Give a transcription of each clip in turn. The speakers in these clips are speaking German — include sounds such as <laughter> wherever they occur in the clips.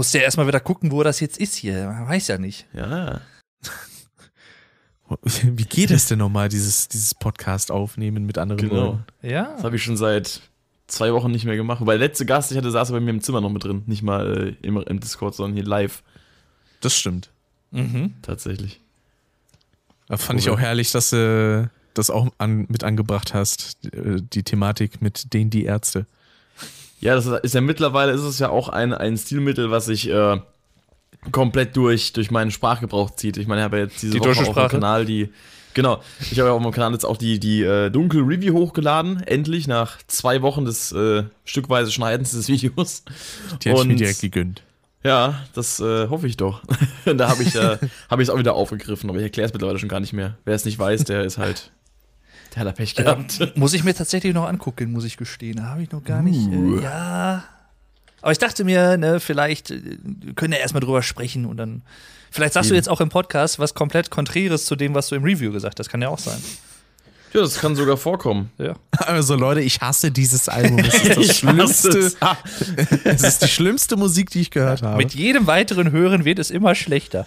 Musst ja erstmal wieder gucken, wo das jetzt ist hier. Man weiß ja nicht. Ja. <laughs> Wie geht es denn nochmal, dieses, dieses Podcast aufnehmen mit anderen Genau. Leuten? Ja. Das habe ich schon seit zwei Wochen nicht mehr gemacht. Weil der letzte Gast, ich hatte, saß bei mir im Zimmer noch mit drin. Nicht mal äh, im, im Discord, sondern hier live. Das stimmt. Mhm. Tatsächlich. Da fand ich auch herrlich, dass du das auch an, mit angebracht hast, äh, die Thematik mit denen die Ärzte. Ja, das ist ja mittlerweile ist es ja auch ein, ein Stilmittel, was sich äh, komplett durch, durch meinen Sprachgebrauch zieht. Ich meine, ich habe ja jetzt diese Die Woche auf dem? Kanal die. Genau, ich habe ja auf meinem Kanal jetzt auch die, die äh, Dunkel Review hochgeladen, endlich, nach zwei Wochen des äh, stückweise Schneidens des Videos. Die hätte ich mir direkt gegönnt. Ja, das äh, hoffe ich doch. <laughs> da habe ich äh, <laughs> hab ich es auch wieder aufgegriffen, aber ich erkläre es mittlerweile schon gar nicht mehr. Wer es nicht weiß, der ist halt. Der hat da Pech gehabt. Muss ich mir tatsächlich noch angucken, muss ich gestehen. Da habe ich noch gar nicht. Äh, ja. Aber ich dachte mir, ne, vielleicht äh, wir können ja erstmal drüber sprechen und dann. Vielleicht sagst du Eben. jetzt auch im Podcast was komplett Konträres zu dem, was du im Review gesagt hast. Kann ja auch sein. Ja, das kann sogar vorkommen. Ja. <laughs> Also Leute, ich hasse dieses Album. Es ist <laughs> das schlimmste. es. <laughs> Es ist die schlimmste Musik, die ich gehört habe. Mit jedem weiteren Hören wird es immer schlechter.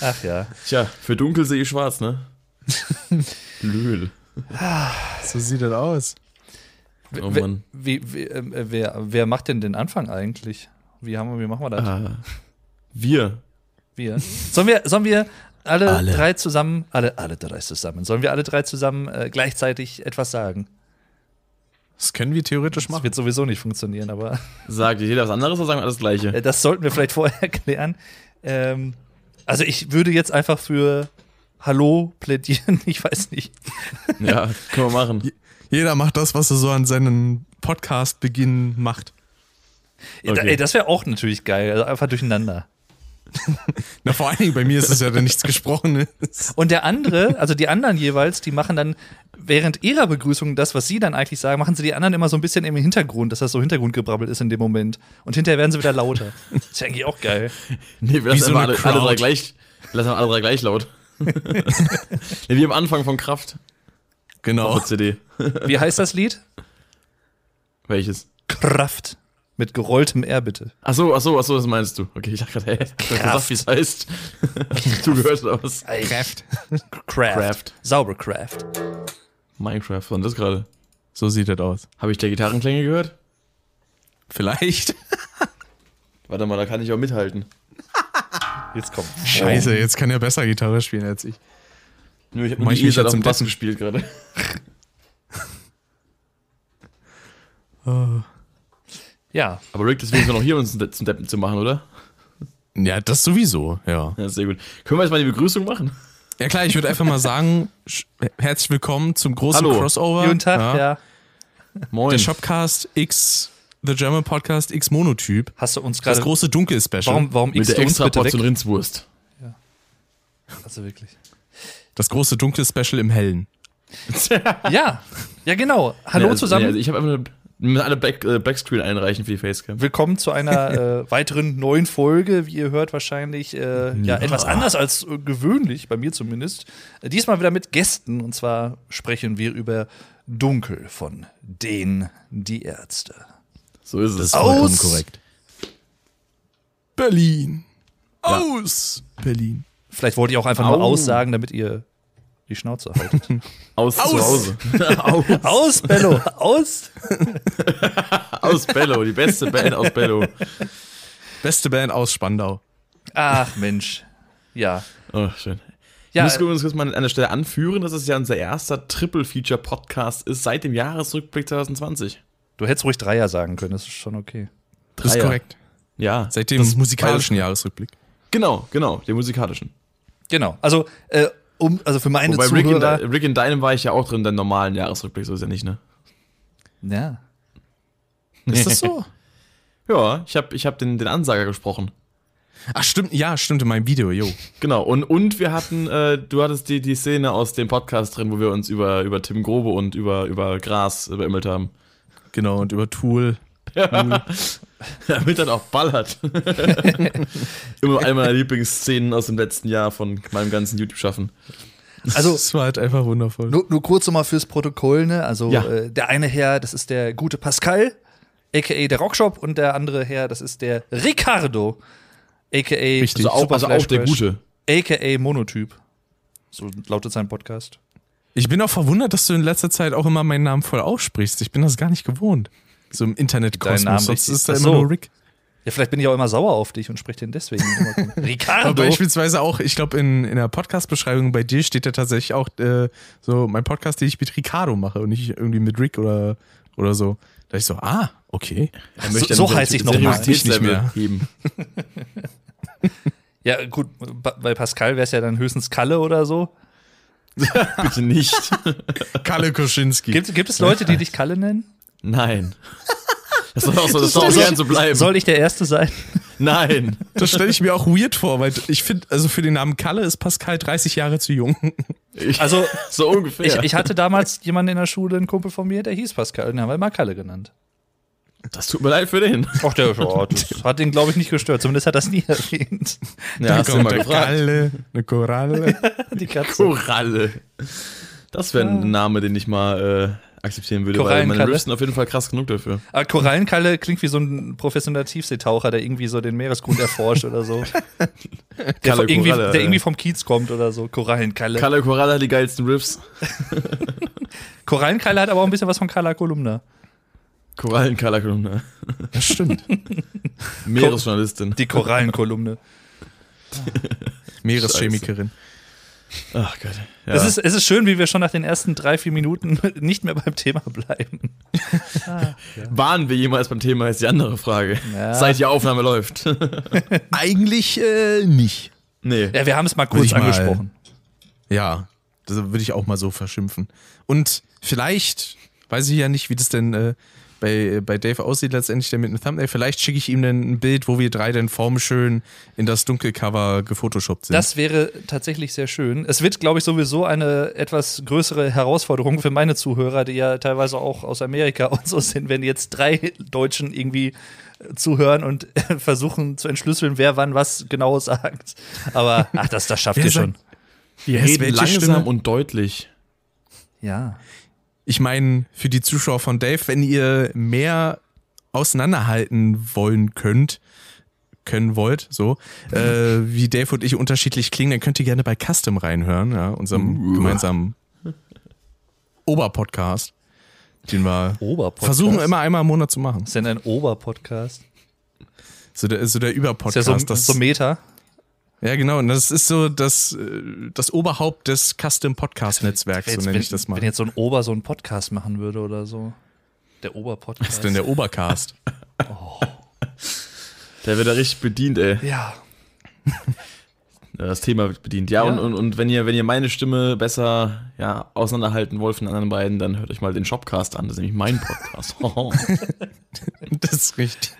Ach ja. Tja, für dunkel sehe ich schwarz, ne? <laughs> Blöd. so sieht das aus. Oh Wer- Mann. Wie, wie, äh, wer, wer macht denn den Anfang eigentlich? Wie, haben wir, wie machen wir das? Ah, wir. Wir. Sollen wir, sollen wir alle, Alle. drei zusammen, alle, alle drei zusammen, sollen wir alle drei zusammen äh, gleichzeitig etwas sagen? Das können wir theoretisch Das machen. wird sowieso nicht funktionieren, aber <laughs> Sagt jeder was anderes oder sagen wir alles Gleiche? äh, das sollten wir vielleicht vorher <laughs> erklären. Ähm, also ich würde jetzt einfach für Hallo plädieren, <laughs> ich weiß nicht. Ja, können wir machen. Jeder macht das, was er so an seinen Podcast-Beginn macht. Okay. Ey, das wäre auch natürlich geil, also einfach durcheinander. <laughs> Na, vor allen Dingen bei mir ist es ja dann nichts Gesprochenes. Und der andere, also die anderen jeweils, die machen dann während ihrer Begrüßung das, was sie dann eigentlich sagen, machen sie die anderen immer so ein bisschen im Hintergrund, dass das so Hintergrundgebrabbel ist in dem Moment. Und hinterher werden sie wieder lauter. Das ist ja eigentlich auch geil. Nee, wir lassen so alle, alle drei gleich. Wir lassen alle drei gleich laut. <laughs> wie am Anfang von Kraft. Genau. Auf CD. Wie heißt das Lied? Welches? Kraft. Mit gerolltem R, bitte. Ach so, ach so, ach so, das meinst du. Okay, ich dachte gerade, hä, ich hab gesagt, wie es heißt. <laughs> du gehört oder was? Kraft. Craft. Craft. Saubercraft. Minecraft, was war denn das gerade? So sieht das aus. Habe ich der Gitarrenklänge gehört? Vielleicht. <laughs> Warte mal, da kann ich auch mithalten. Jetzt kommt. Scheiße, jetzt kann er besser Gitarre spielen als ich. Nur ich habe nur die mich E-Seite auf dem Bass Deppen? gespielt gerade. <laughs> Ja. Aber Rick, deswegen sind wir noch hier, um uns zum De- zum Deppen zu machen, oder? Ja, das sowieso, ja. Ja, sehr gut. Können wir jetzt mal die Begrüßung machen? Ja klar, ich würde einfach mal sagen, herzlich willkommen zum großen Hallo. Crossover. Guten Tag, ja. Moin. Der Shopcast X, The German Podcast X Monotyp. Hast du uns Das gerade. große Dunkel-Special. Warum, warum Mit x der du uns extra? Portion Rindswurst. Also wirklich. Das große Dunkel-Special im Hellen. <laughs> Ja. Ja, genau. Hallo Ja, also, zusammen. Ja, also ich habe einfach eine, wir müssen alle Back, äh, Backscreen einreichen für die Facecam. Willkommen zu einer <laughs> äh, weiteren neuen Folge. Wie ihr hört, wahrscheinlich äh, ja. etwas anders als äh, gewöhnlich, bei mir zumindest. Äh, diesmal wieder mit Gästen. Und zwar sprechen wir über Dunkel von den Die Ärzte. So ist es. vollkommen korrekt. Berlin. Aus Berlin. Vielleicht wollte ich auch einfach nur Au. aussagen, damit ihr die Schnauze haltet. Aus, <laughs> Aus. zu Hause. <laughs> aus. aus, Bello! Aus! <laughs> aus Bello, die beste Band aus Bello. Beste Band aus Spandau. Ach, Mensch. Ja. Oh, schön. Ja, ich muss übrigens kurz mal an der Stelle anführen, dass es ja unser erster Triple-Feature-Podcast ist seit dem Jahresrückblick 2020. du hättest ruhig Dreier sagen können, das ist schon okay. Das ist Dreier. korrekt. Ja. Seit dem musikalischen Jahresrückblick. Genau, genau, den musikalischen. Genau. Also, äh, um, also für meine Wobei Rick in, Zuhörer. Rick in deinem war ich ja auch drin, deinem normalen Jahresrückblick, so ist ja nicht, ne? ja. Ist das <laughs> so? Ja, ich habe ich hab den, den Ansager gesprochen. Ach, stimmt, ja, stimmt in meinem Video, jo. Genau, und, und wir hatten, äh, du hattest die, die Szene aus dem Podcast drin, wo wir uns über, über Tim Grobe und über, über Gras beömmelt haben. Genau, und über Tool. <laughs> Damit dann auch ballert. <laughs> Immer eine meiner Lieblingsszenen aus dem letzten Jahr von meinem ganzen YouTube-Schaffen. Also, Das war halt einfach wundervoll. nur, nur kurz nochmal fürs Protokoll, ne? Also, Ja. äh, der eine Herr, das ist der gute Pascal. a.k.a. der Rockshop und der andere Herr, das ist der Ricardo, a.k.a. Richtig. Also auch, Super also auch der Gute. a.k.a. Monotyp. So lautet sein Podcast. Ich bin auch verwundert, dass du in letzter Zeit auch immer meinen Namen voll aussprichst. Ich bin das gar nicht gewohnt. So im Internetkosmos. Sonst ist da Ach immer so. nur Rick. Ja, vielleicht bin ich auch immer sauer auf dich und spreche den deswegen immer. <laughs> Aber Ricardo. beispielsweise auch, ich glaube, in, in der Podcast-Beschreibung bei dir steht ja tatsächlich auch äh, so mein Podcast, den ich mit Ricardo mache und nicht irgendwie mit Rick oder, oder so. Da ich so, ah, okay. Er So- so einen heiß ich noch mal. Seriositätslevel Nicht mehr. heben. <laughs> Ja, gut, bei Pascal wäre es ja dann höchstens Kalle oder so. <laughs> Bitte nicht. Kalle Koschinski. Gibt, gibt es Leute, die dich Kalle nennen? Nein. <laughs> Das soll auch so, das soll auch gern so bleiben. Soll ich der Erste sein? Nein. Das stelle ich mir auch weird vor, weil ich finde, also für den Namen Kalle ist Pascal 30 Jahre zu jung. Ich, Also, <laughs> so ungefähr. ich, ich hatte damals jemanden in der Schule, einen Kumpel von mir, der hieß Pascal, den haben wir mal Kalle genannt. Das tut mir leid für den. Ach, der oh, das <laughs> hat ihn, glaube ich, nicht gestört. Zumindest hat er das nie erwähnt. Ja, du kommt gefragt. Kalle, eine Koralle. <laughs> Die Katze. Koralle. Das wäre ein Name, den ich mal äh, akzeptieren würde, weil meine. Riffs sind auf jeden Fall krass genug dafür. Aber Korallenkalle klingt wie so ein professioneller Tiefseetaucher, der irgendwie so den Meeresgrund erforscht oder so. <laughs> Der, Kalle von- irgendwie, Koralle, der irgendwie vom Kiez kommt oder so. Korallenkalle. Kalle Koralle hat die geilsten Riffs. Korallenkalle hat aber auch ein bisschen was von Kala Kolumna. Korallenkalle, Kolumne. Das stimmt. <laughs> Meeresjournalistin. Die Korallenkolumne. <laughs> Meereschemikerin. Ach Gott. Ja. Es, ist, es ist schön, wie wir schon nach den ersten drei, vier Minuten <laughs> nicht mehr beim Thema bleiben. Waren wir jemals beim Thema, ist die andere Frage. Ja. Seit die Aufnahme läuft. Eigentlich äh, nicht. nee. Ja, wir haben es mal kurz ich mal- angesprochen. Ja, das würde ich auch mal so verschimpfen. Und vielleicht, weiß ich ja nicht, wie das denn äh, bei, bei Dave aussieht letztendlich, der mit einem Thumbnail. Vielleicht schicke ich ihm dann ein Bild, wo wir drei dann formschön in das Dunkelcover gefotoshoppt sind. Das wäre tatsächlich sehr schön. Es wird, glaube ich, sowieso eine etwas größere Herausforderung für meine Zuhörer, die ja teilweise auch aus Amerika <laughs> und so sind, wenn jetzt drei Deutschen irgendwie zuhören und <laughs> versuchen zu entschlüsseln, wer wann was genau sagt. Aber ach, das, das schafft ihr schon. Wir reden langsam Stimme? und deutlich. Ja. Ich meine, für die Zuschauer von Dave, wenn ihr mehr auseinanderhalten wollen könnt, können wollt, so, äh, wie Dave und ich unterschiedlich klingen, dann könnt ihr gerne bei Custom reinhören, ja, unserem gemeinsamen Oberpodcast, den wir Oberpodcast. versuchen immer einmal im Monat zu machen. Ist denn ein Oberpodcast? So der, so der Ist ja Überpodcast. so, das, so Meta. Ja, genau. Und das ist so das, äh, das Oberhaupt des Custom Podcast Netzwerks, so nenne wenn, ich das mal. wenn jetzt so ein Ober so einen Podcast machen würde oder so. Der Oberpodcast. Was ist denn der Obercast? <laughs> Der wird da richtig bedient, ey. Ja. Ja, Das Thema wird bedient. Ja, Ja. Und, und, und wenn ihr, wenn ihr meine Stimme besser ja, auseinanderhalten wollt von den anderen beiden, dann hört euch mal den Shopcast an. Das ist nämlich mein Podcast. <laughs> das ist richtig.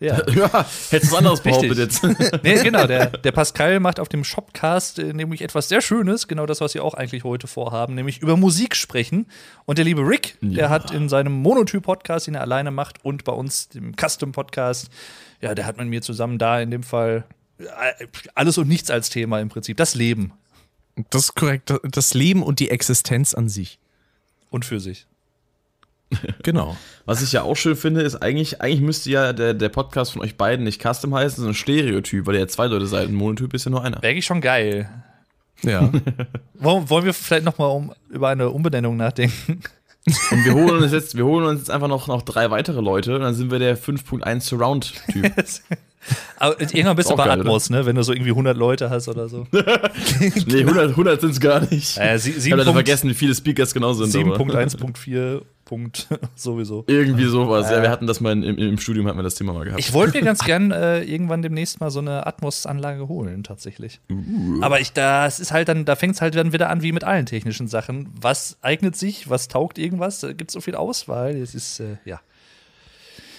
Ja. <laughs> ja, hättest du was anderes behauptet jetzt. <laughs> Nee, genau, der, der Pascal macht auf dem Shopcast äh, nämlich etwas sehr Schönes, genau das, was wir auch eigentlich heute vorhaben, nämlich über Musik sprechen. Und der liebe Rick, der Ja. hat in seinem Monotyp-Podcast, den er alleine macht, und bei uns, dem Custom-Podcast, ja, der hat mit mir zusammen da in dem Fall äh, alles und nichts als Thema im Prinzip. Das Leben Das ist korrekt. Das Leben und die Existenz an sich. und für sich. <laughs> Genau. Was ich ja auch schön finde, ist eigentlich, eigentlich müsste ja der, der Podcast von euch beiden nicht Custom heißen, sondern Stereotyp, weil ihr ja zwei Leute seid. Ein Monotyp ist ja nur einer. Wäre eigentlich schon geil. Ja. <laughs> Wollen, wollen wir vielleicht noch mal um, über eine Umbenennung nachdenken? <laughs> Und wir holen uns jetzt, wir holen uns jetzt einfach noch, noch drei weitere Leute und dann sind wir der 5.1 Surround-Typ. Aber irgendwann bist du bei Atmos, ne? Wenn du so irgendwie 100 Leute hast oder so. <laughs> nee, 100, 100 sind es gar nicht. Äh, sie, ich habe leider vergessen, wie viele Speakers genau sind. aber 7.1.4. Punkt <laughs> <laughs> sowieso. Irgendwie sowas. Ja, Äh. wir hatten das mal in, im, im Studium, hatten wir das Thema mal gehabt. Ich wollte mir ganz gern äh, irgendwann demnächst mal so eine Atmos-Anlage holen, tatsächlich. Aber ich, das ist halt dann, da fängt es halt dann wieder an wie mit allen technischen Sachen. Was eignet sich, was taugt irgendwas? Da gibt es so viel Auswahl. Es ist, äh, ja.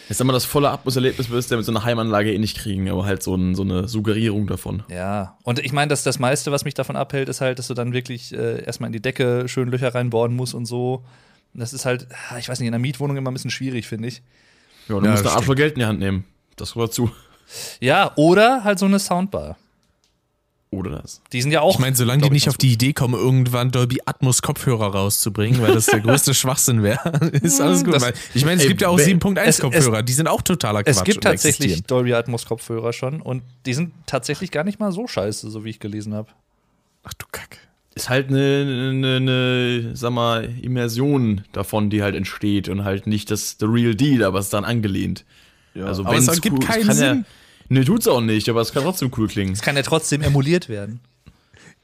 Jetzt haben wir das volle Atmos-Erlebnis, wirst du ja mit so einer Heimanlage eh nicht kriegen, aber halt so, ein, so eine Suggerierung davon. Ja. Und ich meine, dass das meiste, was mich davon abhält, ist halt, dass du dann wirklich äh, erstmal in die Decke schön Löcher reinbohren musst und so. Und Das ist halt, ah, ich weiß nicht, in einer Mietwohnung immer ein bisschen schwierig, finde ich. Ja, du Ja, musst da stimmt. Arschloch Geld in die Hand nehmen. Das gehört zu. Ja, oder halt so eine Soundbar. Oder das. Die sind ja auch. Ich meine, solange die nicht auf die Idee kommen, irgendwann Dolby Atmos Kopfhörer rauszubringen, weil das der <laughs> größte Schwachsinn wäre, <laughs> ist alles gut. Das- weil, ich meine, es Ey, gibt ja auch wenn- 7.1 es- Kopfhörer, die sind auch totaler Quatsch. Es gibt tatsächlich existieren. Dolby Atmos Kopfhörer schon und die sind tatsächlich gar nicht mal so scheiße, so wie ich gelesen habe. Ach du Kack. Ist halt eine, eine, eine, sag mal, Immersion davon, die halt entsteht und halt nicht das the real deal, aber es ist dann angelehnt. also aber es ergibt cool, es keinen kann Sinn. Ja, nee, tut's auch nicht, aber es kann trotzdem cool klingen. Es kann ja trotzdem emuliert werden.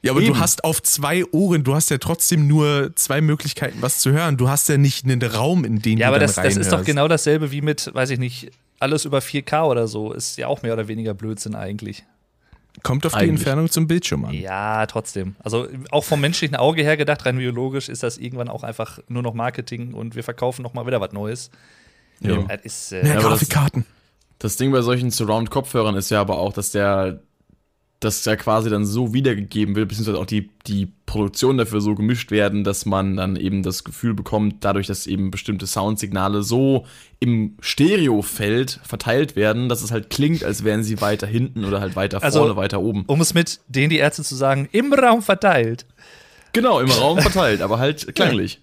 Ja, aber Eben. du hast auf zwei Ohren, du hast ja trotzdem nur zwei Möglichkeiten, was zu hören. Du hast ja nicht einen Raum, in den Ja, du aber dann das, das ist doch genau dasselbe wie mit, weiß ich nicht, alles über 4K oder so. Ist ja auch mehr oder weniger Blödsinn eigentlich. Kommt auf die Eigentlich. Entfernung zum Bildschirm an. Ja, trotzdem. Also auch vom menschlichen Auge her gedacht, rein biologisch, ist das irgendwann auch einfach nur noch Marketing und wir verkaufen noch mal wieder was Neues. Ja. Das ist, Mehr äh, aber das- Grafikkarten. Das Ding bei solchen Surround-Kopfhörern ist ja aber auch, dass der, dass der quasi dann so wiedergegeben wird, beziehungsweise auch die, die Produktionen dafür so gemischt werden, dass man dann eben das Gefühl bekommt, dadurch, dass eben bestimmte Soundsignale so im Stereofeld verteilt werden, dass es halt klingt, als wären sie weiter hinten oder halt weiter Also- vorne, weiter oben. um es mit denen die Ärzte zu sagen, im Raum verteilt. Genau, im Raum verteilt, aber halt <laughs> klanglich.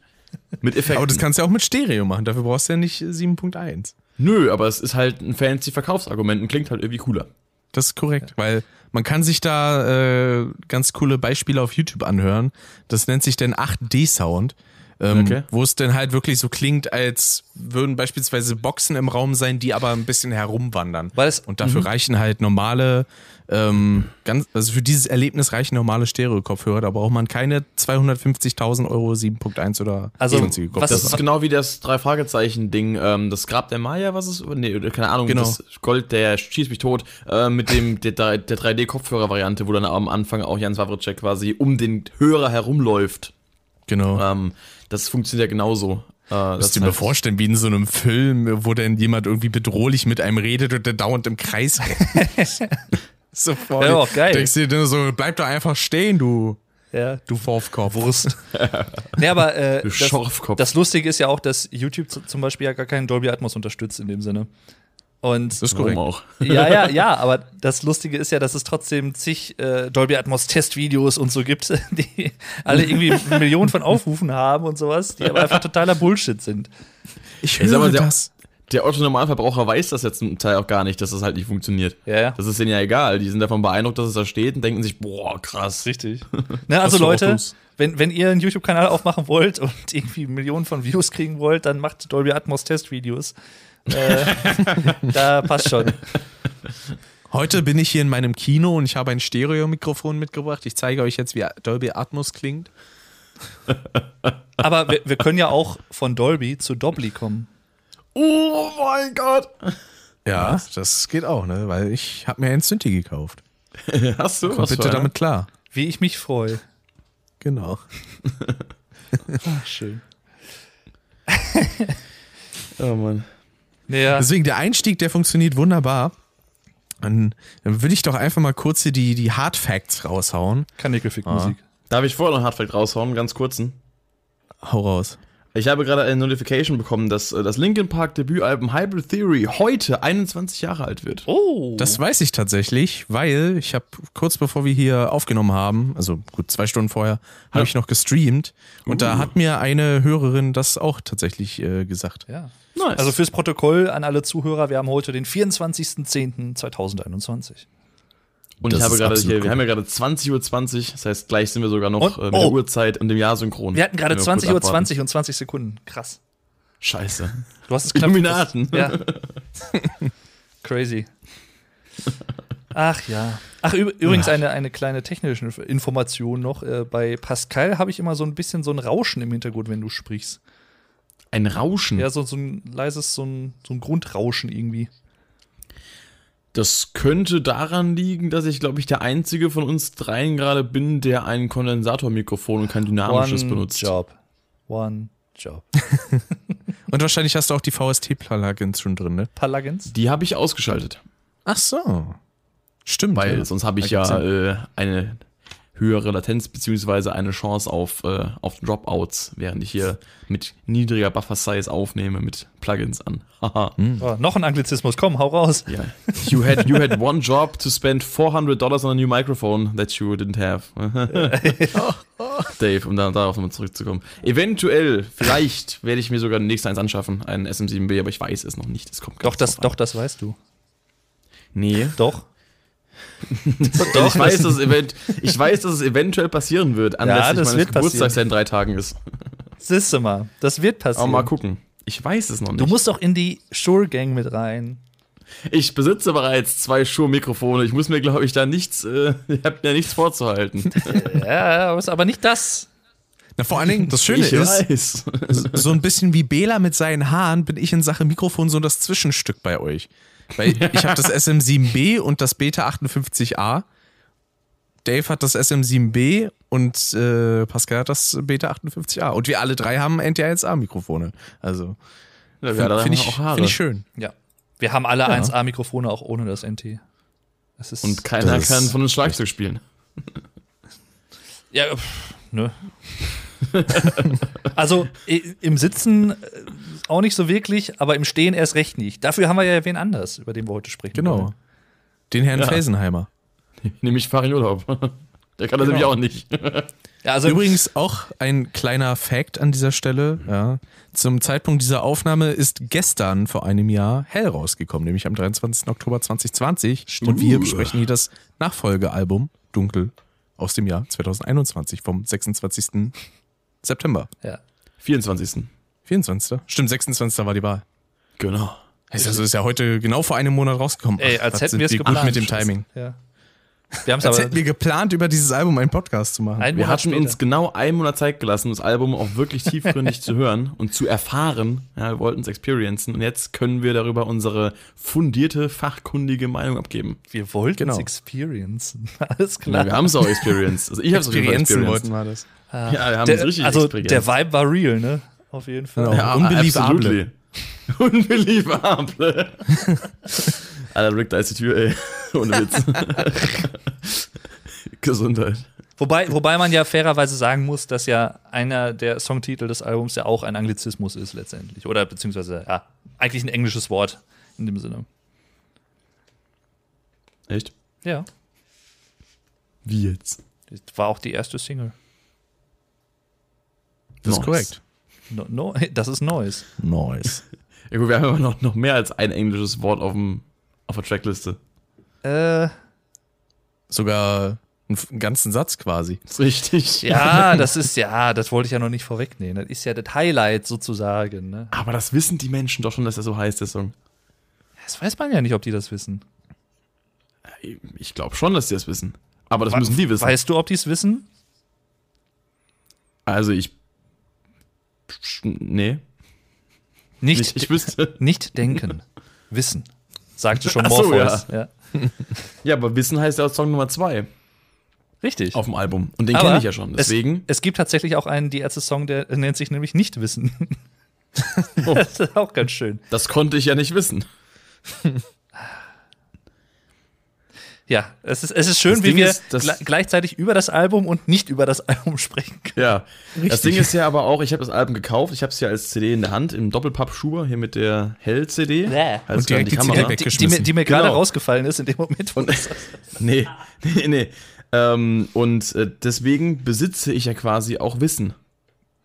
Mit Effekten. Aber das kannst du ja auch mit Stereo machen, dafür brauchst du ja nicht äh, 7.1. Nö, aber es ist halt ein fancy Verkaufsargument und klingt halt irgendwie cooler. Das ist korrekt, weil man kann sich da äh, ganz coole Beispiele auf YouTube anhören. Das nennt sich dann 8D-Sound, ähm, Okay. wo es dann halt wirklich so klingt, als würden beispielsweise Boxen im Raum sein, die aber ein bisschen herumwandern. Weil es, Und dafür reichen halt normale, ähm, ganz, also für dieses Erlebnis reichen normale Stereo-Kopfhörer. Da braucht man keine 250.000 Euro 7.1 oder Also, sonstige was Das ist- genau wie das Drei-Fragezeichen-Ding, ähm, das Grab der Maya, was ist? Nee, oder keine Ahnung, Genau. das Gold, der schießt mich tot, äh, mit dem der, der 3D-Kopfhörer-Variante, wo dann am Anfang auch Jan Wawritschek quasi um den Hörer herumläuft. Genau. Ähm, das funktioniert ja genauso. Äh, du ist mir vorstellen, wie in so einem Film, wo dann jemand irgendwie bedrohlich mit einem redet und der dauernd im Kreis rennt. Sofort. Wäre auch geil. Denkst du dir so, bleib doch einfach stehen, du, ja, du Wurfkopf. Wurst. <laughs> nee, aber äh, Du das, Schorfkopf. das Lustige ist ja auch, dass YouTube zum Beispiel ja gar keinen Dolby Atmos unterstützt in dem Sinne. Und Das ist korrekt. auch. <laughs> ja, ja, ja, aber <laughs> das Lustige ist ja, dass es trotzdem zig äh, Dolby Atmos Testvideos und so gibt, <laughs> die alle irgendwie Millionen von Aufrufen haben und sowas, die aber einfach totaler Bullshit sind. Ich sag höre mal, der- das. Der Otto-Normalverbraucher weiß das jetzt zum Teil auch gar nicht, dass das halt nicht funktioniert. Ja, ja. Das ist denen ja egal. Die sind davon beeindruckt, dass es da steht und denken sich, boah, krass. Richtig. Ne, also Leute, wenn, wenn ihr einen YouTube-Kanal aufmachen wollt und irgendwie Millionen von Views kriegen wollt, dann macht Dolby Atmos Testvideos. Äh, <laughs> da passt schon. Heute bin ich hier in meinem Kino und ich habe ein Stereo-Mikrofon mitgebracht. Ich zeige euch jetzt, wie Dolby Atmos klingt. Aber wir, wir können ja auch von Dolby zu Dobly kommen. Oh mein Gott. Ja, das geht auch, ne? Weil ich habe mir ein Synthi gekauft. <laughs> Hast du? Komm Was bitte damit klar. Wie ich mich freue. Genau. <laughs> Schön. Oh Mann. Naja, Deswegen, der Einstieg, der funktioniert wunderbar. Dann, dann würde ich doch einfach mal kurz hier die, die Hard Facts raushauen. Kanickelfick-Musik. Darf ich vorher noch einen Hardfact raushauen, ganz kurzen? Hau raus. Ich habe gerade eine Notification bekommen, dass äh, das Linkin Park Debütalbum Hybrid Theory heute 21 Jahre alt wird. Oh. Das weiß ich tatsächlich, weil ich habe kurz bevor wir hier aufgenommen haben, also gut zwei Stunden vorher, habe Ja. ich noch gestreamt und da Uh. hat mir eine Hörerin das auch tatsächlich äh, gesagt. ja. Nice. Also fürs Protokoll an alle Zuhörer, wir haben heute den 24.10.2021. und ich habe gerade hier, wir haben ja gerade 20.20 Uhr, das heißt, gleich sind wir sogar noch Und- äh, mit oh. der Uhrzeit und dem Jahr synchron. Wir hatten gerade Können wir kurz 20.20 Uhr abwarten. 20 und 20 Sekunden. Krass. Scheiße. Du hast es knapp. Illuminaten. Ja. <laughs> Crazy. Ach ja. Ach, üb übrigens eine, eine kleine technische Information noch. Äh, bei Pascal habe ich immer so ein bisschen so ein Rauschen im Hintergrund, wenn du sprichst. Ein Rauschen. Ja, so, so ein leises, so ein, so ein Grundrauschen irgendwie. Das könnte daran liegen, dass ich, glaube ich, der einzige von uns dreien gerade bin, der ein Kondensatormikrofon und kein dynamisches benutzt. Job. One Job. <laughs> Und wahrscheinlich hast du auch die VST-Plugins schon drin, ne? Plugins? Die habe ich ausgeschaltet, Ach so. Stimmt. weil ja. sonst habe ich ja äh, eine höhere Latenz beziehungsweise eine Chance auf, äh, auf Dropouts, während ich hier mit niedriger Buffer-Size aufnehme mit Plugins an. <laughs> Haha. Oh, noch ein Anglizismus, komm, hau raus. Ja. You had, you had one job to spend 400 dollars on a new microphone that you didn't have. <laughs> Dave, um da, darauf nochmal zurückzukommen. Eventuell, vielleicht werde ich mir sogar nächstes eins anschaffen, einen SM7B, aber ich weiß es noch nicht. Es kommt Doch, das, an. doch, das weißt du. Nee. Doch. <laughs> Doch, ich, weiß, dass ich weiß, dass es eventuell passieren wird, anlässlich das meines wird Geburtstags, der in drei Tagen ist. Siehste mal, das wird Aber passieren. mal gucken. Ich weiß es noch nicht. Du musst doch in die Shure-Gang mit rein. ich besitze bereits zwei Shure-Mikrofone. Ich muss mir, glaube ich, da nichts, äh, <laughs> ich habe mir nichts vorzuhalten. <laughs> Ja, aber nicht das. Na, vor allen Dingen, das Schöne ich ist, weiß. so ein bisschen wie Bela mit seinen Haaren bin ich in Sache Mikrofon so das Zwischenstück bei euch. Weil <laughs> ich habe das SM7B und das Beta 58A. Dave hat das SM7B und äh, Pascal hat das Beta 58A. Und wir alle drei haben NT1A-Mikrofone. Also Ja, finde da find haben wir ich, auch Haare. find ich schön. Ja. Wir haben alle Ja. 1A-Mikrofone auch ohne das NT. Das ist Und keiner Das kann von uns Schlagzeug spielen. Ja, pff, ne. <laughs> also im Sitzen äh, auch nicht so wirklich, aber im Stehen erst recht nicht. Dafür haben wir ja wen anders, über den wir heute sprechen. Genau. wollen. Den Herrn Ja. Felsenheimer. <laughs> Nämlich Urlaub. <laughs> Der kann das Genau. nämlich auch nicht. Ja, also Übrigens auch ein kleiner Fact an dieser Stelle. Ja. Zum Zeitpunkt dieser Aufnahme ist gestern vor einem Jahr Hell rausgekommen, nämlich am 23. Oktober 2020. Und wir besprechen hier das Nachfolgealbum Dunkel aus dem Jahr 2021 vom 26. September. ja. 24. 24. Stimmt, 26. war die Wahl. Genau. Also ist ja heute genau vor einem Monat rausgekommen. Ey, Ach, als was hätten wir es gut geplant. mit dem Timing. Ja. Wir haben es Als aber hätten wir geplant, über dieses Album einen Podcast zu machen. einen Wir Monat hatten später. uns genau einen Monat Zeit gelassen, das Album auch wirklich <laughs> tiefgründig zu hören und zu erfahren. Ja, wir wollten es experiencen und jetzt können wir darüber unsere fundierte, fachkundige Meinung abgeben. wir wollten Genau. es experiencen. <laughs> Alles Ja, klar. wir haben es auch experienced. Also ich habe es auf jeden Fall Experienzen experienced. wollten wir das. Ah. Ja, wir haben der, es richtig Also experienced. der Vibe war real, ne? Auf jeden Fall. Ja, Unbelievable. <laughs> Unbelievable. <laughs> Alter, Rick, da ist die Tür, ey. <laughs> Ohne Witz. Gesundheit. Wobei, wobei man ja fairerweise sagen muss, dass ja einer der Songtitel des Albums ja auch ein Anglizismus ist letztendlich. Oder beziehungsweise, ja, eigentlich ein englisches Wort in dem Sinne. Echt? Ja. Wie jetzt? Das war auch die erste Single. Das ist korrekt. No, no, <laughs> das ist Neues. Nice. Ja gut, wir haben aber noch, noch mehr als ein englisches Wort auf, dem, auf der Trackliste. Äh, Sogar einen ganzen Satz quasi. Das <laughs> ist richtig. ja, das ist ja, das wollte ich ja noch nicht vorwegnehmen. Das ist ja das Highlight sozusagen. Ne? Aber das wissen die Menschen doch schon, dass er so heißt, der Song. Das weiß man ja nicht, ob die das wissen. Ich glaube schon, dass die das wissen. Aber das müssen die wissen. Weißt du, ob die es wissen? Also ich. Nee. Nicht, Nicht, ich wüsste. nicht denken. Wissen. Sagte schon Ach so, Morpheus. ja. Ja, <laughs> aber Wissen heißt ja Song Nummer 2 Richtig. auf dem Album. Und den kenne ich ja schon. Deswegen. Es, es gibt tatsächlich auch einen Die Ärzte-Song, der nennt sich nämlich Nicht-Wissen. Oh. <laughs> das ist auch ganz schön. Das konnte ich ja nicht wissen. <laughs> Ja, es ist, es ist schön, Das wie Ding wir ist, das- gle- gleichzeitig über das Album und nicht über das <laughs> Album sprechen können. Ja. Das Richtig. Ding ist ja aber auch, ich habe das Album gekauft. Ich habe es ja als CD in der Hand, im Doppelpapp-Schuber, hier mit der Hell-CD. Bäh. Halt Und direkt die die Kamera. CD Die, die, weggeschmissen. mir, die mir gerade Genau. rausgefallen ist in dem Moment. Wo Und, <laughs> nee, nee, nee. Ähm, und äh, deswegen besitze ich ja quasi auch Wissen.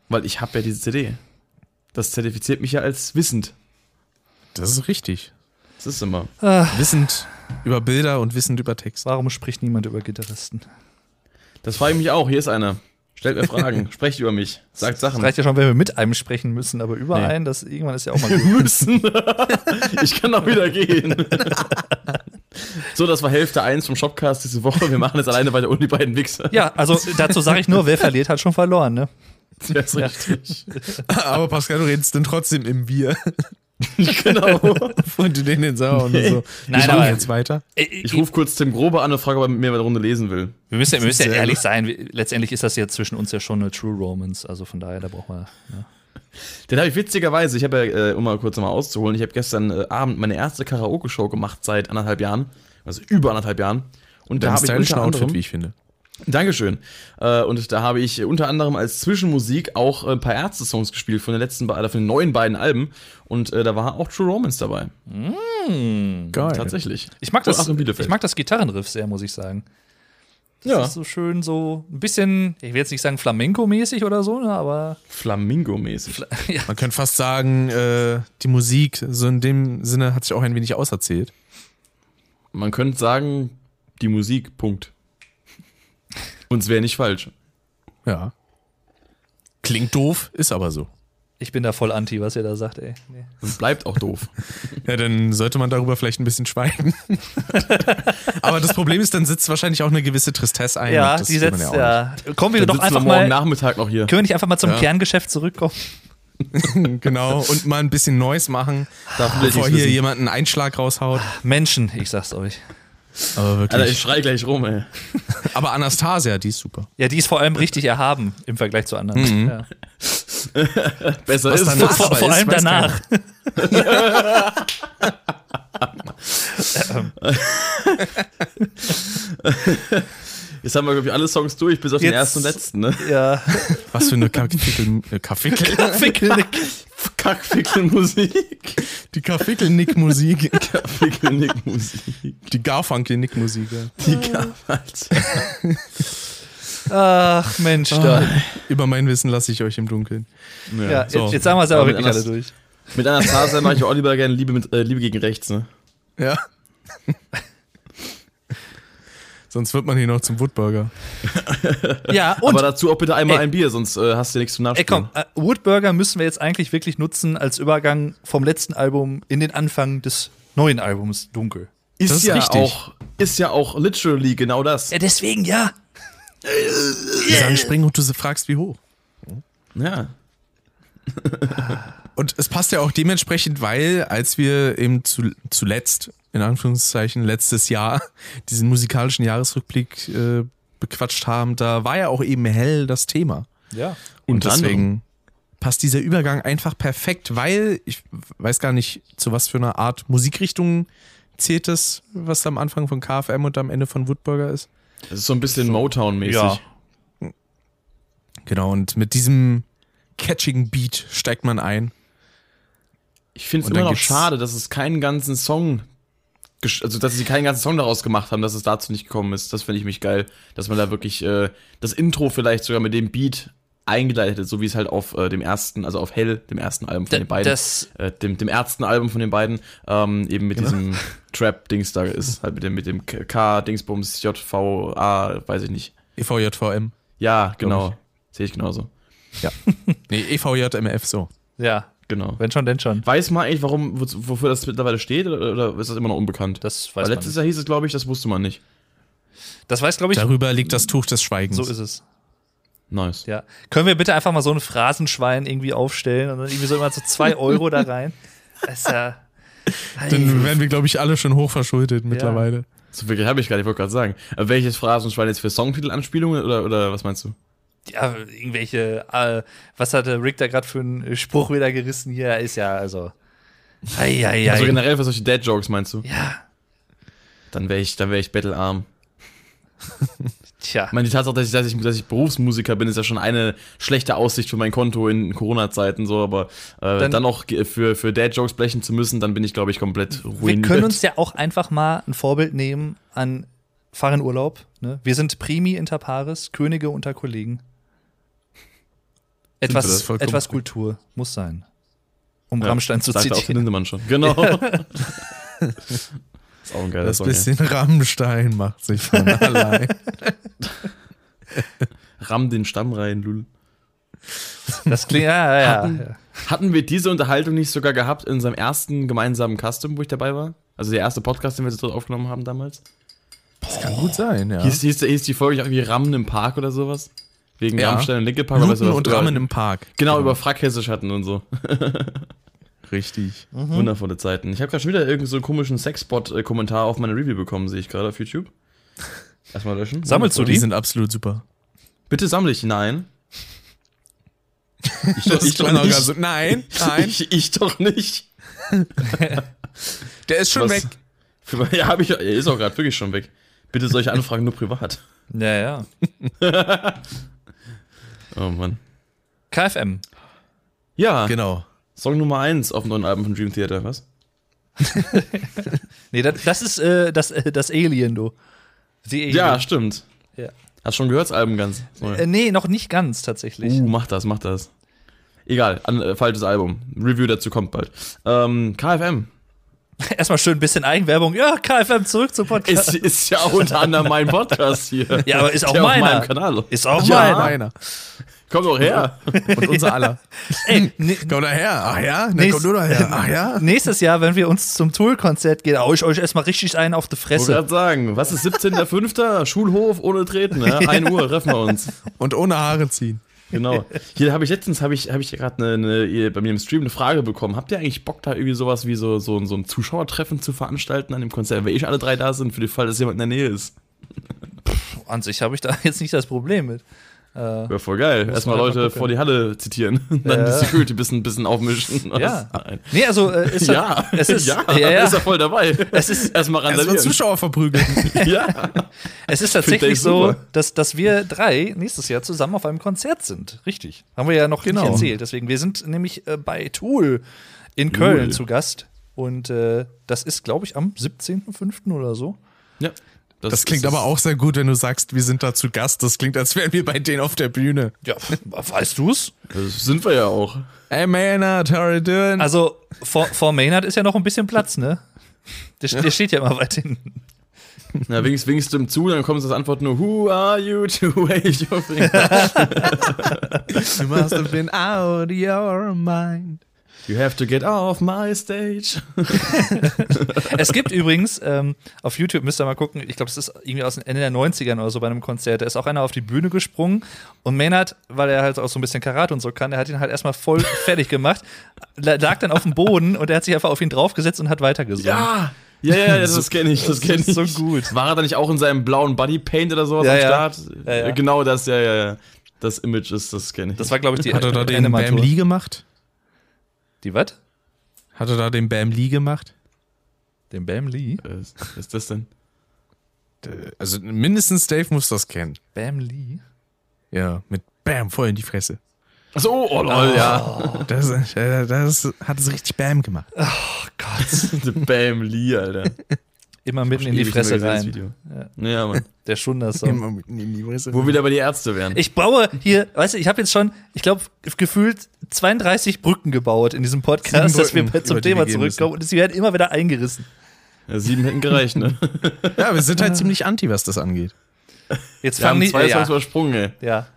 Weil ich habe ja diese CD. Das zertifiziert mich ja als wissend. Das ist richtig. Das ist immer. Wissend über Bilder und wissend über Text. Warum spricht niemand über Gitarristen? Das frage ich mich auch. Hier ist einer. Stellt mir Fragen. <laughs> Sprecht über mich. Sagt Sachen. reicht ja schon, wenn wir mit einem sprechen müssen, aber über Nee. einen, das irgendwann ist ja auch mal <laughs> gut. müssen. <laughs> ich kann auch wieder gehen. so, das war Hälfte 1 vom Shopcast diese Woche. Wir machen jetzt alleine weiter ohne die beiden Wichser. Ja, also dazu sage ich nur, wer verliert, hat schon verloren, ne? Ja, ist richtig. Aber Pascal, du redest dann trotzdem im Wir. <laughs> genau. Und du den in Sau und so. <laughs> Nein, ich aber- jetzt weiter. Ich rufe kurz Tim Grobe an und frage, ob er mit mir eine Runde lesen will. Wir müssen, wir müssen ja ehrlich sein, wir- letztendlich ist das ja zwischen uns ja schon eine True Romance, also von daher, da braucht man. Ne? Den habe ich witzigerweise, ich habe ja, äh, um mal kurz mal auszuholen, ich habe gestern äh, Abend meine erste Karaoke-Show gemacht seit anderthalb Jahren, also über anderthalb Jahren. Und da Dein habe ich unter Outfit, anderem, wie ich finde. Dankeschön. Äh, und da habe ich unter anderem als Zwischenmusik auch ein paar Ärzte-Songs gespielt von den letzten, be- äh, von den neuen beiden Alben. Und äh, da war auch True Romance dabei. Geil. Tatsächlich. Ich mag das, ich mag das Gitarrenriff sehr, muss ich sagen. Das Ja. ist so schön, so ein bisschen, ich will jetzt nicht sagen Flamenco-mäßig oder so, ne, aber Flamingo-mäßig. <laughs> ja, Man könnte fast sagen, äh, die Musik, so in dem Sinne, hat sich auch ein wenig auserzählt. Man könnte sagen, die Musik, Punkt. Und es wäre nicht falsch. Ja. Klingt doof, ist aber so. ich bin da voll anti, was ihr da sagt, ey. Nee. Und bleibt auch doof. <laughs> Ja, dann sollte man darüber vielleicht ein bisschen schweigen. <laughs> aber das Problem ist, dann sitzt wahrscheinlich auch eine gewisse Tristesse ein. Ja, das die setzt, auch ja. Kommen wir Dann doch einfach wir morgen mal, Nachmittag noch hier. können wir nicht einfach mal zum Ja. Kerngeschäft zurückkommen? <laughs> Genau. Und mal ein bisschen Neues machen, bevor hier wissen. jemand einen Einschlag raushaut. Menschen, ich sag's euch. Aber wirklich. Alter, ich schrei gleich rum, ey. <laughs> aber Anastasia, die ist super. Ja, die ist vor allem richtig erhaben im Vergleich zu anderen. Ja. <laughs> Besser Was ist danach. Vor, vor allem danach. <laughs> Jetzt haben wir, glaube ich, alle Songs durch, bis auf den Jetzt- ersten und letzten, ne? Ja. Was für eine Kaffeekel, Kaffeekel, Fickelnick. Kackfickel-Musik. die Kaffeekel-Nick-Musik. Kackfickel-Nick-Musik. Die Garfunkel-Nick-Musik. Ja. Die Kaffals. Ach, Mensch, da. Über mein Wissen lasse ich euch im Dunkeln. Ja, so. jetzt, jetzt sagen wir es aber Aber wirklich alle durch. Mit Anastasia mache ich lieber gerne Liebe, mit, äh, Liebe gegen rechts, ne? Ja. Sonst wird man hier noch zum Woodburger. Ja, und Aber dazu auch bitte einmal Ey. ein Bier, sonst äh, hast du nichts zum Ey, Nachspielen. komm, äh, Woodburger müssen wir jetzt eigentlich wirklich nutzen als Übergang vom letzten Album in den Anfang des neuen Albums Dunkel. ist, ist ja richtig. auch, ist ja auch literally genau das. Ja, deswegen ja. Die sagen springen und du fragst, wie hoch. Ja. Und es passt ja auch dementsprechend, weil als wir eben zu, zuletzt, in Anführungszeichen, letztes Jahr <laughs> diesen musikalischen Jahresrückblick äh, bequatscht haben, da war ja auch eben hell das Thema. Ja. Und deswegen passt dieser Übergang einfach perfekt, weil ich weiß gar nicht, zu was für einer Art Musikrichtung zählt es, was am Anfang von KFM und am Ende von Woodburger ist. Das ist so ein bisschen Motown-mäßig. Ja. Genau, und mit diesem catchigen Beat steigt man ein. Ich finde es immer noch schade, dass es keinen ganzen Song, also dass sie keinen ganzen Song daraus gemacht haben, dass es dazu nicht gekommen ist. Das finde ich mich geil, dass man da wirklich äh, das Intro vielleicht sogar mit dem Beat eingeleitet, hat, so wie es halt auf äh, dem ersten, also auf Hell, dem ersten Album von Da- den beiden, das- äh, dem, dem ersten Album von den beiden, ähm, eben mit diesem Trap-Dings da ist, halt mit dem, mit dem K-Dingsbums, JVA, weiß ich nicht. E EVJVM. Ja, genau. Sehe ich genauso. Ja. <laughs> nee, EVJMF so. Ja. Genau. Wenn schon, denn schon. Weiß man eigentlich, warum, wo- wofür das mittlerweile steht, oder, oder ist das immer noch unbekannt? Das weiß Weil man letztes nicht. Jahr hieß es, glaube ich, das wusste man nicht. Das weiß, glaube ich, Darüber liegt das Tuch des Schweigens. so ist es. Nice. Ja. Können wir bitte einfach mal so ein Phrasenschwein irgendwie aufstellen und dann irgendwie so immer so zwei <laughs> Euro da rein? Das ist ja. Dann werden wir, glaube ich, alle schon hochverschuldet mittlerweile. So wirklich habe ich gar nicht, wollte gerade sagen. Aber welches Phrasenschwein jetzt für Songtitelanspielungen oder, oder was meinst du? Ja, irgendwelche, äh, was hatte Rick da gerade für einen Spruch wieder gerissen hier? Ist ja, also. Ei, ei, ei. Also generell für solche Dad-Jokes meinst du? ja, Dann wäre ich, dann wäre ich battlearm. <laughs> tja. Ich meine, die Tatsache, dass ich, dass, ich, dass ich Berufsmusiker bin, ist ja schon eine schlechte Aussicht für mein Konto in Corona-Zeiten, so, aber äh, Dann- dann, noch ge- für, für Dad-Jokes blechen zu müssen, dann bin ich, glaube ich, komplett Wir ruiniert. können uns ja auch einfach mal ein Vorbild nehmen an Fahr in Urlaub. Ne? Wir sind Primi inter pares, Könige unter Kollegen. Etwas, etwas Kultur muss sein. Um Ja, Rammstein zu sagt auch zitieren. Lindemann schon. <laughs> Genau. ist auch ein geiler Das Song. bisschen Rammstein macht sich von <laughs> allein. Ramm den Stamm rein, Lul. Das klingt, ja, ja, Hatten- ja. Hatten wir diese Unterhaltung nicht sogar gehabt in unserem ersten gemeinsamen Custom, wo ich dabei war? Also der erste Podcast, den wir so aufgenommen haben damals? Das kann gut sein, ja. Hieß, hieß, hieß die Folge auch irgendwie Rammen im Park oder sowas? Wegen Ja. Rammstein und Linke Park oder Luten sowas? und Über- Rammen im Park. Genau, über Frackhessisch hatten und so. <laughs> Richtig. Wundervolle Zeiten. Ich habe gerade schon wieder irgendeinen so einen komischen Sexbot-Kommentar auf meine Review bekommen, sehe ich gerade auf YouTube. <laughs> Erstmal löschen. Sammelst du Die die? sind absolut super. Bitte sammle ich. Nein. Ich, Das <laughs> ich, doch nicht. so, nein, nein, Ich, ich doch nicht. der ist schon Was- weg. Für, ja, hab ich, er ist auch gerade wirklich schon weg. Bitte solche Anfragen nur privat. Ja, ja. Oh Mann. KFM. Ja, Genau. Song Nummer 1 auf dem neuen Album von Dream Theater, was? <laughs> Nee, das, das ist äh, das, äh, das Alien, du. Die Alien. Ja, stimmt. Ja. Hast schon gehört, das Album ganz? Neu. Äh, nee, noch nicht ganz tatsächlich. Uh, mach das, mach das. Egal, an, äh, falsches Album. Review dazu kommt bald. Ähm, KFM. <laughs> Erstmal schön ein bisschen Eigenwerbung. Ja, KFM zurück zum Podcast. Ist, ist ja unter anderem mein Podcast hier. <laughs> ja, aber ist auch Der auf meiner. meinem Kanal. Ist auch Ja. meiner. Meiner. Komm doch her. <laughs> Und unser aller. Ey, ne, Komm daher. Ach ja? Nächst- komm du daher. Ach ja? nächstes Jahr, wenn wir uns zum Tool-Konzert gehen, hau ich euch erstmal richtig einen auf die Ich wollte Fresse. gerade sagen, was ist 17.05. Schulhof ohne Treten, ja? 1 Uhr treffen wir uns. Und ohne Haare ziehen. Genau. <laughs> Hier habe ich letztens habe ich, hab ich gerade eine, eine, bei mir im Stream eine Frage bekommen. Habt ihr eigentlich Bock, da irgendwie sowas wie so, so, so ein Zuschauertreffen zu veranstalten an dem Konzert, weil ich alle drei da sind, für den Fall, dass jemand in der Nähe ist? An sich habe ich da <laughs> jetzt nicht das Problem mit. Äh, Wäre voll geil. Erstmal Leute vor die Halle zitieren. <laughs> Dann Ja. die Security ein bisschen, bisschen aufmischen. <laughs> Ja. <laughs> Nein. nee, also äh, ist das, Ja, es ist, ja, ja, ja, ist er voll dabei. Es ist- erstmal Erstmal randalieren. Zuschauer verprügeln. ja. es ist tatsächlich so, dass, dass wir drei nächstes Jahr zusammen auf einem Konzert sind. Richtig. Haben wir ja noch Genau. nicht erzählt. Deswegen, wir sind nämlich äh, bei Tool in Köln Tool. zu Gast. Und äh, das ist, glaube ich, am 17.05. oder so. ja. Das klingt ist- aber auch sehr gut, wenn du sagst, wir sind da zu Gast. Das klingt, als wären wir bei denen auf der Bühne. Ja, weißt du's? Das sind wir ja auch. Hey Maynard, how are you doing? Also, vor, vor Maynard ist ja noch ein bisschen Platz, ne? Der, der steht ja immer weit hinten. Na, winkst, winkst du ihm zu, dann kommt das Antwort nur, Who are you to wave your finger? <laughs> you must have been out of your mind. You have to get off my stage. <laughs> Es gibt übrigens, ähm, auf YouTube müsst ihr mal gucken, ich glaube, das ist irgendwie aus den Ende der 90ern oder so bei einem Konzert, da ist auch einer auf die Bühne gesprungen und Maynard, weil er halt auch so ein bisschen Karate und so kann, der hat ihn halt erstmal voll <laughs> fertig gemacht, la- lag dann auf dem Boden und er hat sich einfach auf ihn draufgesetzt und hat weitergesungen. Ja! Ja, ja, das kenne ich, das <laughs> kenne ich. so gut. War er da nicht auch in seinem blauen Bodypaint oder sowas Ja, am ja. Start? Ja, ja. Genau das, ja, ja, ja. Das Image ist, das kenne ich. Das war, glaube ich, die Hat er da den. Bam Lee gemacht? Die was? Hat er da den Bam Lee gemacht? Den Bam Lee? Was ist das denn? Also mindestens Dave muss das kennen. Bam Lee? Ja, mit Bam voll in die Fresse. Achso, oh lol, ja. Das, äh, das hat es richtig Bam gemacht. Oh Gott. <laughs> Bam Lee, Alter. Immer mitten in die Fresse rein. Video. Ja, Mann. <laughs> Der Schunder-Song. <laughs> Immer mitten in die Fresse. Wo wir wieder bei die Ärzte wären. Ich baue hier, weißt du, ich habe jetzt schon, ich glaube, gefühlt 32 Brücken gebaut in diesem Podcast, dass wir zum Thema zurückkommen und sie werden immer wieder eingerissen. Ja, sieben hätten gereicht, ne? <laughs> Ja, wir sind halt ziemlich anti, was das angeht. Jetzt Wir haben fangen die, zwei ja, Songs übersprungen, ey. ja.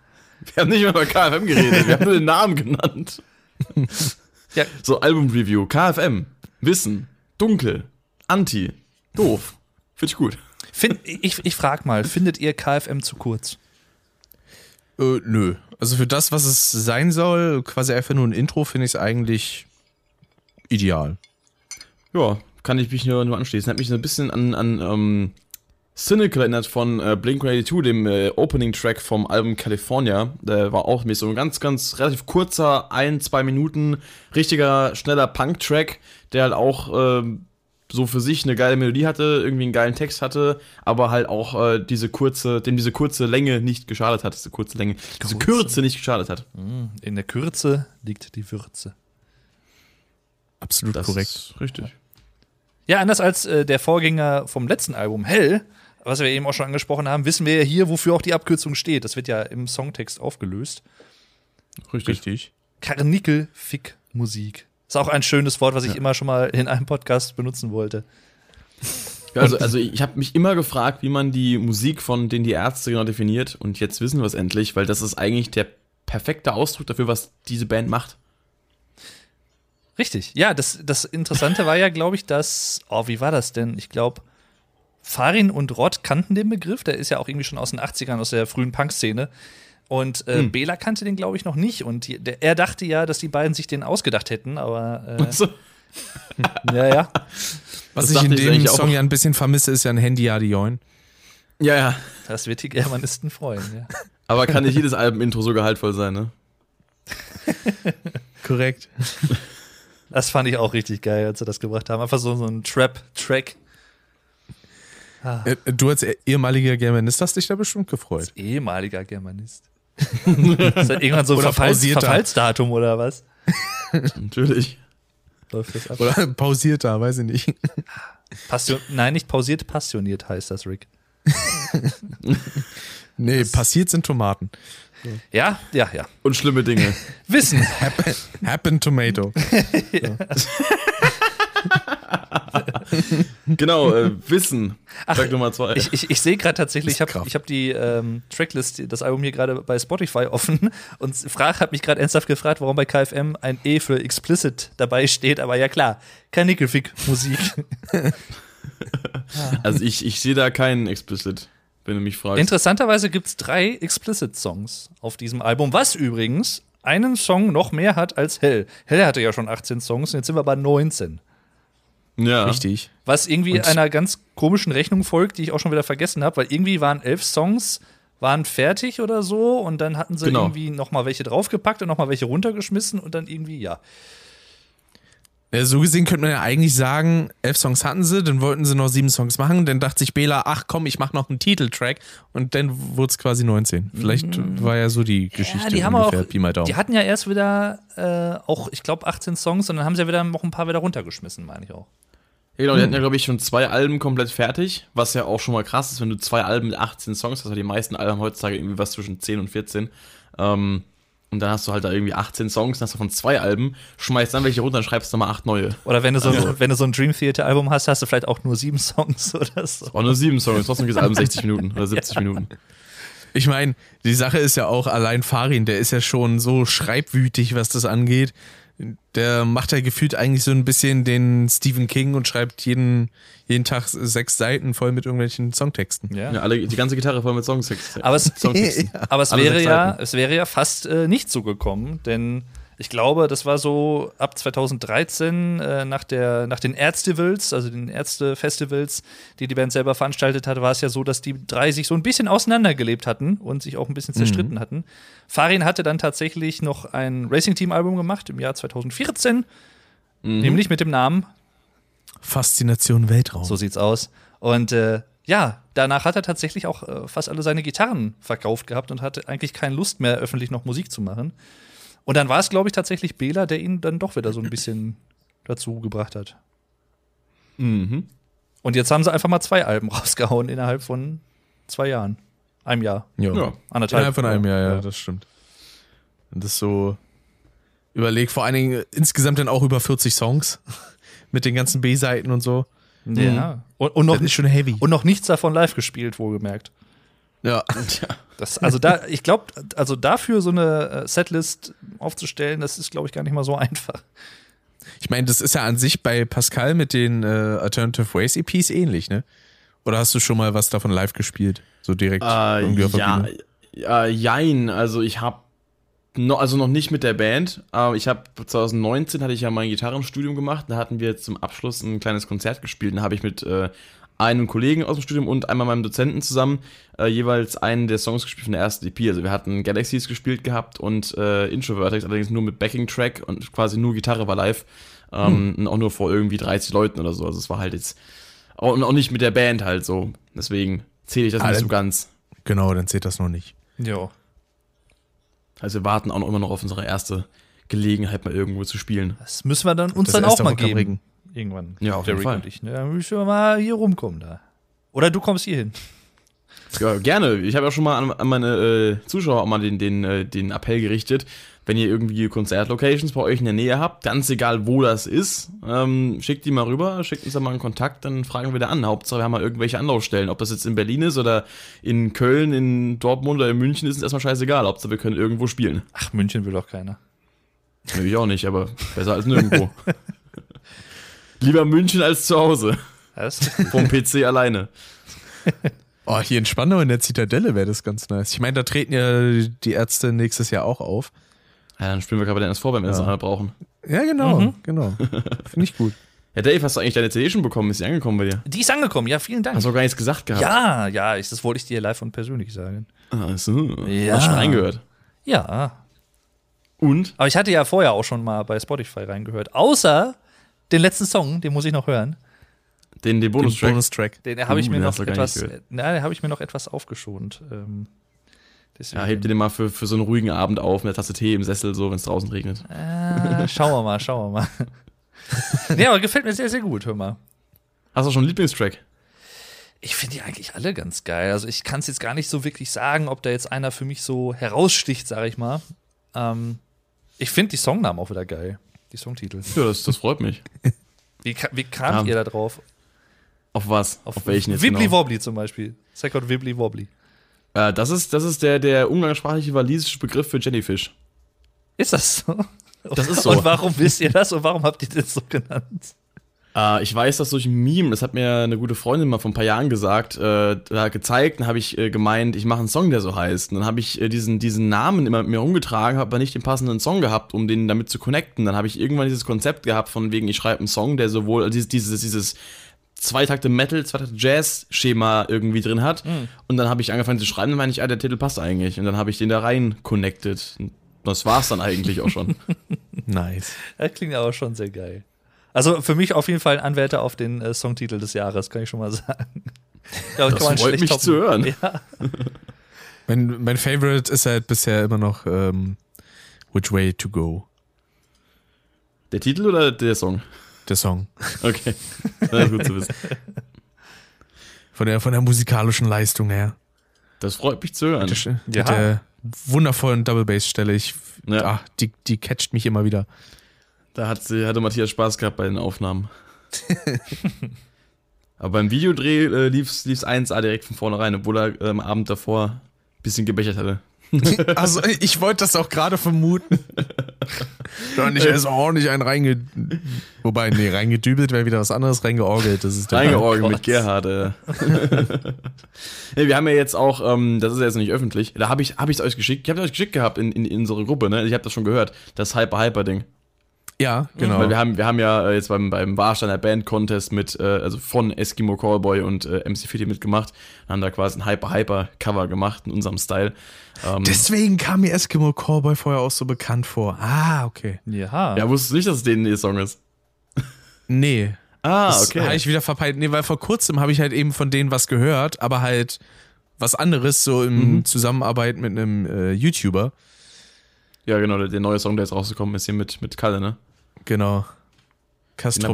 Wir haben nicht mehr über KFM geredet, wir haben nur den Namen genannt. Ja. So, Album-Review, KFM, Wissen, Dunkel, Anti, Doof. Finde ich gut. Find, ich ich frage mal, findet ihr KFM zu kurz? Äh, nö. Also für das, was es sein soll, quasi einfach nur ein Intro, finde ich es eigentlich ideal. Ja, kann ich mich nur, nur anschließen. Hat mich so ein bisschen an, an ähm, Cynical erinnert von äh, Blink-182, dem äh, Opening-Track vom Album California. Der war auch mit so ein ganz, ganz relativ kurzer, ein, zwei Minuten, richtiger, schneller Punk-Track, der halt auch ähm, so für sich eine geile Melodie hatte, irgendwie einen geilen Text hatte, aber halt auch äh, diese kurze, dem diese kurze Länge nicht geschadet hat, diese kurze Länge, diese Kurze. Kürze nicht geschadet hat. In der Kürze liegt die Würze. Absolut Das korrekt. ist richtig. Ja, anders als äh, der Vorgänger vom letzten Album, Hell, was wir eben auch schon angesprochen haben, wissen wir ja hier, wofür auch die Abkürzung steht. Das wird ja im Songtext aufgelöst. Richtig. Richtig. Karnickel-Fick-Musik. Ist auch ein schönes Wort, was ich immer schon mal in einem Podcast benutzen wollte. Ja, Also, also ich habe mich immer gefragt, wie man die Musik von den die Ärzte genau definiert und jetzt wissen wir es endlich, weil das ist eigentlich der perfekte Ausdruck dafür, was diese Band macht. Richtig. Ja, das, das Interessante war ja, glaube ich, dass, oh, wie war das denn? Ich glaube, Farin und Rod kannten den Begriff. Der ist ja auch irgendwie schon aus den 80ern, aus der frühen Punk-Szene. Und äh, Bela kannte den, glaube ich, noch nicht. Und die, der, er dachte ja, dass die beiden sich den ausgedacht hätten, aber äh, So, <laughs> ja, ja. Was Das ich in ich dem eigentlich Song auch. ja ein bisschen vermisse, ist ja ein Handy Adioin. ja, ja. Das wird die Germanisten freuen, ja. <laughs> Aber kann nicht jedes Album-Intro so gehaltvoll sein, ne? <laughs> Korrekt. Das fand ich auch richtig geil, als sie das gebracht haben. Einfach so, so ein Trap-Track. Äh, Du als ehemaliger Germanist hast dich da bestimmt gefreut. Ehemaliger Germanist. <laughs> ist das irgendwann so ein Oder Verfalls pausierter. Verfallsdatum oder was? <laughs> Natürlich. Läuft das ab? Oder pausiert da, weiß ich nicht. Passion Nein, nicht pausiert, passioniert heißt das, Rick. <laughs> Nee, passiert sind Tomaten. Ja, ja, ja. Und schlimme Dinge. Wissen. Happen, happen Tomato. <laughs> genau, äh, Wissen. Sag Nummer zwei. Ich, ich, ich sehe gerade tatsächlich, ich habe hab die ähm, Tracklist, das Album hier gerade bei Spotify offen und Frag hat mich gerade ernsthaft gefragt, warum bei KFM ein E für explicit dabei steht, aber ja klar, kein Nickelfick-Musik. <laughs> Also ich, ich sehe da keinen Explicit, wenn du mich fragst. Interessanterweise gibt es drei Explicit-Songs auf diesem Album, was übrigens einen Song noch mehr hat als Hell. Hell hatte ja schon 18 Songs und jetzt sind wir bei 19. ja. Richtig. Was irgendwie Und- einer ganz komischen Rechnung folgt, die ich auch schon wieder vergessen habe, weil irgendwie waren elf Songs waren fertig oder so und dann hatten sie Genau. irgendwie noch mal welche draufgepackt und noch mal welche runtergeschmissen und dann irgendwie ja. Ja, so gesehen könnte man ja eigentlich sagen, elf Songs hatten sie, dann wollten sie noch sieben Songs machen, dann dachte sich Bela, ach komm, ich mach noch einen Titeltrack und dann wurde es quasi 19. Vielleicht war ja so die Geschichte ja, die haben auch, Pi mal Daumen. die hatten ja erst wieder äh, auch, ich glaube 18 Songs und dann haben sie ja wieder noch ein paar wieder runtergeschmissen, meine ich auch. Ja, genau, die hatten ja, glaube ich, schon zwei Alben komplett fertig, was ja auch schon mal krass ist, wenn du zwei Alben mit 18 Songs hast, also die meisten Alben heutzutage irgendwie was zwischen 10 und 14. Ähm, und dann hast du halt da irgendwie 18 Songs, dann hast du von zwei Alben, schmeißt dann welche runter und schreibst nochmal acht neue. Oder wenn du so, wenn du so ein Dream Theater Album hast, hast du vielleicht auch nur sieben Songs <laughs> oder so. Auch nur sieben Songs, trotzdem geht das Album 60 Minuten oder <laughs> 70 Minuten. Ich meine, die Sache ist ja auch allein Farin, der ist ja schon so schreibwütig, was das angeht. Der macht ja gefühlt eigentlich so ein bisschen den Stephen King und schreibt jeden, jeden Tag sechs Seiten voll mit irgendwelchen Songtexten. Ja, alle, die ganze Gitarre voll mit Songtext. Aber es, Songtexten. <laughs> Aber es wäre ja, es wäre ja fast äh, nicht so gekommen, denn ich glaube, das war so ab 2013 äh, nach, der, nach den Ärztivals, also den Ärzte-Festivals, die die Band selber veranstaltet hatte, war es ja so, dass die drei sich so ein bisschen auseinandergelebt hatten und sich auch ein bisschen zerstritten hatten. Farin hatte dann tatsächlich noch ein Racing-Team-Album gemacht im Jahr 2014, nämlich mit dem Namen Faszination Weltraum. so sieht's aus. Und äh, ja, danach hat er tatsächlich auch äh, fast alle seine Gitarren verkauft gehabt und hatte eigentlich keine Lust mehr, öffentlich noch Musik zu machen. Und dann war es, glaube ich, tatsächlich Bela, der ihn dann doch wieder so ein bisschen <laughs> dazu gebracht hat. Mhm. Und jetzt haben sie einfach mal zwei Alben <laughs> rausgehauen innerhalb von zwei Jahren. Einem Jahr. ja. Ja. Anderthalb. Innerhalb von einem Jahr, ja, das stimmt. Und das so überlegt, vor allen Dingen insgesamt dann auch über 40 Songs <laughs> mit den ganzen B-Seiten und so. Ja. Und, und, noch, Das ist schon heavy. und noch nichts davon live gespielt, wohlgemerkt. Ja. <laughs> Das, also da, ich glaube, also dafür so eine äh, Setlist aufzustellen, das ist, glaube ich, gar nicht mal so <laughs> einfach. Ich meine, das ist ja an sich bei Pascal mit den äh, Alternative Ways EPs ähnlich, ne? Oder hast du schon mal was davon live gespielt? So direkt Äh, ja, ja, jein. Also ich habe noch, also noch nicht mit der Band, aber ich habe 2019 hatte ich ja mein Gitarrenstudium gemacht. Da hatten wir zum Abschluss ein kleines Konzert gespielt. Da habe ich mit äh, einem Kollegen aus dem Studium und einmal meinem Dozenten zusammen äh, jeweils einen der Songs gespielt von der ersten EP. Also wir hatten Galaxies gespielt gehabt und äh, Introvertex, allerdings nur mit Backing-Track und quasi nur Gitarre war live. Ähm, Und auch nur vor irgendwie 30 Leuten oder so. Also es war halt jetzt auch, und auch nicht mit der Band halt so. Deswegen zähle ich das Ah, nicht so ganz. Genau, dann zählt das noch nicht. Ja. Also wir warten auch noch immer noch auf unsere erste Gelegenheit, mal irgendwo zu spielen. Das müssen wir dann uns Das dann auch mal geben. Ring. Irgendwann. Ja, auf Der jeden Fall. und ich. Ne? Dann müssen wir mal hier rumkommen da. Oder du kommst hier hin. <laughs> Ja, gerne. Ich habe ja schon mal an, an meine äh, Zuschauer auch mal den, den, äh, den Appell gerichtet, wenn ihr irgendwie Konzertlocations bei euch in der Nähe habt, ganz egal wo das ist, ähm, schickt die mal rüber, schickt uns da mal einen Kontakt, dann fragen wir da an. Hauptsache wir haben mal irgendwelche Anlaufstellen. Ob das jetzt in Berlin ist oder in Köln, in Dortmund oder in München, ist uns erstmal scheißegal. Hauptsache wir können irgendwo spielen. Ach, München will doch keiner. Nö, ich auch nicht, aber besser als nirgendwo. <laughs> Lieber München als zu Hause. Das, <laughs> Vom PC alleine. Oh, hier in Spandau in der Zitadelle wäre das ganz nice. Ich meine, da treten ja die Ärzte nächstes Jahr auch auf. Ja, dann spielen wir gerade erst vor, wenn wir das Ja. nachher brauchen. Ja, genau, Mhm. genau. <laughs> Finde ich gut. Ja, Dave, hast du eigentlich deine CD schon bekommen? Ist die angekommen bei dir? die ist angekommen, ja, vielen Dank. Hast du auch gar nichts gesagt gehabt? ja, ja, ich, das wollte ich dir live und persönlich sagen. Ach so. Ja. Hast schon reingehört. Ja. Und? Aber ich hatte ja vorher auch schon mal bei Spotify reingehört. Außer den letzten Song, den muss ich noch hören. Den, den Bonustrack. Bonustrack. Den habe ich Uh, mir den noch etwas, den habe ich mir noch etwas aufgeschont. Ähm, deswegen. Ja, hebt ihr den mal für, für so einen ruhigen Abend auf mit einer Tasse Tee im Sessel, so, wenn es draußen regnet. Äh, schauen wir mal, schauen wir mal. <laughs> nee, aber gefällt mir sehr, sehr gut, hör mal. Hast du schon einen Lieblingstrack? Ich finde die eigentlich alle ganz geil. Also ich kann es jetzt gar nicht so wirklich sagen, ob da jetzt einer für mich so heraussticht, sage ich mal. Ähm, ich finde die Songnamen auch wieder geil. Die Songtitel. Ja, das, das freut mich. <laughs> Wie, wie kamt Ja. ihr da drauf? Auf was? Auf, welchen jetzt Wibbly genau? Wobbly zum Beispiel. Second Wibbly Wobbly. Äh, das ist, das ist der, der umgangssprachliche walisische Begriff für Jellyfish. Ist das so? Das ist so. Und warum wisst ihr das und warum habt ihr das so genannt? Äh, ich weiß das durch ein Meme, das hat mir eine gute Freundin mal vor ein paar Jahren gesagt, äh, da gezeigt, dann habe ich äh, gemeint, ich mache einen Song, der so heißt. Und dann habe ich äh, diesen, diesen Namen immer mit mir rumgetragen, habe aber nicht den passenden Song gehabt, um den damit zu connecten. Dann habe ich irgendwann dieses Konzept gehabt, von wegen, ich schreibe einen Song, der sowohl also dieses, dieses, dieses Zweitakte Metal, Zweitakte Jazz-Schema irgendwie drin hat. Und dann habe ich angefangen zu schreiben, dann meine ich, ah, der Titel passt eigentlich. Und dann habe ich den da rein connected. Und Das war's dann eigentlich auch schon. <laughs> Nice. Das klingt aber schon sehr geil. Also für mich auf jeden Fall ein Anwärter auf den äh, Songtitel des Jahres, kann ich schon mal <laughs> sagen. Das freut mich zu hören. Ja. Mein, mein Favorite ist halt bisher immer noch ähm, Which Way to Go, Der Titel oder der Song? der Song. Okay. Das gut zu wissen. Von der, von der musikalischen Leistung her. Das freut mich zu hören. Mit der, Ja. mit der wundervollen Double Bass Stelle. Ich, Ja. ah, die, die catcht mich immer wieder. Da hat, sie- hatte Matthias Spaß gehabt bei den Aufnahmen. <laughs> Aber beim Videodreh äh, lief's, lief's 1A direkt von vornherein, obwohl er äh, am Abend davor ein bisschen gebechert hatte. <laughs> Also ich wollte das auch gerade vermuten. Doch nicht erst ordentlich einen reinge... Wobei, nee, reingedübelt wäre wieder was anderes, reingeorgelt. Das ist Reingeorgelt mit Gerhard. Äh. <laughs> nee, wir haben ja jetzt auch, ähm, das ist ja jetzt nicht öffentlich, da habe ich es hab ich's euch geschickt. Ich habe euch geschickt gehabt in, in, in unsere Gruppe, ne? Ich habe das schon gehört, das Hyper-Hyper-Ding. Ja, genau. Weil wir haben, wir haben ja äh, jetzt beim, beim Warsteiner Band Contest mit, äh, also von Eskimo Callboy und äh, MC Fitty mitgemacht, haben da quasi ein Hyper-Hyper-Cover gemacht in unserem Style. Ähm, Deswegen kam mir Eskimo Callboy vorher auch so bekannt vor. Ah, okay. ja. ja, wusstest du nicht, dass es denen ihr Song ist? Nee. Ah, Das okay. habe ich wieder verpeilt. Nee, weil vor kurzem habe ich halt eben von denen was gehört, aber halt was anderes, so im Mhm. Zusammenarbeit mit einem äh, YouTuber. ja, genau, der, der neue Song, der jetzt rausgekommen ist, hier mit, mit Kalle, ne? Genau.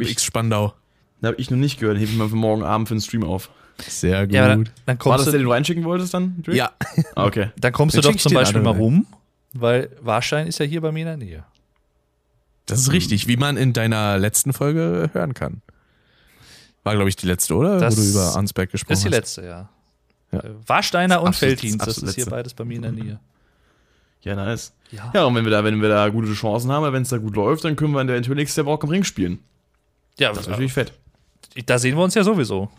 Ich- X Spandau. Den habe ich noch nicht gehört, den hebe ich mal für morgen Abend für den Stream auf. Sehr gut. ja, dann, dann War das der, du, den du reinschicken wolltest dann? Drake? ja. Ah, okay. <laughs> dann kommst du Dann doch schick ich zum Beispiel mal rum, weil Warstein ist ja hier bei mir in der Nähe. Das ist richtig, wie man in deiner letzten Folge hören kann. War, glaube ich, die letzte, oder? Das- Wo du über Arnsberg gesprochen Das ist die hast. letzte, ja. Ja. Warsteiner und Felddienst, das ist hier letzte. beides bei mir in der Nähe. Ja, nice. Ja. Ja, und wenn wir da, wenn wir da gute Chancen haben, wenn es da gut läuft, dann können wir in der eventuell nächste Rock am Ring spielen. Ja, Das ist natürlich fett. da sehen wir uns ja sowieso.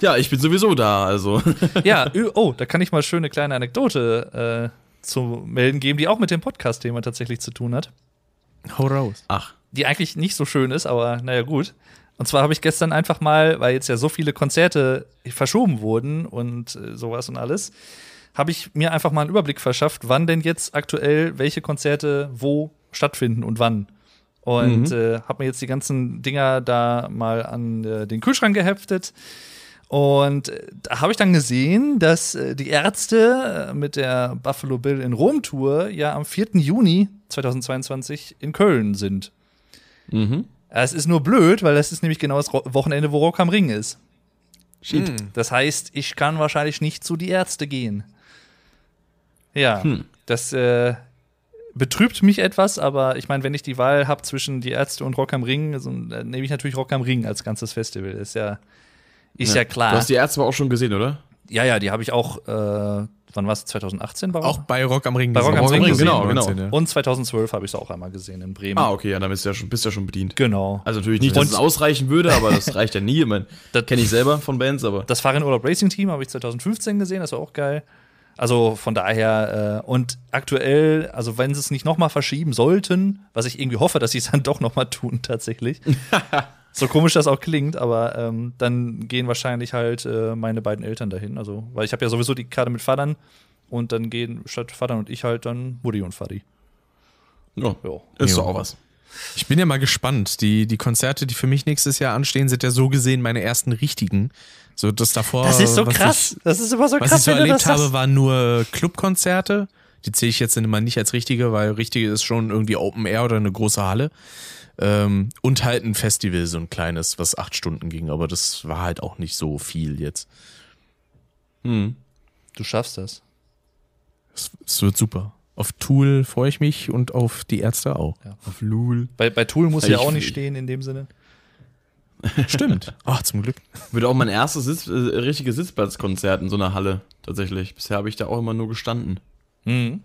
Ja, ich bin sowieso da, also. <laughs> Ja, oh, da kann ich mal schöne kleine Anekdote äh, zu melden geben, die auch mit dem Podcast-Thema tatsächlich zu tun hat. Hau raus. Ach. Die eigentlich nicht so schön ist, aber naja, gut. Und zwar habe ich gestern einfach mal, weil jetzt ja so viele Konzerte verschoben wurden und äh, sowas und alles, habe ich mir einfach mal einen Überblick verschafft, wann denn jetzt aktuell welche Konzerte wo stattfinden und wann. Und Mhm. äh, habe mir jetzt die ganzen Dinger da mal an äh, den Kühlschrank geheftet. Und äh, da habe ich dann gesehen, dass äh, die Ärzte äh, mit der Buffalo Bill in Rom Tour ja am 4. Juni 2022 in Köln sind. Mhm. Es ist nur blöd, weil das ist nämlich genau das Wochenende, wo Rock am Ring ist. Shit. Das heißt, ich kann wahrscheinlich nicht zu die Ärzte gehen. Ja, Hm. das äh, betrübt mich etwas, aber ich meine, wenn ich die Wahl habe zwischen die Ärzte und Rock am Ring, so, dann nehme ich natürlich Rock am Ring als ganzes Festival. Ist ja, ist ja, klar. Du hast die Ärzte aber auch schon gesehen, oder? ja, ja, die habe ich auch, äh, wann war es? 2018 bei Rock? Auch bei Rock am Ring. Bei Rock am gesehen. Ring, gesehen, genau, genau. 19, ja. Und 2012 habe ich es auch einmal gesehen in Bremen. Ah, okay, ja, dann bist du ja schon, bist du ja schon bedient. Genau. Also natürlich nicht, dass es ausreichen würde, aber das reicht ja nie. Ich mein, <laughs> Das- kenne ich selber von Bands, aber. Das Fahrradurlaub Racing Team habe ich 2015 gesehen, das war auch geil. Also von daher, äh, und aktuell, also wenn sie es nicht nochmal verschieben sollten, was ich irgendwie hoffe, dass sie es dann doch nochmal tun, tatsächlich. <laughs> so komisch das auch klingt, aber ähm, dann gehen wahrscheinlich halt äh, meine beiden Eltern dahin. Also, weil ich habe ja sowieso die Karte mit Vatern und dann gehen statt Vatern und ich halt dann Mutti und Vati. Ja, Ja. ist Jo. doch auch was. Ich bin ja mal gespannt. Die, die Konzerte, die für mich nächstes Jahr anstehen, sind ja so gesehen meine ersten richtigen. So das davor. Das ist so was krass. Ich, das ist immer so was krass. ich so erlebt habe, waren nur Clubkonzerte. Die zähle ich jetzt immer nicht als richtige, weil richtige ist schon irgendwie Open Air oder eine große Halle. Ähm, und halt ein Festival, so ein kleines, was acht Stunden ging. Aber das war halt auch nicht so viel jetzt. Hm. Du schaffst das. Es, es wird super. Auf Tool freue ich mich und auf die Ärzte auch. Auf Lul. Bei, bei Tool muss Ich- ja auch nicht stehen in dem Sinne. Stimmt. <laughs> Ach, zum Glück. Wird auch mein erstes Sitz, äh, richtiges Sitzplatzkonzert in so einer Halle, tatsächlich. Bisher habe ich da auch immer nur gestanden. Mhm.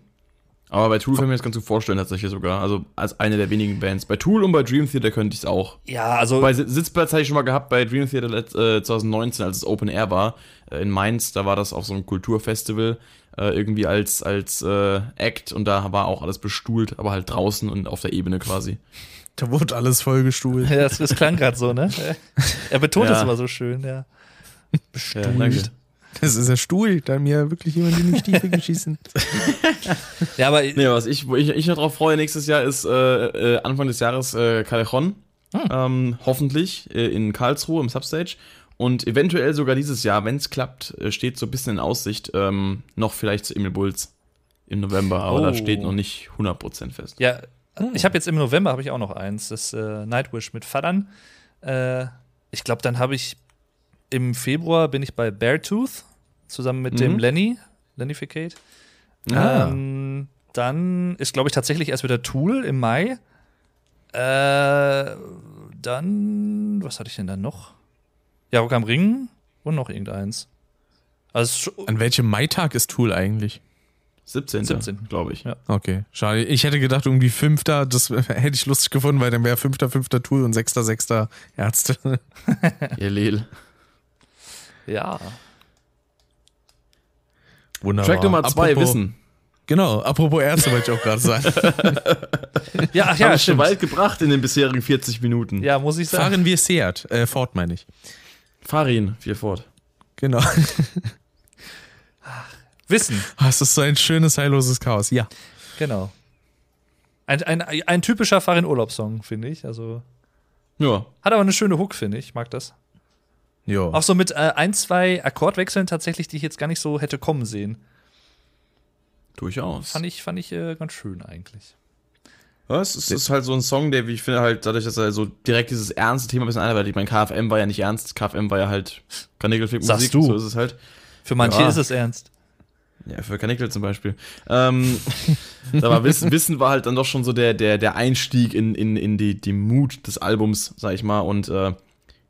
Aber bei Tool kann ich mir das ganz gut vorstellen, tatsächlich sogar. Also als eine der wenigen Bands. Bei Tool und bei Dream Theater könnte ich es auch. Ja, also Bei Si- Sitzplatz hatte ich schon mal gehabt bei Dream Theater äh, 2019, als es Open Air war. Äh, in Mainz, da war das auf so einem Kulturfestival. Äh, irgendwie als, als äh, Act und da war auch alles bestuhlt, aber halt draußen und auf der Ebene quasi. Da wurde alles vollgestuhlt. Ja, das, das klang gerade so, ne? <laughs> Er betont Ja. das immer so schön, ja. Ja, danke. Das ist der Stuhl, da mir wirklich jemand in die Stiefel geschissen. Ja, aber Nee, was ich, wo ich, ich noch drauf freue nächstes Jahr ist äh, äh, Anfang des Jahres äh, Callejon. Ähm, hoffentlich äh, in Karlsruhe im Substage. Und eventuell sogar dieses Jahr, wenn es klappt, äh, steht so ein bisschen in Aussicht, ähm, noch vielleicht zu Emil Bulls im November, aber Oh. da steht noch nicht 100% fest. ja, ich habe jetzt im November habe ich auch noch eins, das äh, Nightwish mit Fadern. Äh, ich glaube, dann habe ich im Februar bin ich bei Beartooth zusammen mit dem Mhm. Lenny, Lennificate. Ah. Ähm, dann ist, glaube ich, tatsächlich erst wieder Tool im Mai. Äh, dann, was hatte ich denn dann noch? Ja, Rock am Ring und noch irgendeins. Also, An welchem Maitag ist Tool eigentlich? 17. 17.. glaube ich. Ja. Okay, schade. Ich hätte gedacht, irgendwie Fünfter, das <laughs> hätte ich lustig gefunden, weil dann wäre Fünfter, Fünfter Tool und Sechster, Sechster Ärzte. <laughs> Ihr Lel. ja. Wunderbar. Track Nummer 2, Apropos- Wissen. Genau, apropos Ärzte wollte ich auch gerade sagen. <laughs> Ja, ach Ja, Hab stimmt. weit gebracht in den bisherigen 40 Minuten. Ja, muss ich sagen. Fahren wir Seat, äh, Ford meine ich. Farin, viel fort. Genau. Wissen, Ah, Es ist so ein schönes, heilloses Chaos. Ja. genau. Ein, ein, ein typischer Farin-Urlaubssong, finde ich. Also, Ja, hat aber eine schöne Hook, finde ich. Ich mag das. Jo. Auch so mit äh, ein, zwei Akkordwechseln tatsächlich, die ich jetzt gar nicht so hätte kommen sehen. durchaus. Fand ich, fand ich äh, ganz schön eigentlich. Ja, es ist, ist halt so ein Song, der, wie ich finde, halt dadurch, dass er so direkt dieses ernste Thema ein bisschen einarbeitet. Ich meine, KFM war ja nicht ernst, KFM war ja halt Kanickelfick Sagst Musik, du. so ist es halt. Für manche Ja. ist es ernst. Ja, für Kanickel zum Beispiel. Ähm, <laughs> aber Wissen, Wissen war halt dann doch schon so der, der, der Einstieg in, in, in die, die Mut des Albums, sag ich mal. Und äh,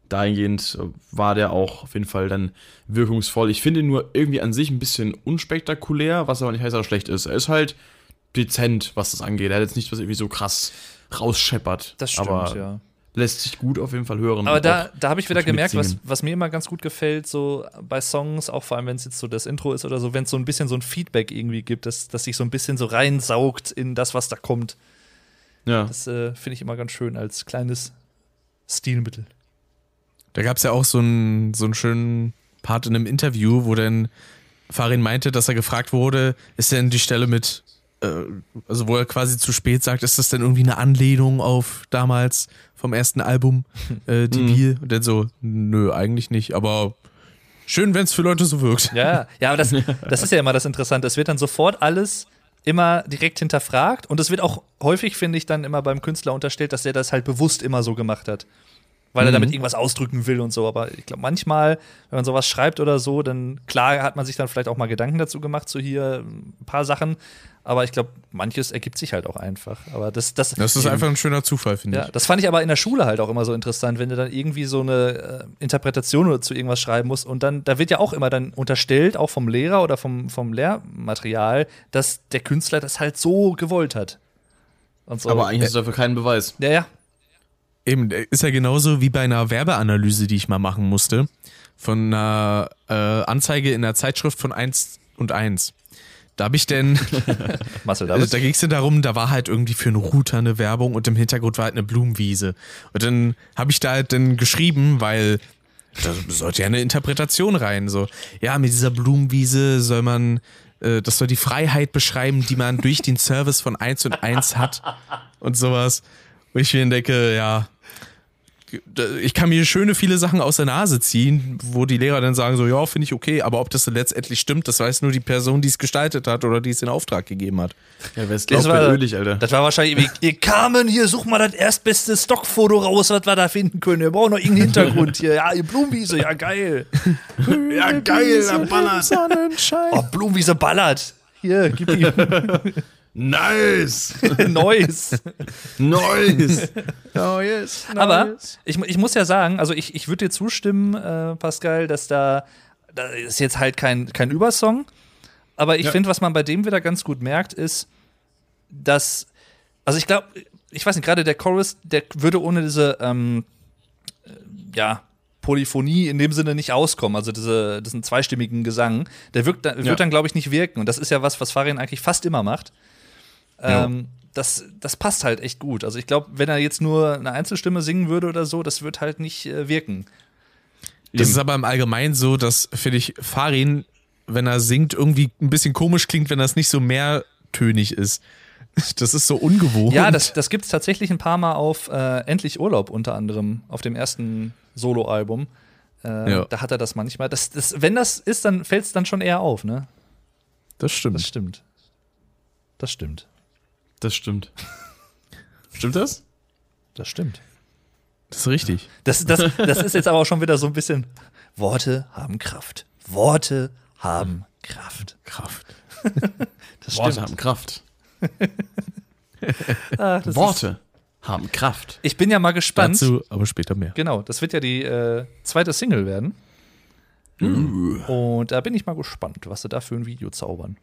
dahingehend war der auch auf jeden Fall dann wirkungsvoll. Ich finde ihn nur irgendwie an sich ein bisschen unspektakulär, was aber nicht heißt, dass er schlecht ist. Er ist halt dezent, was das angeht. Er hat jetzt nicht was irgendwie so krass rausscheppert. Das stimmt, aber ja. Lässt sich gut auf jeden Fall hören. Aber da, da habe ich wieder gemerkt, was, was mir immer ganz gut gefällt, so bei Songs, auch vor allem, wenn es jetzt so das Intro ist oder so, wenn es so ein bisschen so ein Feedback irgendwie gibt, dass, dass sich so ein bisschen so reinsaugt in das, was da kommt. ja. Das äh, finde ich immer ganz schön als kleines Stilmittel. Da gab es ja auch so einen, so einen schönen Part in einem Interview, wo dann Farin meinte, dass er gefragt wurde, ist denn die Stelle mit, also wo er quasi zu spät sagt, ist das denn irgendwie eine Anlehnung auf damals vom ersten Album, <laughs> äh, die Mhm. Bier? Und dann so, nö, eigentlich nicht, aber schön, wenn es für Leute so wirkt. Ja, ja, aber das, das ist ja immer das Interessante. Es wird dann sofort alles immer direkt hinterfragt und es wird auch häufig, finde ich, dann immer beim Künstler unterstellt, dass er das halt bewusst immer so gemacht hat. Weil er Mhm. damit irgendwas ausdrücken will und so. Aber ich glaube, manchmal, wenn man sowas schreibt oder so, dann klar hat man sich dann vielleicht auch mal Gedanken dazu gemacht, so hier ein paar Sachen. Aber ich glaube, manches ergibt sich halt auch einfach. Aber das, das, Das ist einfach ein schöner Zufall, finde ja, ich. das fand ich aber in der Schule halt auch immer so interessant, wenn du dann irgendwie so eine äh, Interpretation oder zu irgendwas schreiben musst. Und dann, da wird ja auch immer dann unterstellt, auch vom Lehrer oder vom, vom Lehrmaterial, dass der Künstler das halt so gewollt hat. Und so. Aber eigentlich ist dafür keinen Beweis. Ja, ja. Eben, ist ja genauso wie bei einer Werbeanalyse, die ich mal machen musste, von einer äh, Anzeige in der Zeitschrift von 1 und 1. Da habe ich denn <laughs> Marcel David. da ging es darum, da war halt irgendwie für einen Router eine Werbung und im Hintergrund war halt eine Blumenwiese. Und dann habe ich da halt dann geschrieben, weil da sollte ja eine Interpretation rein. So, ja, mit dieser Blumenwiese soll man, äh, das soll die Freiheit beschreiben, die man durch den Service von 1 und 1 hat und sowas. Wo ich mir denke, ja, ich kann mir schöne viele Sachen aus der Nase ziehen, wo die Lehrer dann sagen so, ja, finde ich okay, aber ob das letztendlich stimmt, das weiß nur die Person, die es gestaltet hat oder die es in Auftrag gegeben hat. Ja, wer es glaubt, war ölig, Alter. Das war wahrscheinlich ihr Carmen, hier, such mal das erstbeste Stockfoto raus, was wir da finden können. Wir brauchen noch irgendeinen Hintergrund hier. Ja, ihr Blumenwiese, ja geil. ja, geil, da ballert. Oh, Blumenwiese ballert. Hier, gib ihm. Nice! Neues. Neues. Neues. Aber ich, ich muss ja sagen, also ich, ich würde dir zustimmen, äh, Pascal, dass da, da ist jetzt halt kein, kein Übersong. Aber ich ja. finde, was man bei dem wieder ganz gut merkt, ist, dass, also ich glaube, ich weiß nicht, gerade der Chorus, der würde ohne diese, ähm, äh, ja, Polyphonie in dem Sinne nicht auskommen, also diese, diesen zweistimmigen Gesang, der wirkt, wird ja. dann, glaube ich, nicht wirken. Und das ist ja was, was Farin eigentlich fast immer macht. Ähm, das, das passt halt echt gut. Also ich glaube, wenn er jetzt nur eine Einzelstimme singen würde oder so, das wird halt nicht äh, wirken. Das ist aber im Allgemeinen so, dass, finde ich, Farin, wenn er singt, irgendwie ein bisschen komisch klingt, wenn das nicht so mehrtönig ist. <laughs> Das ist so ungewohnt. Ja, das, das gibt es tatsächlich ein paar Mal auf äh, Endlich Urlaub unter anderem, auf dem ersten Soloalbum. Äh, ja. Da hat er das manchmal. Das, das, wenn das ist, dann fällt es dann schon eher auf, ne? Das stimmt. Das stimmt. Das stimmt. Das stimmt. <laughs> stimmt das? Das stimmt. Das ist richtig. Das, das, <laughs> das ist jetzt aber auch schon wieder so ein bisschen. Worte haben Kraft. Worte haben Kraft. Kraft. <laughs> Worte haben Kraft. ah, Worte haben Kraft. Ich bin ja mal gespannt. Dazu aber später mehr. Genau, das wird ja die äh, zweite Single werden. Uh. Und da bin ich mal gespannt, was sie da für ein Video zaubern.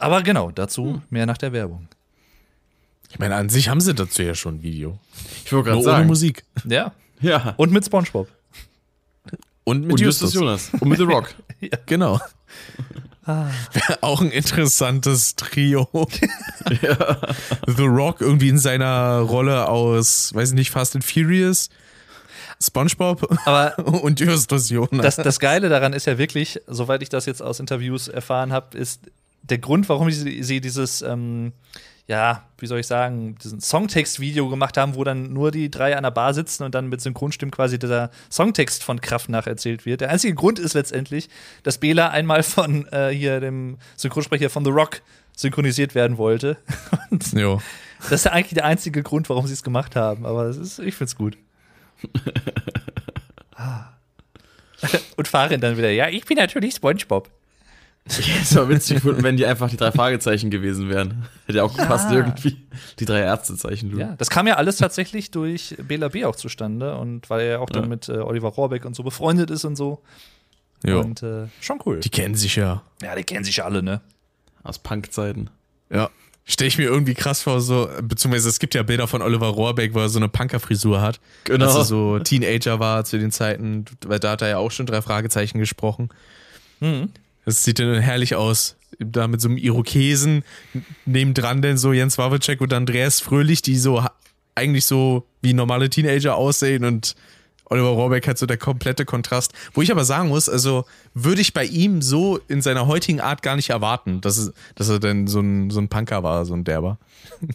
Aber genau, dazu hm. mehr nach der Werbung. Ich meine, an sich haben sie dazu ja schon ein Video. Ich wollte gerade sagen. Ohne Musik. Ja. Ja. Und mit Spongebob. Und mit Und Justus. Jonas. Und mit The Rock. <laughs> ja. Genau. Ah. Wäre auch ein interessantes Trio. <laughs> ja. The Rock irgendwie in seiner Rolle aus, weiß ich nicht, Fast and Furious. SpongeBob Aber <laughs> und Justus Jonas. Das, das Geile daran ist ja wirklich, soweit ich das jetzt aus Interviews erfahren habe, ist, der Grund, warum sie, sie dieses, ähm, ja, wie soll ich sagen, diesen Songtext-Video gemacht haben, wo dann nur die drei an der Bar sitzen und dann mit Synchronstimmen quasi der Songtext von Kraft nacherzählt wird. Der einzige Grund ist letztendlich, dass Bela einmal von äh, hier dem Synchronsprecher von The Rock synchronisiert werden wollte. <laughs> Und jo. Das ist eigentlich der einzige Grund, warum sie es gemacht haben. Aber ist, ich find's gut. <laughs> Ah. <laughs> Und Farin dann wieder, ja, ich bin natürlich SpongeBob. <laughs> Es war witzig gefunden, wenn die einfach die drei Fragezeichen gewesen wären. Hätte ja auch gepasst, irgendwie. Die drei Ärztezeichen. Ja, das kam ja alles tatsächlich durch Bela B. auch zustande und weil er ja auch dann mit äh, Oliver Rohrbeck und so befreundet ist und so. Jo. Und äh, schon cool. Die kennen sich ja. Ja, die kennen sich alle, ne? Aus Punkzeiten. Ja. Stelle ich mir irgendwie krass vor, so, beziehungsweise es gibt ja Bilder von Oliver Rohrbeck, wo er so eine Punkerfrisur hat. Genau. Als er so Teenager war zu den Zeiten, weil da hat er ja auch schon drei Fragezeichen gesprochen. Mhm. Das sieht dann herrlich aus. Da mit so einem Irokesen, nebendran denn so Jens Wawacek und Andreas Fröhlich, die so eigentlich so wie normale Teenager aussehen und Oliver Rohrbeck hat so der komplette Kontrast. Wo ich aber sagen muss, also würde ich bei ihm so in seiner heutigen Art gar nicht erwarten, dass, es, dass er denn so ein, so ein Punker war, so ein Derber. <laughs>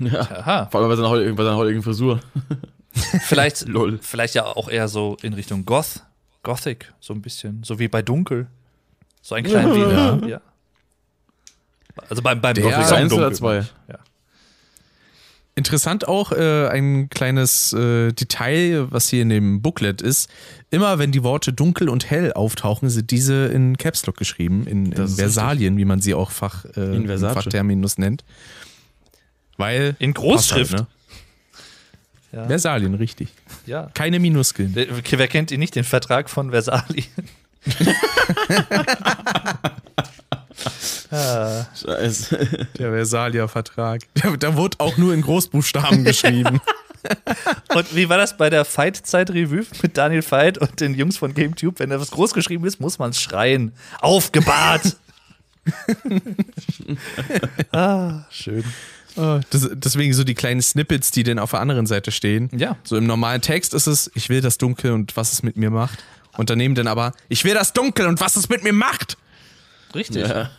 Ja, Aha. vor allem bei seiner, bei seiner heutigen Frisur. <laughs> Vielleicht, <laughs> vielleicht ja auch eher so in Richtung Goth, Gothic, so ein bisschen, so wie bei Dunkel. So ein kleiner ja. <laughs> ja. Also beim, beim Der Gothic eins oder zwei. Ja. Interessant auch äh, ein kleines äh, Detail, was hier in dem Booklet ist. Immer wenn die Worte dunkel und hell auftauchen, sind diese in Caps Lock geschrieben, in, in Versalien, wie man sie auch Fach, äh, in Fachterminus nennt. Weil in Großschrift. Halt, ne? ja. Versalien, richtig. Ja. Keine Minuskeln. Wer, wer kennt ihn nicht, den Vertrag von Versalien? Ah. Scheiße. Der Versalia-Vertrag. Da wurde auch nur in Großbuchstaben <laughs> geschrieben. Und wie war das bei der Fight-Zeit-Revue mit Daniel Fight und den Jungs von GameTube? Wenn da was groß geschrieben ist, muss man es schreien. Aufgebahrt! <laughs> ah, schön. Oh, das, deswegen so die kleinen Snippets, die dann auf der anderen Seite stehen. Ja. So im normalen Text ist es, ich will das Dunkel und was es mit mir macht. Und daneben dann aber, ich will das Dunkel und was es mit mir macht. Richtig. Ja.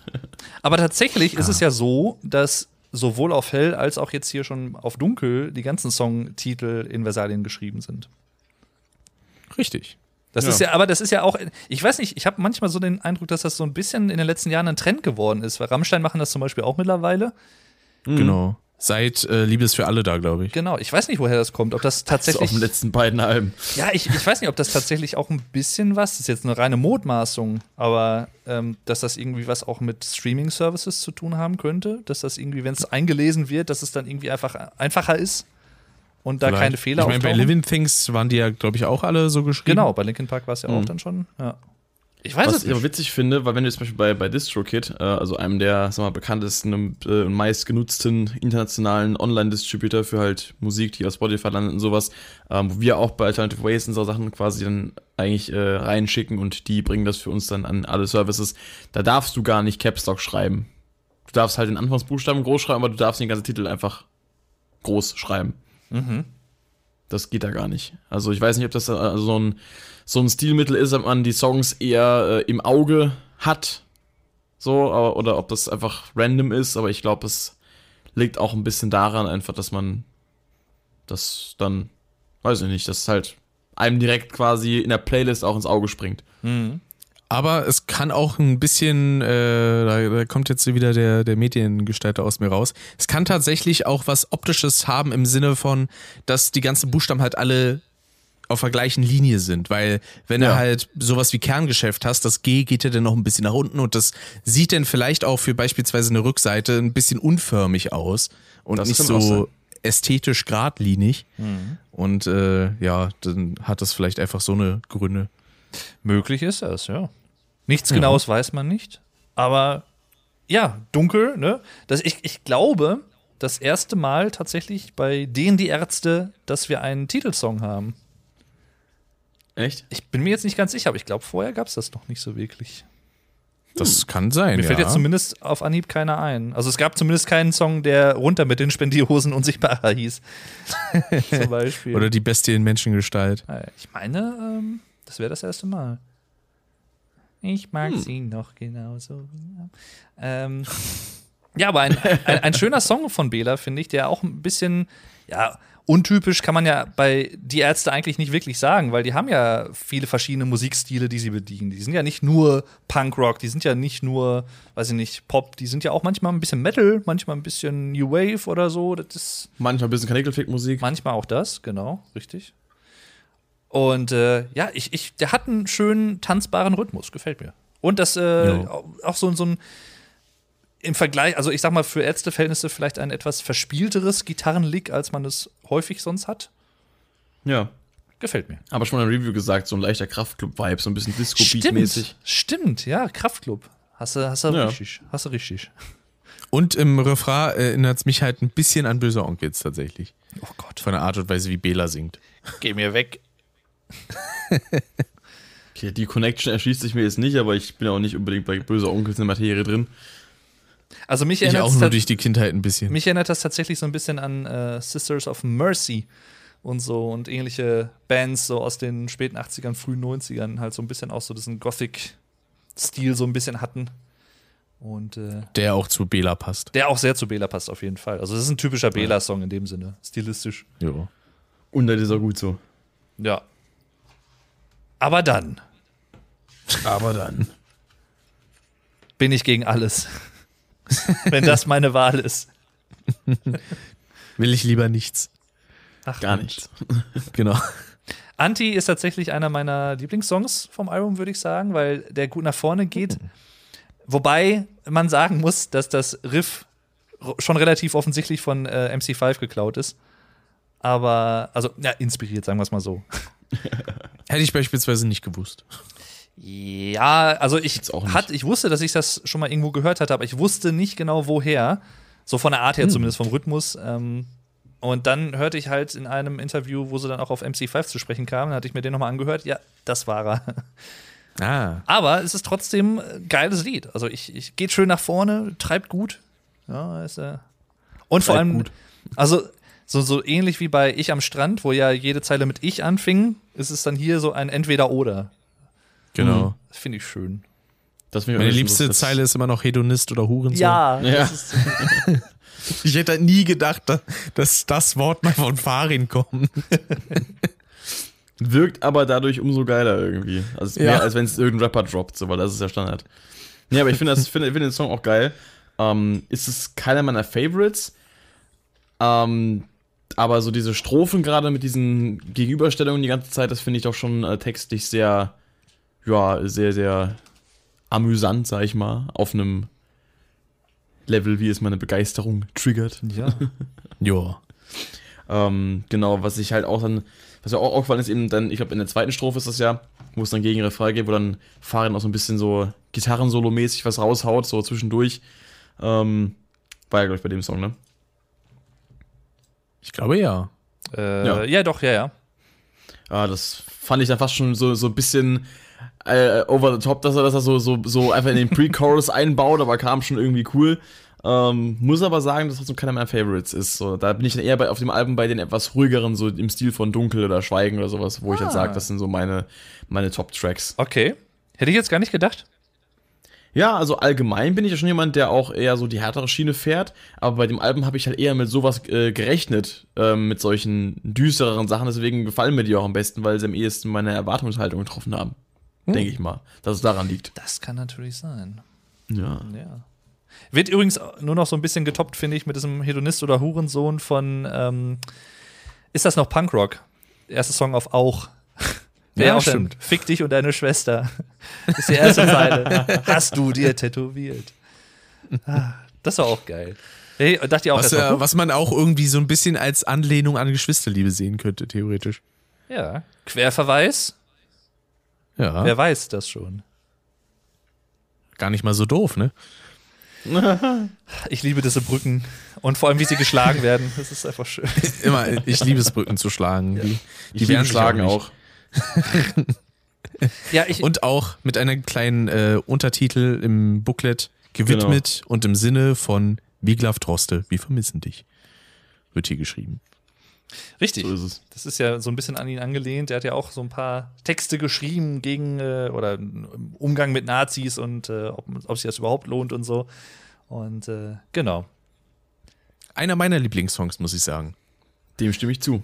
Aber tatsächlich ist es ja so, dass sowohl auf Hell als auch jetzt hier schon auf Dunkel die ganzen Songtitel in Versalien geschrieben sind. Richtig. Das Ja. ist ja, aber das ist ja auch, ich weiß nicht, ich habe manchmal so den Eindruck, dass das so ein bisschen in den letzten Jahren ein Trend geworden ist. Weil Rammstein machen das zum Beispiel auch mittlerweile. Genau. Seit äh, Liebe ist für alle da, glaube ich. Genau, ich weiß nicht, woher das kommt. Ob das Das ist auf tatsächlich. den letzten beiden Alben. Ja, ich, ich weiß nicht, ob das tatsächlich auch ein bisschen was, das ist jetzt eine reine Mutmaßung, aber ähm, dass das irgendwie was auch mit Streaming-Services zu tun haben könnte, dass das irgendwie, wenn es eingelesen wird, dass es dann irgendwie einfach einfacher ist und da Vielleicht. keine Fehler Ich meine, bei. Living Things waren die ja, glaube ich, auch alle so geschrieben. Genau, bei Linkin Park war es ja auch Mhm. dann schon. Ja. Ich weiß Was ich aber witzig finde, weil wenn du jetzt zum Beispiel bei, bei DistroKid, äh, also einem der sag mal, bekanntesten und äh, meistgenutzten internationalen Online-Distributor für halt Musik, die auf Spotify landet und sowas, ähm, wo wir auch bei Alternative Ways und so Sachen quasi dann eigentlich äh, reinschicken und die bringen das für uns dann an alle Services. Da darfst du gar nicht Caps Lock schreiben. Du darfst halt den Anfangsbuchstaben groß schreiben, aber du darfst den ganzen Titel einfach groß schreiben. Mhm. Das geht da gar nicht. Also ich weiß nicht, ob das äh, so ein, so ein Stilmittel ist, ob man die Songs eher äh, im Auge hat. So, aber, oder ob das einfach random ist, aber ich glaube, es liegt auch ein bisschen daran, einfach, dass man das dann, weiß ich nicht, dass es halt einem direkt quasi in der Playlist auch ins Auge springt. Mhm. Aber es kann auch ein bisschen, äh, da, da kommt jetzt wieder der, der Mediengestalter aus mir raus. Es kann tatsächlich auch was Optisches haben im Sinne von, dass die ganzen Buchstaben halt alle auf der gleichen Linie sind, weil wenn Ja. du halt sowas wie Kerngeschäft hast, das G geht ja dann noch ein bisschen nach unten und das sieht dann vielleicht auch für beispielsweise eine Rückseite ein bisschen unförmig aus und Das nicht so ästhetisch geradlinig. Und äh, ja, dann hat das vielleicht einfach so eine Gründe. Möglich ist es, ja. Nichts Genaues weiß man nicht. Aber ja, dunkel, ne? Das, ich, ich glaube, das erste Mal tatsächlich bei denen die Ärzte, dass wir einen Titelsong haben. Echt? Ich bin mir jetzt nicht ganz sicher, aber ich glaube, vorher gab es das noch nicht so wirklich. Das kann sein. Mir ja. fällt jetzt zumindest auf Anhieb keiner ein. Also es gab zumindest keinen Song, der runter mit den Spendierhosen unsichtbarer hieß. <laughs> Zum Beispiel. Oder die Bestie in Menschengestalt. Äh, Ich meine, ähm, das wäre das erste Mal. Ich mag sie noch genauso. wie- Ähm, <laughs> ja, aber ein, ein, ein schöner Song von Bela, finde ich, der auch ein bisschen, ja, untypisch kann man ja bei Die Ärzte eigentlich nicht wirklich sagen, weil die haben ja viele verschiedene Musikstile, die sie bedienen. Die sind ja nicht nur Punkrock, die sind ja nicht nur, weiß ich nicht, Pop, die sind ja auch manchmal ein bisschen Metal, manchmal ein bisschen New Wave oder so. Das ist Manchmal ein bisschen Kanickelfick-Musik. Manchmal auch das, genau, richtig. Und äh, ja, ich, ich, der hat einen schönen tanzbaren Rhythmus, gefällt mir. Und das äh, Ja. auch, auch so, so ein im Vergleich, also ich sag mal, für Ärzteverhältnisse vielleicht ein etwas verspielteres Gitarrenlick, als man es häufig sonst hat. Ja. Gefällt mir. Aber schon in der Review gesagt, so ein leichter Kraftclub-Vibe, so ein bisschen Disco-Beat-mäßig. Stimmt, ja, Kraftclub. Hast du, hast du Ja. richtig. Hast du richtig. Und im Refrain erinnert es mich halt ein bisschen an Böse Onkels tatsächlich. Oh Gott. Von der Art und Weise, wie Bela singt. Geh mir weg. <laughs> Okay, die Connection erschließt sich mir jetzt nicht, aber ich bin auch nicht unbedingt bei böser Onkels in der Materie drin. Also mich Ich erinnert auch es nur durch die Kindheit ein bisschen. Mich erinnert das tatsächlich so ein bisschen an äh, Sisters of Mercy und so und ähnliche Bands so aus den späten 80ern, frühen 90ern halt so ein bisschen auch so diesen Gothic-Stil so ein bisschen hatten. Und äh, Der auch zu Bela passt. der auch sehr zu Bela passt auf jeden Fall. Also das ist ein typischer Bela-Song in dem Sinne, stilistisch. Jo. Und das ist auch gut so. Ja. Aber dann Aber dann. bin ich gegen alles. <laughs> Wenn das meine Wahl ist. <laughs> Will ich lieber nichts. Ach, Gar nichts. <laughs> Genau. Anti ist tatsächlich einer meiner Lieblingssongs vom Album, würde ich sagen, weil der gut nach vorne geht. Wobei man sagen muss, dass das Riff schon relativ offensichtlich von äh, MC5 geklaut ist. Aber, also, ja, inspiriert, sagen wir es mal so. Hätte ich beispielsweise nicht gewusst. Ja, also ich, hat, ich wusste, dass ich das schon mal irgendwo gehört hatte, aber ich wusste nicht genau woher. So von der Art her zumindest, vom Rhythmus. Ähm, und dann hörte ich halt in einem Interview, wo sie dann auch auf MC5 zu sprechen kamen, hatte ich mir den nochmal angehört. Ja, das war er. Ah. Aber es ist trotzdem ein geiles Lied. Also ich, ich geht schön nach vorne, treibt gut. Ja, ist, äh und vor allem, gut. also so, so ähnlich wie bei Ich am Strand, wo ja jede Zeile mit Ich anfing, ist es dann hier so ein Entweder-Oder. Genau. Das finde ich schön. Das finde ich Meine liebste das- Zeile ist immer noch Hedonist oder Hurensohn. Ja. das ist, <laughs> Ich hätte nie gedacht, dass, das Wort mal von Farin kommt. <laughs> Wirkt aber dadurch umso geiler irgendwie. Also mehr Ja. als wenn es irgendein Rapper droppt, so, weil das ist ja Standard. Nee, aber ich finde das- <laughs> finde finde den Song auch geil. Ähm, ist es keiner meiner Favorites. Ähm, aber so diese Strophen gerade mit diesen Gegenüberstellungen die ganze Zeit, das finde ich doch schon äh, textlich sehr, ja, sehr, sehr amüsant, sag ich mal, auf einem Level, wie es meine Begeisterung triggert. Ja. <laughs> Jo. Ähm, genau, was ich halt auch dann, was mir auch aufgefallen ist, eben dann, ich glaube, in der zweiten Strophe ist das ja, wo es dann gegen Refrain geht, wo dann Farin auch so ein bisschen so Gitarrensolo-mäßig was raushaut, so zwischendurch. Ähm, war ja, glaube ich, bei dem Song, ne? Ich glaube ja. Äh, Ja. ja. doch, ja, ja. Ah, das fand ich dann fast schon so, so ein bisschen äh, over the top, dass er das so, so, so einfach in den Pre-Chorus <laughs> einbaut, aber kam schon irgendwie cool. Ähm, muss aber sagen, dass das so keiner meiner Favorites ist. So, da bin ich dann eher bei, auf dem Album bei den etwas ruhigeren, so im Stil von Dunkel oder Schweigen oder sowas, wo ich halt Ah. sage, das sind so meine, meine Top-Tracks. Okay. Hätte ich jetzt gar nicht gedacht. Ja, also allgemein bin ich ja schon jemand, der auch eher so die härtere Schiene fährt, aber bei dem Album habe ich halt eher mit sowas äh, gerechnet, ähm, mit solchen düstereren Sachen, deswegen gefallen mir die auch am besten, weil sie am ehesten meine Erwartungshaltung getroffen haben. Denke ich mal, dass es daran liegt. Das kann natürlich sein. Ja. Ja. Wird übrigens nur noch so ein bisschen getoppt, finde ich, mit diesem Hedonist oder Hurensohn von, ähm, ist das noch Punkrock? Erster Song auf Auch. <laughs> Ja, auch stimmt. Fick dich und deine Schwester. <laughs> ist die erste Zeile. Hast du dir tätowiert. Ah, Das war auch geil. Hey, dachte ich auch Was, erst mal, äh, was man auch irgendwie so ein bisschen als Anlehnung an Geschwisterliebe sehen könnte, theoretisch. ja. Querverweis? Ja. Wer weiß das schon? Gar nicht mal so doof, ne? Ich liebe diese Brücken und vor allem, wie sie geschlagen werden. Das ist einfach schön. <laughs> Immer, ich liebe es, Brücken zu schlagen. Die, die Die werden schlagen auch. <laughs> Ja, ich, Und auch mit einem kleinen äh, Untertitel im Booklet gewidmet und im Sinne von Wiglaf Droste, wir vermissen dich. Wird hier geschrieben. Richtig. So ist es. Das ist ja so ein bisschen an ihn angelehnt. Er hat ja auch so ein paar Texte geschrieben gegen äh, oder im Umgang mit Nazis und äh, ob, ob sich das überhaupt lohnt und so. Und äh, genau. Einer meiner Lieblingssongs, muss ich sagen. Dem stimme ich zu.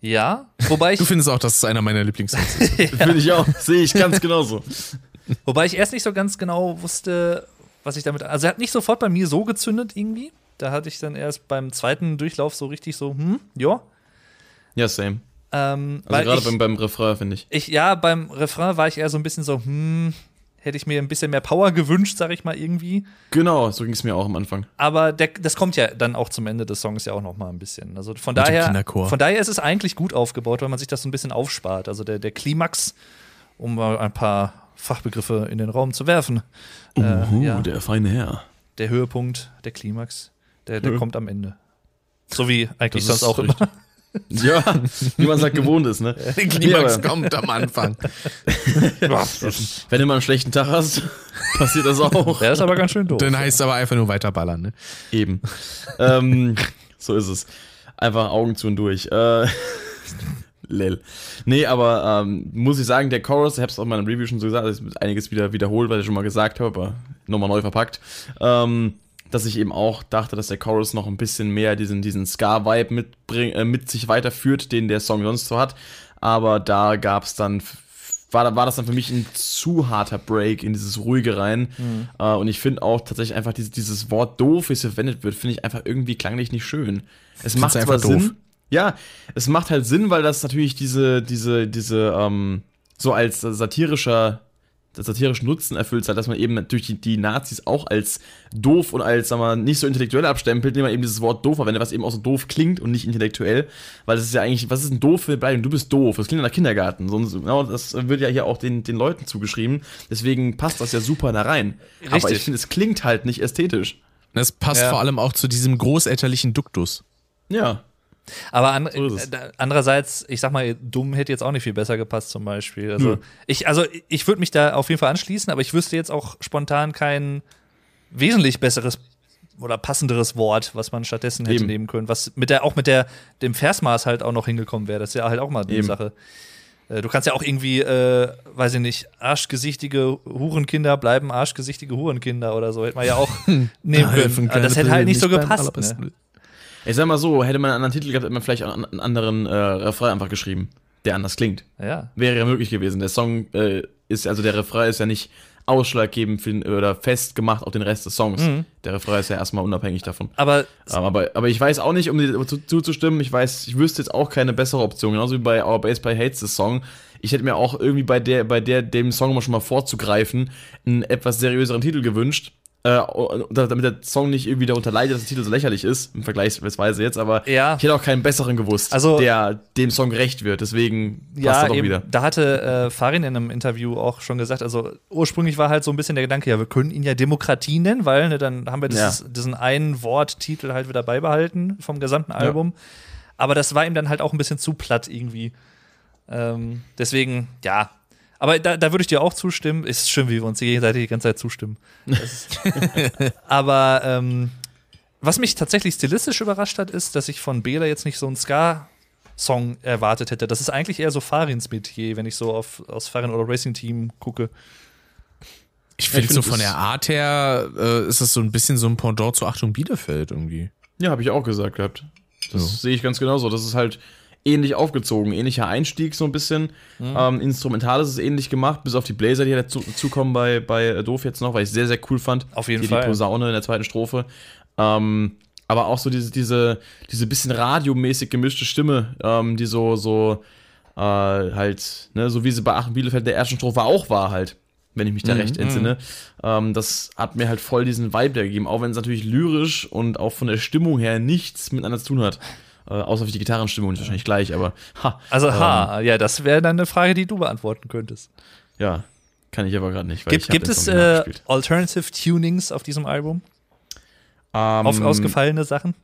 Ja, wobei ich, Du findest auch, dass es einer meiner Lieblingssongs <laughs> ist. Finde ich auch. Sehe ich ganz genauso. <laughs> wobei ich erst nicht so ganz genau wusste, was ich damit. Also er hat nicht sofort bei mir so gezündet irgendwie. Da hatte ich dann erst beim zweiten Durchlauf so richtig so, hm, ja. Ja, same. Ähm, Also weil gerade ich, beim, beim Refrain, finde ich. ich, ja, beim Refrain war ich eher so ein bisschen so, hm, hätte ich mir ein bisschen mehr Power gewünscht, sag ich mal irgendwie. Genau, so ging es mir auch am Anfang. Aber der, das kommt ja dann auch zum Ende des Songs ja auch noch mal ein bisschen. Also von Mit daher, Kinderchor. von daher ist es eigentlich gut aufgebaut, weil man sich das so ein bisschen aufspart. Also der, der Klimax, um mal ein paar Fachbegriffe in den Raum zu werfen. äh, ja, der, der feine Herr. Höhepunkt, der Klimax, der, der Ja. kommt am Ende. So wie eigentlich Das sonst auch immer. <laughs> Ja, wie man es halt gewohnt ist, ne? Der <laughs> Klimax Ja, kommt am Anfang. <laughs> Wenn du mal einen schlechten Tag hast, passiert das auch. Der ist aber ganz schön doof. Dann heißt es aber einfach nur weiterballern, ne? Eben. ähm, so ist es. Einfach Augen zu und durch. Äh, Lel. Nee, aber ähm, muss ich sagen, der Chorus, ich hab's auch in meinem Review schon so gesagt, ist einiges wieder wiederholt, weil ich schon mal gesagt habe, aber nochmal neu verpackt. Ähm, dass ich eben auch dachte, dass der Chorus noch ein bisschen mehr diesen, diesen Ska-Vibe mitbring, äh, mit sich weiterführt, den der Song sonst so hat. Aber da gab's dann, f- war, war das dann für mich ein zu harter Break in dieses Ruhige rein. Äh, und ich finde auch tatsächlich einfach dieses, dieses Wort doof, wie es verwendet wird, finde ich einfach irgendwie klanglich nicht schön. Es macht zwar einfach doof. Sinn. Ja, es macht halt Sinn, weil das natürlich diese, diese, diese, ähm, so als satirischer, satirischen Nutzen erfüllt hat, dass man eben durch die, die Nazis auch als doof und als, sagen wir, nicht so intellektuell abstempelt, indem man eben dieses Wort doof verwendet, was eben auch so doof klingt und nicht intellektuell, weil das ist ja eigentlich, was ist ein doof für Beleidigung? Du bist doof, das klingt nach Kindergarten, so, so, genau, das wird ja hier auch den, den Leuten zugeschrieben, deswegen passt das ja super da rein. Aber Richtig. ich finde, es klingt halt nicht ästhetisch. Das passt Ja. vor allem auch zu diesem großelterlichen Duktus. Ja. Aber an, So andererseits, ich sag mal, dumm hätte jetzt auch nicht viel besser gepasst zum Beispiel. Also Nö. ich, also ich würde mich da auf jeden Fall anschließen, aber ich wüsste jetzt auch spontan kein wesentlich besseres oder passenderes Wort, was man stattdessen hätte Eben. nehmen können, was mit der auch mit der dem Versmaß halt auch noch hingekommen wäre. Das ist ja halt auch mal eine Eben. Sache. Äh, du kannst ja auch irgendwie, äh, weiß ich nicht, arschgesichtige Hurenkinder bleiben arschgesichtige Hurenkinder oder so. Hätte man ja auch <laughs> nehmen können. Aber das hätte halt nicht so gepasst. Ne? Ich sag mal so, hätte man einen anderen Titel gehabt, hätte man vielleicht auch einen anderen äh, Refrain einfach geschrieben, der anders klingt. Ja. Wäre ja möglich gewesen. Der Song äh, ist, also der Refrain ist ja nicht ausschlaggebend für, oder festgemacht auf den Rest des Songs. Mhm. Der Refrain ist ja erstmal unabhängig davon. Aber Ähm, aber, aber ich weiß auch nicht, um dir zu, zuzustimmen, ich weiß, ich wüsste jetzt auch keine bessere Option. Genauso wie bei Our Bass by Hates the Song. Ich hätte mir auch irgendwie bei der, bei der, dem Song mal schon mal vorzugreifen, einen etwas seriöseren Titel gewünscht. Äh, damit der Song nicht irgendwie darunter leidet, dass der Titel so lächerlich ist, im Vergleichsweise jetzt, aber Ja. ich hätte auch keinen besseren gewusst, Also- der dem Song gerecht wird. Deswegen passt ja, er doch eben, wieder. da hatte äh, Farin in einem Interview auch schon gesagt, also ursprünglich war halt so ein bisschen der Gedanke, ja, wir können ihn ja Demokratie nennen, weil ne, dann haben wir dieses, diesen einen Worttitel halt wieder beibehalten vom gesamten Album. Aber das war ihm dann halt auch ein bisschen zu platt irgendwie. Ähm, deswegen, ja. Aber da, da würde ich dir auch zustimmen. Ist schön, wie wir uns gegenseitig die ganze Zeit zustimmen. <laughs> Aber ähm, was mich tatsächlich stilistisch überrascht hat, ist, dass ich von Bela jetzt nicht so einen Ska-Song erwartet hätte. Das ist eigentlich eher so Farins Metier, wenn ich so auf, aus Farin oder Racing Team gucke. Ich finde so find, von es- der Art her äh, ist das so ein bisschen so ein Pendant zu Achtung Bielefeld irgendwie. Ja, habe ich auch gesagt gehabt. Das Ja. sehe ich ganz genauso. Das ist halt ähnlich aufgezogen, ähnlicher Einstieg so ein bisschen. Mhm. Ähm, instrumental ist es ähnlich gemacht, bis auf die Blazer, die dazu zukommen bei, bei äh, Doof jetzt noch, weil ich sehr, sehr cool fand. Auf jeden Hier Fall. Die Posaune in der zweiten Strophe. Ähm, aber auch so diese, diese, diese bisschen radiomäßig gemischte Stimme, ähm, die so, so äh, halt, ne, so wie sie bei Aachen Bielefeld der ersten Strophe auch war halt, wenn ich mich da Mhm, recht entsinne. Ähm, das hat mir halt voll diesen Vibe da gegeben, auch wenn es natürlich lyrisch und auch von der Stimmung her nichts miteinander zu tun hat. Äh, außer für die Gitarrenstimmung ist wahrscheinlich gleich, aber ha. Also, ähm, ha, ja, das wäre dann eine Frage, die du beantworten könntest. Ja, kann ich aber gerade nicht. Gibt, gibt es äh. Alternative Tunings auf diesem Album? Ähm, Auf ausgefallene Sachen?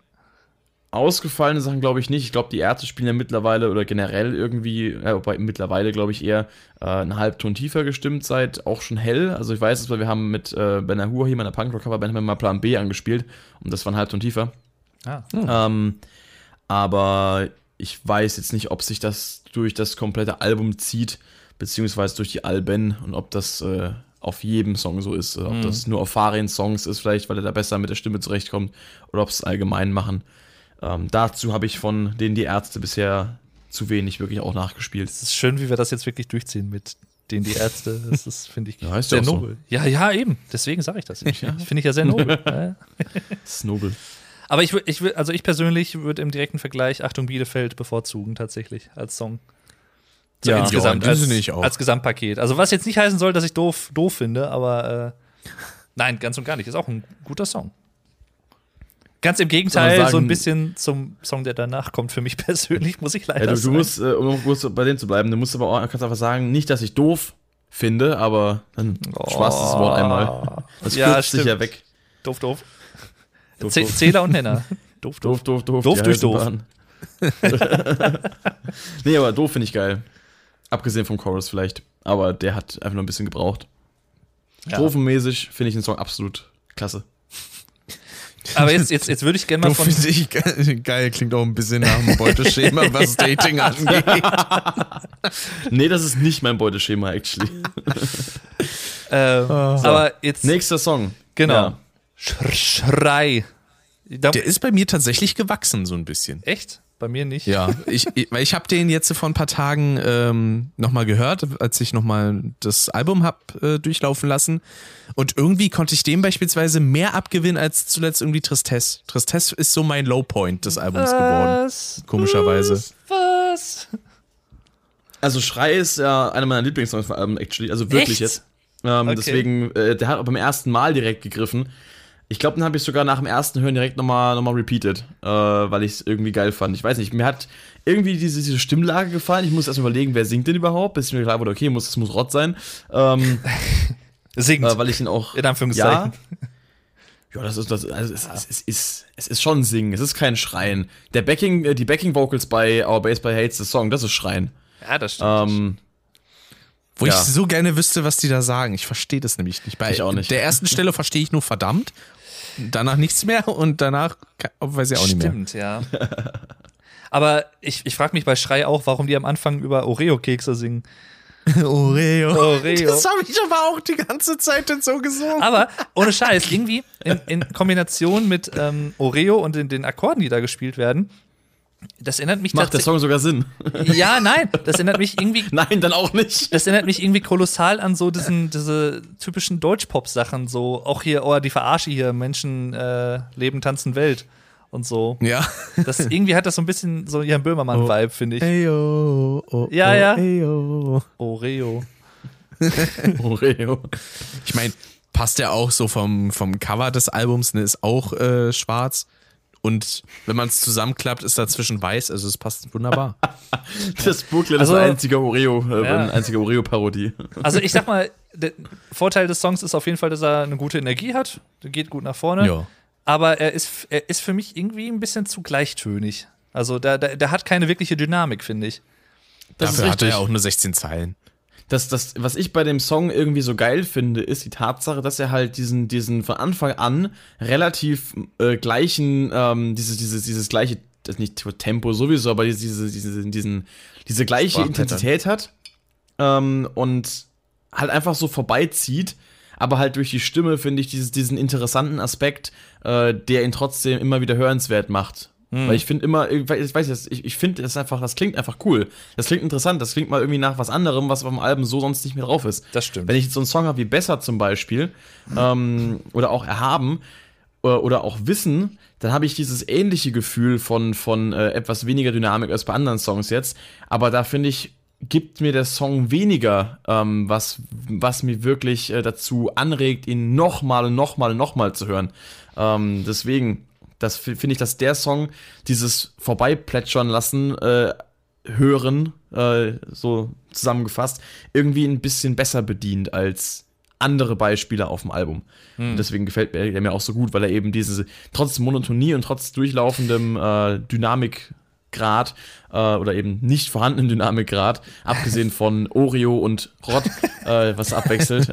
Ausgefallene Sachen glaube ich nicht. Ich glaube, die Ärzte spielen ja mittlerweile oder generell irgendwie, ja, wobei mittlerweile glaube ich eher äh, einen Halbton tiefer gestimmt seit auch schon hell. Also ich weiß es, weil wir haben mit äh, Ben Ahua hier meiner Punkrock-Coverband mal Plan B angespielt und das war ein Halbton tiefer. Ah. Ähm, aber ich weiß jetzt nicht, ob sich das durch das komplette Album zieht, beziehungsweise durch die Alben und ob das äh, auf jedem Song so ist. Ob das nur auf Farin Songs ist, vielleicht, weil er da besser mit der Stimme zurechtkommt, oder ob es allgemein machen. Ähm, dazu habe ich von denen die Ärzte bisher zu wenig wirklich auch nachgespielt. Es ist schön, wie wir das jetzt wirklich durchziehen mit denen die Ärzte. Das ist, finde ich, <laughs> Ja, sehr ja auch so. nobel. Ja, ja, eben. Deswegen sage ich das. Ich, Finde ich ja sehr nobel. <laughs> ja. Snobel. Aber ich, ich, also ich persönlich würde im direkten Vergleich Achtung Bielefeld bevorzugen, tatsächlich, als Song. So Ja. insgesamt, Ja, dem als, als Gesamtpaket. Also, was jetzt nicht heißen soll, dass ich doof, doof finde, aber äh, nein, ganz und gar nicht. Ist auch ein guter Song. Ganz im Gegenteil, man so ein sagen- bisschen zum Song, der danach kommt, für mich <laughs> persönlich, muss ich leider Ja, du, du sagen. musst, äh, um kurz bei denen zu bleiben, du musst aber auch, kannst einfach sagen, nicht, dass ich doof finde, aber dann sparst du das Wort einmal. Das Ja, kürzt sich stimmt. ja weg. Doof, doof. Doof, doof. Zähler und Nenner. <laughs> Doof, doof. Doof, doof, doof. Durch doof. <laughs> Nee, aber doof finde ich geil. Abgesehen vom Chorus vielleicht. Aber der hat einfach nur ein bisschen gebraucht. Ja. Strophenmäßig finde ich den Song absolut klasse. Aber jetzt, jetzt, jetzt würde ich gerne mal von. finde ich geil, <laughs> geil, klingt auch ein bisschen nach einem Beuteschema, was Dating angeht. Nee, das ist nicht mein Beuteschema, actually. Äh, Aber jetzt. Nächster Song. Genau. Ja. Sch Schrei. Da, Der ist bei mir tatsächlich gewachsen, so ein bisschen. echt? Bei mir nicht. Ja, <laughs> ich, ich, weil ich habe den jetzt vor ein paar Tagen ähm, nochmal gehört, als ich nochmal das Album hab äh, durchlaufen lassen. Und irgendwie konnte ich dem beispielsweise mehr abgewinnen als zuletzt irgendwie Tristesse. Tristesse ist so mein Lowpoint des Albums geworden. Was? Komischerweise. Was? Also Schrei ist ja einer meiner Lieblingssongs vom Album, actually. Also wirklich Echt? jetzt. Ähm, Okay. Deswegen, äh, der hat beim ersten Mal direkt gegriffen. Ich glaube, den habe ich sogar nach dem ersten Hören direkt nochmal noch mal repeated, äh, weil ich es irgendwie geil fand. Ich weiß nicht, mir hat irgendwie diese, diese Stimmlage gefallen. Ich muss erst mal überlegen, wer singt denn überhaupt, bis mir klar wurde, okay, muss, das muss Rott sein. Ähm, <laughs> Singt. äh, weil ich ihn auch. in Anführungszeichen. Ja, das ist das. Also es, es, es, ist, es ist schon Singen, es ist kein Schreien. Der Backing, äh, die Backing Vocals bei Our Bass by Hates the Song, das ist Schreien. Ja, das stimmt. Ähm, Wo Ja. ich so gerne wüsste, was die da sagen. Ich verstehe das nämlich nicht. Bei Ich auch nicht. der ersten Stelle verstehe ich nur verdammt, danach nichts mehr und danach weiß ich auch nicht mehr. Stimmt, ja. <laughs> Aber ich, ich frage mich bei Schrei auch, warum die am Anfang über Oreo-Kekse singen. <laughs> Oreo. Oreo. Das habe ich aber auch die ganze Zeit dann so gesungen. Aber <laughs> ohne Scheiß, irgendwie in, in Kombination mit ähm, Oreo und den, den Akkorden, die da gespielt werden, das erinnert mich Macht der. Song sogar Sinn? Ja, nein, das erinnert mich <laughs> irgendwie. Nein, dann auch nicht. Das erinnert mich irgendwie kolossal an so diesen, diese typischen Deutschpop-Sachen, so auch hier, oh, die Verarsche hier, Menschen äh, leben, tanzen Welt und so. Ja. Das, irgendwie hat das so ein bisschen so Jan Böhmermann-Vibe, finde ich. Eyo, oh, Ja, oh, ja. Eyo. Oreo. <laughs> Oreo. Ich meine, passt ja auch so vom, vom Cover des Albums, ne, ist auch äh, schwarz. Und wenn man es zusammenklappt, ist dazwischen weiß, also es passt wunderbar. <laughs> Das Booklet Also- ist ein einziger Oreo, äh, Ja. eine einzige Oreo-Parodie. <laughs> Also ich sag mal, der Vorteil des Songs ist auf jeden Fall, dass er eine gute Energie hat. Der geht gut nach vorne. ja. Aber er ist, er ist für mich irgendwie ein bisschen zu gleichtönig. Also der, der, der hat keine wirkliche Dynamik, finde ich. Das Dafür ist hat er ja auch nur 16 Zeilen. Das, das, was ich bei dem Song irgendwie so geil finde, ist die Tatsache, dass er halt diesen, diesen von Anfang an relativ äh, gleichen, ähm, dieses, dieses, dieses gleiche, das nicht Tempo sowieso, aber diese, diese, diesen, diese gleiche. Intensität hat ähm, und halt einfach so vorbeizieht, aber halt durch die Stimme finde ich dieses, diesen interessanten Aspekt, äh, der ihn trotzdem immer wieder hörenswert macht. Weil ich finde immer, ich weiß jetzt, ich, ich finde das einfach, das klingt einfach cool. Das klingt interessant, das klingt mal irgendwie nach was anderem, was auf dem Album so sonst nicht mehr drauf ist. Das stimmt. Wenn ich jetzt so einen Song habe wie Besser zum Beispiel, ähm, oder auch Erhaben, oder, oder auch Wissen, dann habe ich dieses ähnliche Gefühl von, von äh, etwas weniger Dynamik als bei anderen Songs jetzt. Aber da finde ich, gibt mir der Song weniger, ähm, was, was mir wirklich äh, dazu anregt, ihn nochmal und nochmal und nochmal zu hören. Ähm, deswegen, das fi- finde ich, dass der Song dieses Vorbeiplätschern lassen, äh, hören, äh, so zusammengefasst, irgendwie ein bisschen besser bedient als andere Beispiele auf dem Album. Und deswegen gefällt mir der mir auch so gut, weil er eben diese, trotz Monotonie und trotz durchlaufendem äh, Dynamikgrad äh, oder eben nicht vorhandenen Dynamikgrad, <laughs> abgesehen von Oreo und Rott, äh, was abwechselt,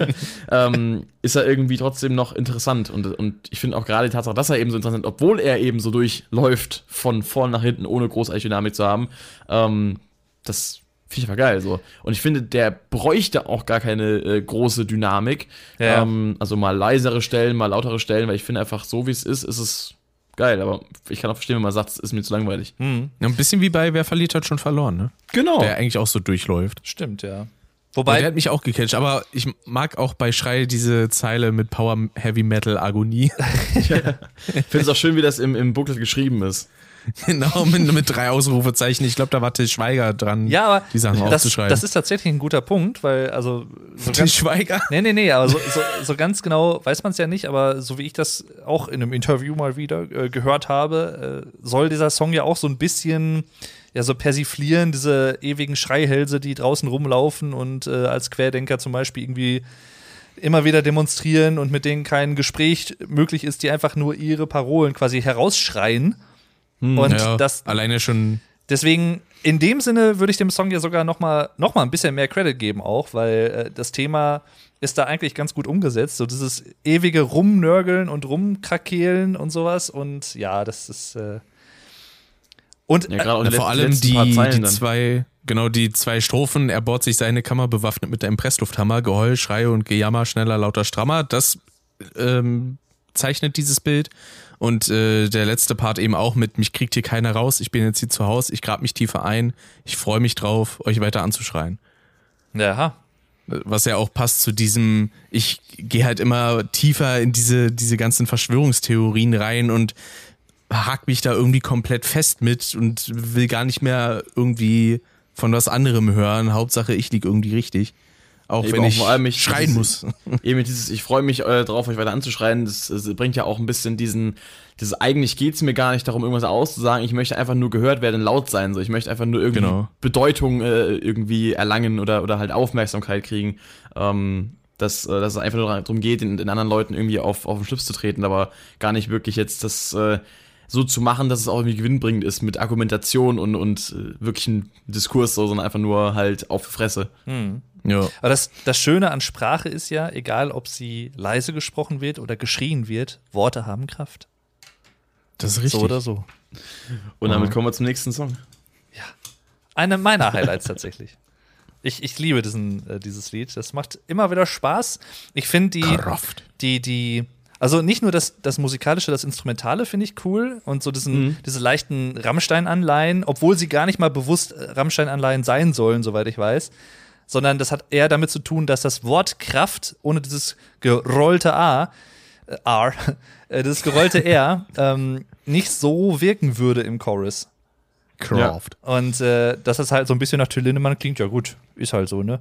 <laughs> ähm, ist er irgendwie trotzdem noch interessant. Und, und ich finde auch gerade die Tatsache, dass er eben so interessant, obwohl er eben so durchläuft, von vorn nach hinten, ohne großartige Dynamik zu haben, ähm, das finde ich einfach geil. So. Und ich finde, der bräuchte auch gar keine äh, große Dynamik. Ja. Ähm, also mal leisere Stellen, mal lautere Stellen, weil ich finde einfach, so wie es ist, ist es geil. Aber ich kann auch verstehen, wenn man sagt, es ist mir zu langweilig. Hm, Ja, Ein bisschen wie bei Wer verliert hat schon verloren, ne? Genau. Der eigentlich auch so durchläuft. stimmt, ja. Wobei, der hat mich auch gecatcht, aber ich mag auch bei Schrei diese Zeile mit Power Heavy Metal Agonie. <laughs> Ich finde es auch schön, wie das im, im Booklet geschrieben ist. <laughs> genau, mit, mit drei Ausrufezeichen. Ich glaube, da war Til Schweiger dran, ja, aber die Sachen das, aufzuschreiben. das ist tatsächlich ein guter Punkt, weil, also, so Til Schweiger? Nee, nee, nee, aber so, so, so ganz genau weiß man es ja nicht, aber so wie ich das auch in einem Interview mal wieder äh, gehört habe, äh, soll dieser Song ja auch so ein bisschen ja so persiflieren, diese ewigen Schreihälse, die draußen rumlaufen und äh, als Querdenker zum Beispiel irgendwie immer wieder demonstrieren und mit denen kein Gespräch möglich ist, die einfach nur ihre Parolen quasi herausschreien. Und ja, das alleine schon Deswegen, in dem Sinne würde ich dem Song ja sogar noch mal, noch mal ein bisschen mehr Credit geben auch, weil äh, das Thema ist da eigentlich ganz gut umgesetzt. So dieses ewige Rumnörgeln und Rumkrakehlen und sowas. Und ja, das ist. Äh und Ja, die vor allem die, die zwei, genau, die zwei Strophen, er bohrt sich seine Kammer bewaffnet mit einem Presslufthammer, Geheul, Schreie und Gejammer, schneller, lauter, strammer, das ähm, zeichnet dieses Bild. Und äh, der letzte Part eben auch mit, mich kriegt hier keiner raus, ich bin jetzt hier zu Hause, ich grab mich tiefer ein, ich freue mich drauf, euch weiter anzuschreien. ja, Was ja auch passt zu diesem, ich gehe halt immer tiefer in diese, diese ganzen Verschwörungstheorien rein und hak mich da irgendwie komplett fest mit und will gar nicht mehr irgendwie von was anderem hören. Hauptsache, ich lieg irgendwie richtig. Auch Eben wenn auch ich vor allem mich- schreien dieses- muss. <laughs> Eben dieses, ich freue mich äh, drauf, euch weiter anzuschreien, das, das bringt ja auch ein bisschen diesen, dieses eigentlich geht es mir gar nicht darum, irgendwas auszusagen, ich möchte einfach nur gehört werden, laut sein, so ich möchte einfach nur irgendwie Genau. Bedeutung äh, irgendwie erlangen oder, oder halt Aufmerksamkeit kriegen. Ähm, dass, äh, dass es einfach nur darum geht, den, den anderen Leuten irgendwie auf, auf den Schlips zu treten, aber gar nicht wirklich jetzt das äh, so zu machen, dass es auch irgendwie gewinnbringend ist mit Argumentation und, und äh, wirklichen Diskurs, so, sondern einfach nur halt auf die Fresse. Ja. aber das, das Schöne an Sprache ist ja, egal ob sie leise gesprochen wird oder geschrien wird, Worte haben Kraft. Das ist richtig. So oder so. Und damit kommen wir zum nächsten Song. Eine meiner Highlights tatsächlich. Ich, ich liebe diesen, äh, dieses Lied. Das macht immer wieder Spaß. Ich finde die, Kraft. die, die, also nicht nur das, das Musikalische, das Instrumentale finde ich cool und so diesen, diese leichten Rammstein-Anleihen, obwohl sie gar nicht mal bewusst äh, Rammstein-Anleihen sein sollen, soweit ich weiß. Sondern das hat eher damit zu tun, dass das Wort Kraft ohne dieses gerollte A, äh, R, <laughs> äh, dieses gerollte R, <laughs> ähm, nicht so wirken würde im Chorus. Kraft. Und äh, dass das halt so ein bisschen nach Till Lindemann klingt, ja gut, ist halt so, ne?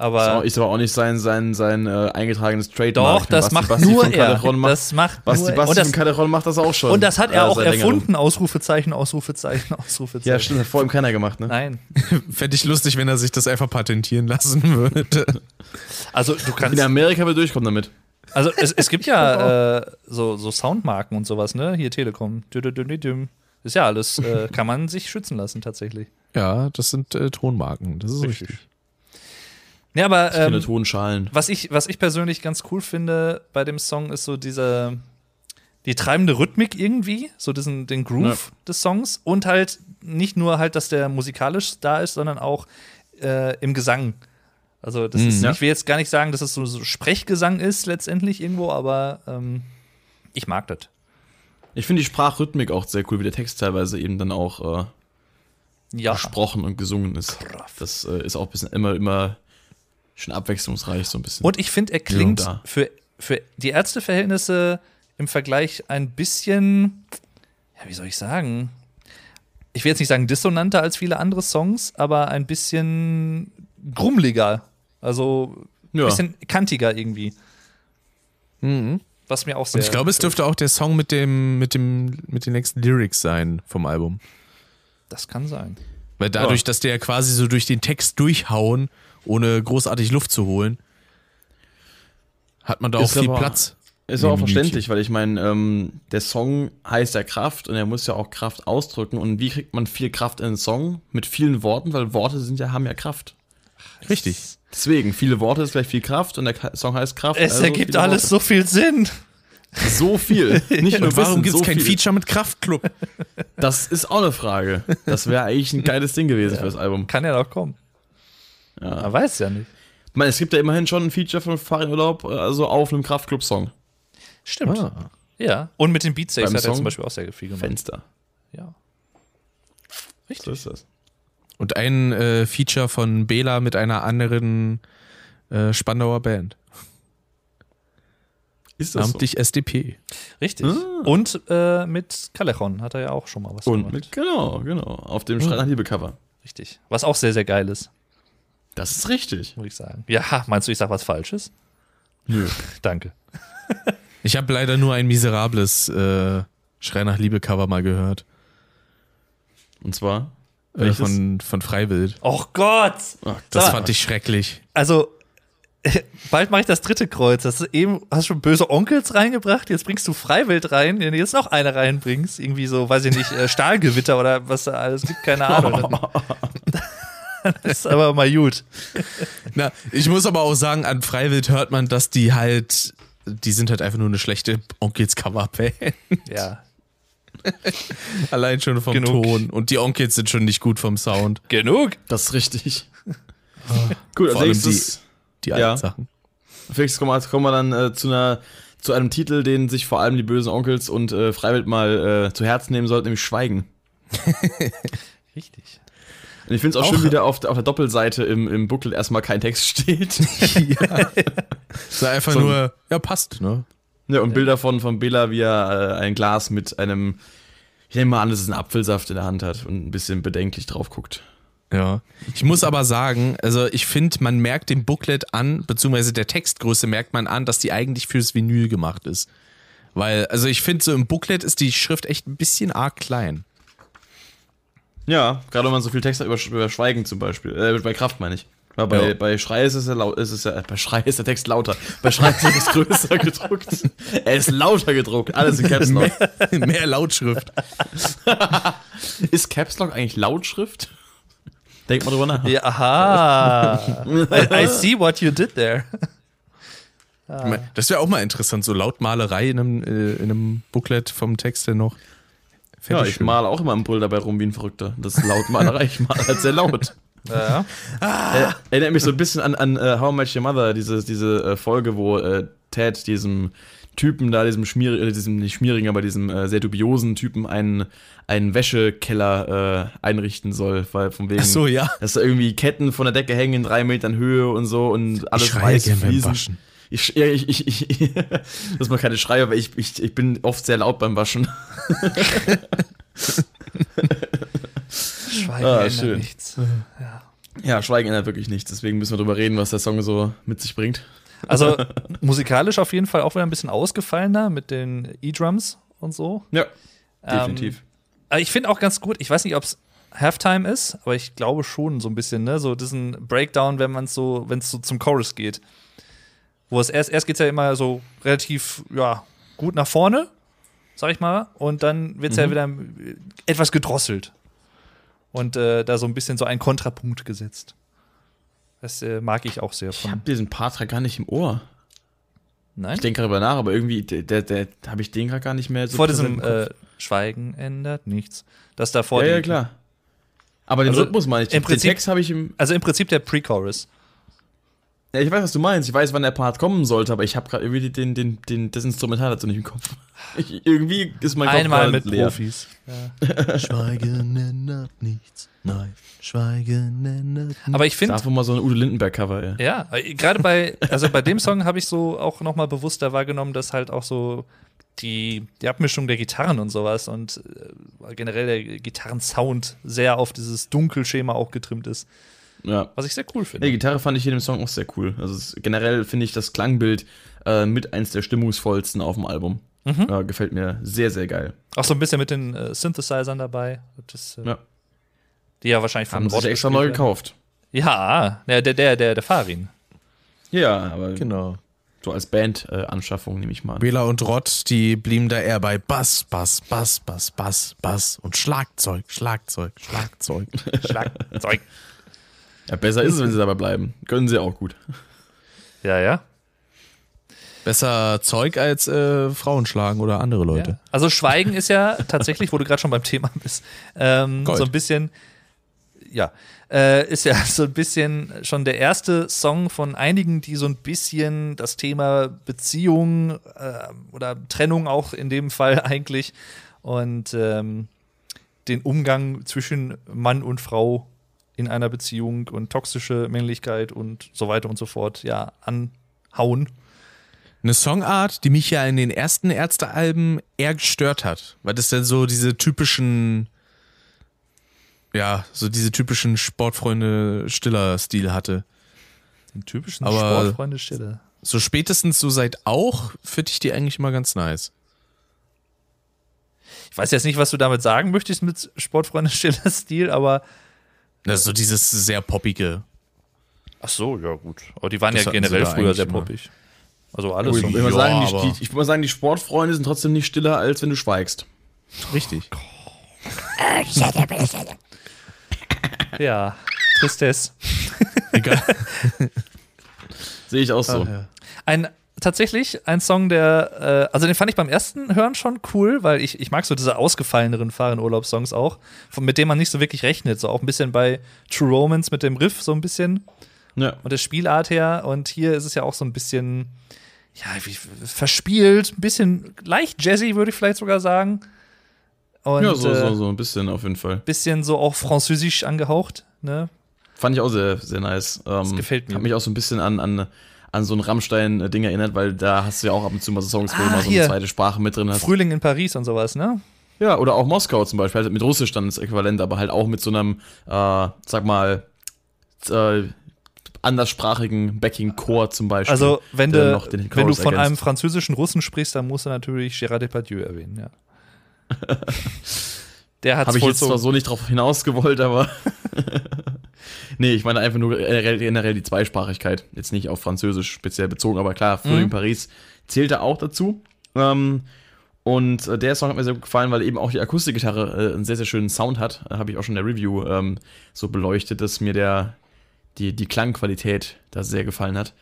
Aber Ist aber auch nicht sein, sein, sein äh, eingetragenes Trademark. doch, das macht Basti nur er. Calderon macht, Das macht Basti, nur er. Basti von Calderon macht das auch schon. und das hat er äh, auch seit längerem. erfunden. Ausrufezeichen, Ausrufezeichen, Ausrufezeichen. Ja, stimmt, hat vor ihm keiner gemacht, ne? Nein. <laughs> Fände ich lustig, wenn er sich das einfach patentieren lassen würde. Also du In kannst. Amerika will durchkommen damit. Also es, es gibt ja <laughs> äh, so, so Soundmarken und sowas, ne? Hier Telekom. Dü- dü- dü- dü- düm. Ist ja alles, äh, kann man sich schützen lassen tatsächlich. ja, das sind äh, Tonmarken. Das ist richtig. Ja, aber Ich finde ähm, Tonschalen. was ich, was ich persönlich ganz cool finde bei dem Song, ist so diese die treibende Rhythmik irgendwie, so diesen den Groove des Songs und halt nicht nur halt, dass der musikalisch da ist, sondern auch äh, im Gesang. Also das ist, Ja. ich will jetzt gar nicht sagen, dass es so, so Sprechgesang ist letztendlich irgendwo, aber ähm, ich mag das. Ich finde die Sprachrhythmik auch sehr cool, wie der Text teilweise eben dann auch äh, Ja. gesprochen und gesungen ist. Kraft. Das äh, ist auch ein bisschen immer, immer schon abwechslungsreich, so ein bisschen. Und ich finde, er klingt für, für die Ärzteverhältnisse im Vergleich ein bisschen, ja, wie soll ich sagen? Ich will jetzt nicht sagen dissonanter als viele andere Songs, aber ein bisschen grummeliger. Also ein Ja. bisschen kantiger irgendwie. Mhm. Was mir auch sehr. Und ich glaube, es dürfte auch der Song mit dem, mit dem, mit den nächsten Lyrics sein vom Album. Das kann sein. Weil dadurch, Ja. dass der quasi so durch den Text durchhauen, ohne großartig Luft zu holen, hat man da auch Ist viel aber- Platz. Ist auch verständlich, weil ich meine, ähm, der Song heißt ja Kraft und er muss ja auch Kraft ausdrücken. Und wie kriegt man viel Kraft in einen Song? Mit vielen Worten, weil Worte sind ja, haben ja Kraft. Richtig. Deswegen, viele Worte ist gleich viel Kraft und der Song heißt Kraft. Es also ergibt alles Worte. so viel Sinn. so viel. <laughs> Nicht nur warum gibt es so kein viel. Feature mit Kraftclub? Das ist auch eine Frage. Das wäre eigentlich ein geiles Ding gewesen für das Album. Kann ja noch kommen. Ja. Man weiß ja nicht. Ich meine, es gibt ja immerhin schon ein Feature von Farin Urlaub, also auf einem Kraftclub-Song. Stimmt. Ah. Ja. Und mit den Beim hat er Song zum Beispiel auch sehr viel gemacht. Fenster. Ja. So ist das. Und ein äh, Feature von Bela mit einer anderen äh, Spandauer Band. Ist das so? Namentlich SDP. Richtig. Ah. Und äh, mit Callejon hat er ja auch schon mal was Und gemacht. mit, genau, genau. Auf dem Schrei nach Liebe-Cover. Richtig. Was auch sehr, sehr geil ist, Das ist richtig. muss ich sagen. Ja, meinst du, ich sag was Falsches? Nö. <laughs> Danke. Ich habe leider nur ein miserables äh, Schrei nach Liebe Cover mal gehört. Und zwar? Äh, von, von Freiwild. Oh Gott! Ach, Das Sag fand ich schrecklich. Also, <laughs> bald mache ich das dritte Kreuz. Das ist eben, hast du schon böse Onkels reingebracht, jetzt bringst du Freiwild rein, wenn du jetzt noch eine reinbringst, irgendwie so, weiß ich nicht, äh, Stahlgewitter oder was da alles gibt, keine Ahnung. <laughs> <laughs> Das ist aber mal gut. Na, ich muss aber auch sagen, an Freiwild hört man, dass die halt, die sind halt einfach nur eine schlechte Onkels Coverband. Ja. <laughs> Allein schon vom Genug. Ton. Und die Onkels sind schon nicht gut vom Sound. Genug. Das ist richtig. Gut, als Vor allem nächstes, Die alten Ja. Sachen. als nächstes kommen, wir- kommen wir dann äh, zu, einer, zu einem Titel, den sich vor allem die bösen Onkels und äh, Freiwild mal äh, zu Herzen nehmen sollten, nämlich Schweigen. <laughs> Richtig. Und ich finde es auch, Auch- schön, wie da auf, der- auf der Doppelseite im, im Booklet erstmal kein Text steht. <laughs> ja. Das war einfach So- nur, ja, passt, ne? ja, und Bilder von, von Bela, wie er äh, ein Glas mit einem, ich nehme mal an, dass es einen Apfelsaft in der Hand hat und ein bisschen bedenklich drauf guckt. Ja. Ich muss aber sagen, also ich finde, man merkt dem Booklet an, beziehungsweise der Textgröße merkt man an, dass die eigentlich fürs Vinyl gemacht ist. Weil, also ich finde, so im Booklet ist die Schrift echt ein bisschen arg klein. Ja, gerade wenn man so viel Text hat über, über Schweigen zum Beispiel. Äh, bei Kraft meine ich. Weil bei, Ja. bei Schrei ist es ja laut, ist es ja, äh, bei Schrei ist der Text lauter. Bei Schrei ist der Text größer <laughs> gedruckt. Er ist lauter gedruckt. Alles in Caps Lock. Mehr, mehr Lautschrift. <laughs> Ist Caps Lock eigentlich Lautschrift? Denk mal drüber nach. Ja, aha. I, I see what you did there. Das wäre auch mal interessant, so Lautmalerei in einem, äh, in einem Booklet vom Text her noch. Ja, ich schön. mal auch immer im Brüll dabei rum wie ein Verrückter. Das Lautmalerei, ich mal halt sehr laut. <laughs> Ja. Äh, erinnert mich so ein bisschen an, an äh, How I Met Your Mother, diese, diese äh, Folge, wo äh, Ted diesem Typen da, diesem schmierigen, äh, diesem nicht schmierigen, aber diesem äh, sehr dubiosen Typen einen, einen Wäschekeller äh, einrichten soll, weil von wegen, Ach so, ja. dass da irgendwie Ketten von der Decke hängen in drei Metern Höhe und so und alles ich weiß gern beim fließen. Waschen. Ich, ich, ich, ich, <laughs> das ist mal keine Schreie, aber ich, ich, ich bin oft sehr laut beim Waschen. Schweigen <laughs> Ah, ändert schön. nichts. Ja. Ja, Schweigen ändert wirklich nichts, deswegen müssen wir drüber reden, was der Song so mit sich bringt. Also <laughs> musikalisch auf jeden Fall auch wieder ein bisschen ausgefallener mit den E-Drums und so. Ja, Ähm, definitiv. Aber ich finde auch ganz gut, ich weiß nicht, ob es Halftime ist, aber ich glaube schon so ein bisschen, ne? So diesen Breakdown, wenn man so, wenn es so zum Chorus geht. Wo es erst, erst geht es ja immer so relativ, ja, gut nach vorne, sag ich mal, und dann wird es ja Mhm. wieder etwas gedrosselt. Und äh, da so ein bisschen so ein Kontrapunkt gesetzt. Das äh, mag ich auch sehr Ich von. habe diesen Part grad gar nicht im Ohr. Nein? Ich denke darüber nach, aber irgendwie, der, der, habe ich den gerade gar nicht mehr so vor diesem äh, Schweigen ändert nichts. Das da vor Ja, ja, klar. Aber den Also, Rhythmus meine ich. im Den Prinzip- Text habe ich im. Also im Prinzip der Pre-Chorus. Ja, ich weiß, was du meinst. Ich weiß, wann der Part kommen sollte, aber ich habe gerade irgendwie den, den, den, das Instrumental dazu nicht im Kopf. <laughs> Ich, irgendwie ist mein Kopf Einmal gerade mit leer. Profis. Schweigen ändert nichts. Nein, Schweigen ändert nichts. Aber ich finde, Davon mal so ein Udo Lindenberg-Cover, ey. ja, äh, gerade bei, also bei dem Song habe ich so auch noch mal bewusster wahrgenommen, dass halt auch so die, die Abmischung der Gitarren und sowas und äh, generell der Gitarrensound sehr auf dieses Dunkelschema auch getrimmt ist. Ja. Was ich sehr cool finde. die Gitarre fand ich hier im Song auch sehr cool. Also es, generell finde ich das Klangbild äh, mit eins der stimmungsvollsten auf dem Album. Mhm. Äh, gefällt mir sehr, sehr geil. Auch so ein bisschen mit den äh, Synthesizern dabei. Das, äh, Ja. Die ja wahrscheinlich von Haben sie extra neu gekauft. Ja, der, der, der, der, Farin. Ja, aber Genau. so als Band-Anschaffung nehme ich mal an. Wähler und Rott, die blieben da eher bei Bass, Bass, Bass, Bass, Bass, Bass und Schlagzeug, Schlagzeug, Schlagzeug. <laughs> Schlagzeug. Ja, besser ist es, wenn sie dabei bleiben. Können sie auch gut. Ja, ja. Besser Zeug als äh, Frauen schlagen oder andere Leute. Ja. Also Schweigen ist ja tatsächlich, wo du gerade schon beim Thema bist, ähm, so ein bisschen, ja, äh, ist ja <laughs> so ein bisschen schon der erste Song von einigen, die so ein bisschen das Thema Beziehung äh, oder Trennung auch in dem Fall eigentlich und ähm, den Umgang zwischen Mann und Frau in einer Beziehung und toxische Männlichkeit und so weiter und so fort, ja, anhauen. Eine Songart, die mich ja in den ersten Ärztealben eher gestört hat, weil das dann so diese typischen, ja, so diese typischen Sportfreunde-Stiller-Stil hatte. Den typischen Aber- Sportfreunde Stille. So spätestens so seit auch, finde ich die eigentlich mal ganz nice. Ich weiß jetzt nicht, was du damit sagen möchtest mit Sportfreunde stiller Stil, aber Das ist so dieses sehr poppige. ach so, ja gut. Aber die waren Das ja generell früher sehr poppig. Also alles Ich so. würde mal, Ja, sagen, die, die, ich mal sagen, die Sportfreunde sind trotzdem nicht stiller, als wenn du schweigst. Richtig. <laughs> Ja, Tristesse. Egal. <laughs> Sehe ich auch so. Ein tatsächlich ein Song, der, äh, also den fand ich beim ersten Hören schon cool, weil ich, ich mag so diese ausgefalleneren Fahren-Urlaubssongs auch, von, mit denen man nicht so wirklich rechnet. So auch ein bisschen bei True Romance mit dem Riff, so ein bisschen. Ja. und der Spielart her. Und hier ist es ja auch so ein bisschen, ja, wie, verspielt, ein bisschen leicht jazzy, würde ich vielleicht sogar sagen. Und ja, so, äh, so, so ein bisschen auf jeden Fall. bisschen so auch französisch angehaucht. Ne? Fand ich auch sehr, sehr nice. Ähm, gefällt mir. Hat mich auch so ein bisschen an, an, an so ein Rammstein-Ding erinnert, weil da hast du ja auch ab und zu mal so Songs, wo Ah, du mal so eine zweite Sprache mit drin hast. Frühling in Paris und sowas, ne? Ja, oder auch Moskau zum Beispiel, halt mit Russisch dann das Äquivalent, aber halt auch mit so einem, äh, sag mal, äh, anderssprachigen Backing-Chor zum Beispiel. Also, wenn den wenn du Chorus von einem ergänzt. französischen Russen sprichst, dann musst du natürlich Gérard Depardieu erwähnen, ja. <laughs> Der hat Habe ich jetzt zwar so nicht drauf hinaus gewollt, aber. <laughs> nee, ich meine einfach nur generell, generell die Zweisprachigkeit. Jetzt nicht auf Französisch speziell bezogen, aber klar, Frühling Mhm. Paris zählt da auch dazu. Ähm, und äh, der Song hat mir sehr gut gefallen, weil eben auch die Akustikgitarre äh, einen sehr, sehr schönen Sound hat. Äh, Habe ich auch schon in der Review ähm, so beleuchtet, dass mir der, die, die Klangqualität da sehr gefallen hat.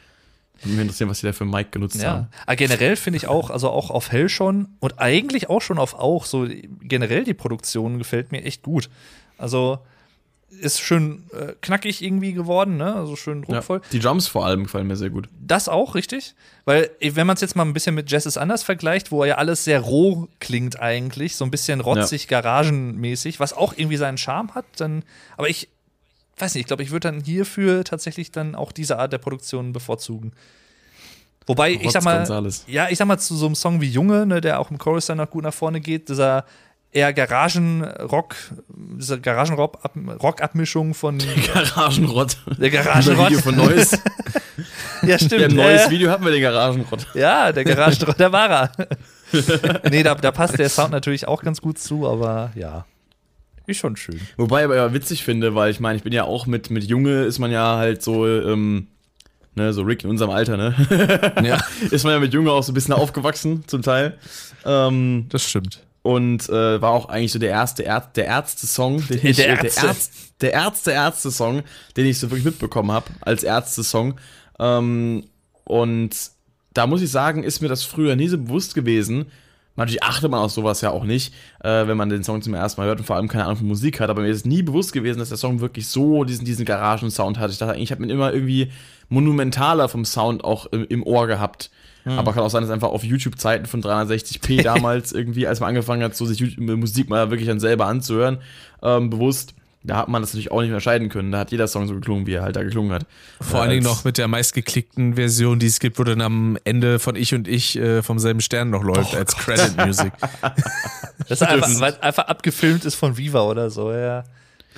Mich interessiert, was die da für Mic genutzt haben. Ja. Aber generell finde ich auch, also auch auf Hell schon und eigentlich auch schon auf auch, so generell die Produktion gefällt mir echt gut. Also ist schön äh, knackig irgendwie geworden, ne? Also schön druckvoll. Ja, die Drums vor allem gefallen mir sehr gut. Das auch, richtig. Weil, wenn man es jetzt mal ein bisschen mit Jazz is Anders vergleicht, wo ja alles sehr roh klingt eigentlich, so ein bisschen rotzig, ja. garagenmäßig, was auch irgendwie seinen Charme hat, dann, aber ich weiß nicht, ich glaube, ich würde dann hierfür tatsächlich dann auch diese Art der Produktion bevorzugen. Wobei, Rotz ich sag mal, Gonzales. ja, ich sag mal, zu so einem Song wie Junge, ne, der auch im Chorus dann noch gut nach vorne geht, dieser eher Garagenrock, diese Garagenrock-Abmischung von. <laughs> Der Garagenrott. Der Garagenrott. Video von Neues. ja, stimmt. Ja, neues äh, Video hatten wir den Garagenrott. Ja, der Garagenrott, der war er. <laughs> nee, da, da passt der Sound natürlich auch ganz gut zu, aber ja. Ist schon schön. Wobei ich aber ja witzig finde, weil ich meine, ich bin ja auch mit, mit Junge, ist man ja halt so, ähm, ne, so Rick in unserem Alter, ne? ja. <laughs> Ist man ja mit Junge auch so ein bisschen aufgewachsen, zum Teil. Ähm, das stimmt und äh, war auch eigentlich so der erste Ärz der Ärzte-Song, den ich, der, Ärzte. der, Ärz der Ärzte-Ärzte-Song, den ich so wirklich mitbekommen habe, als Ärzte-Song. Ähm, und da muss ich sagen, ist mir das früher nie so bewusst gewesen. Natürlich achtet man auf sowas ja auch nicht, äh, wenn man den Song zum ersten Mal hört und vor allem keine Ahnung von Musik hat, aber mir ist nie bewusst gewesen, dass der Song wirklich so diesen, diesen Garagensound hat. Ich dachte eigentlich, ich habe ihn immer irgendwie monumentaler vom Sound auch im, im Ohr gehabt. Hm. Aber kann auch sein, dass einfach auf YouTube-Zeiten von 360p <laughs> damals irgendwie, als man angefangen hat, so sich Musik mal wirklich dann selber anzuhören, ähm, bewusst, da hat man das natürlich auch nicht unterscheiden können. Da hat jeder Song so geklungen, wie er halt da geklungen hat. Vor allen Dingen noch mit der meistgeklickten Version, die es gibt, wo dann am Ende von Ich und Ich äh, vom selben Stern noch läuft oh als Credit Music. <laughs> das ist einfach, einfach abgefilmt ist von Viva oder so, ja.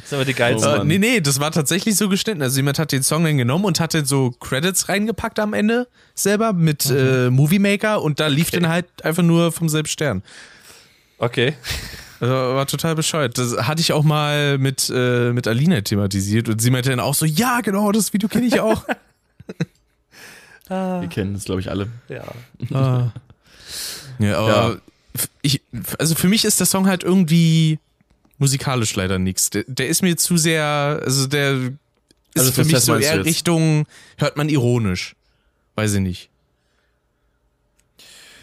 Das ist aber die geilste. Oh, nee, nee, das war tatsächlich so geschnitten. Also jemand hat den Song dann genommen und hatte so Credits reingepackt am Ende selber mit mhm. äh, Movie Maker und da lief okay. dann halt einfach nur vom selben Stern. Okay. Also war total bescheuert. Das hatte ich auch mal mit, äh, mit Alina thematisiert und sie meinte dann auch so, ja, genau, das Video kenne ich auch. <laughs> Wir kennen das, glaube ich, alle. Ja. Ah. Ja, aber ja. ich, also für mich ist der Song halt irgendwie musikalisch leider nichts. Der, der, ist mir zu sehr, also der ist also für mich so eher Richtung, hört man ironisch. Weiß ich nicht.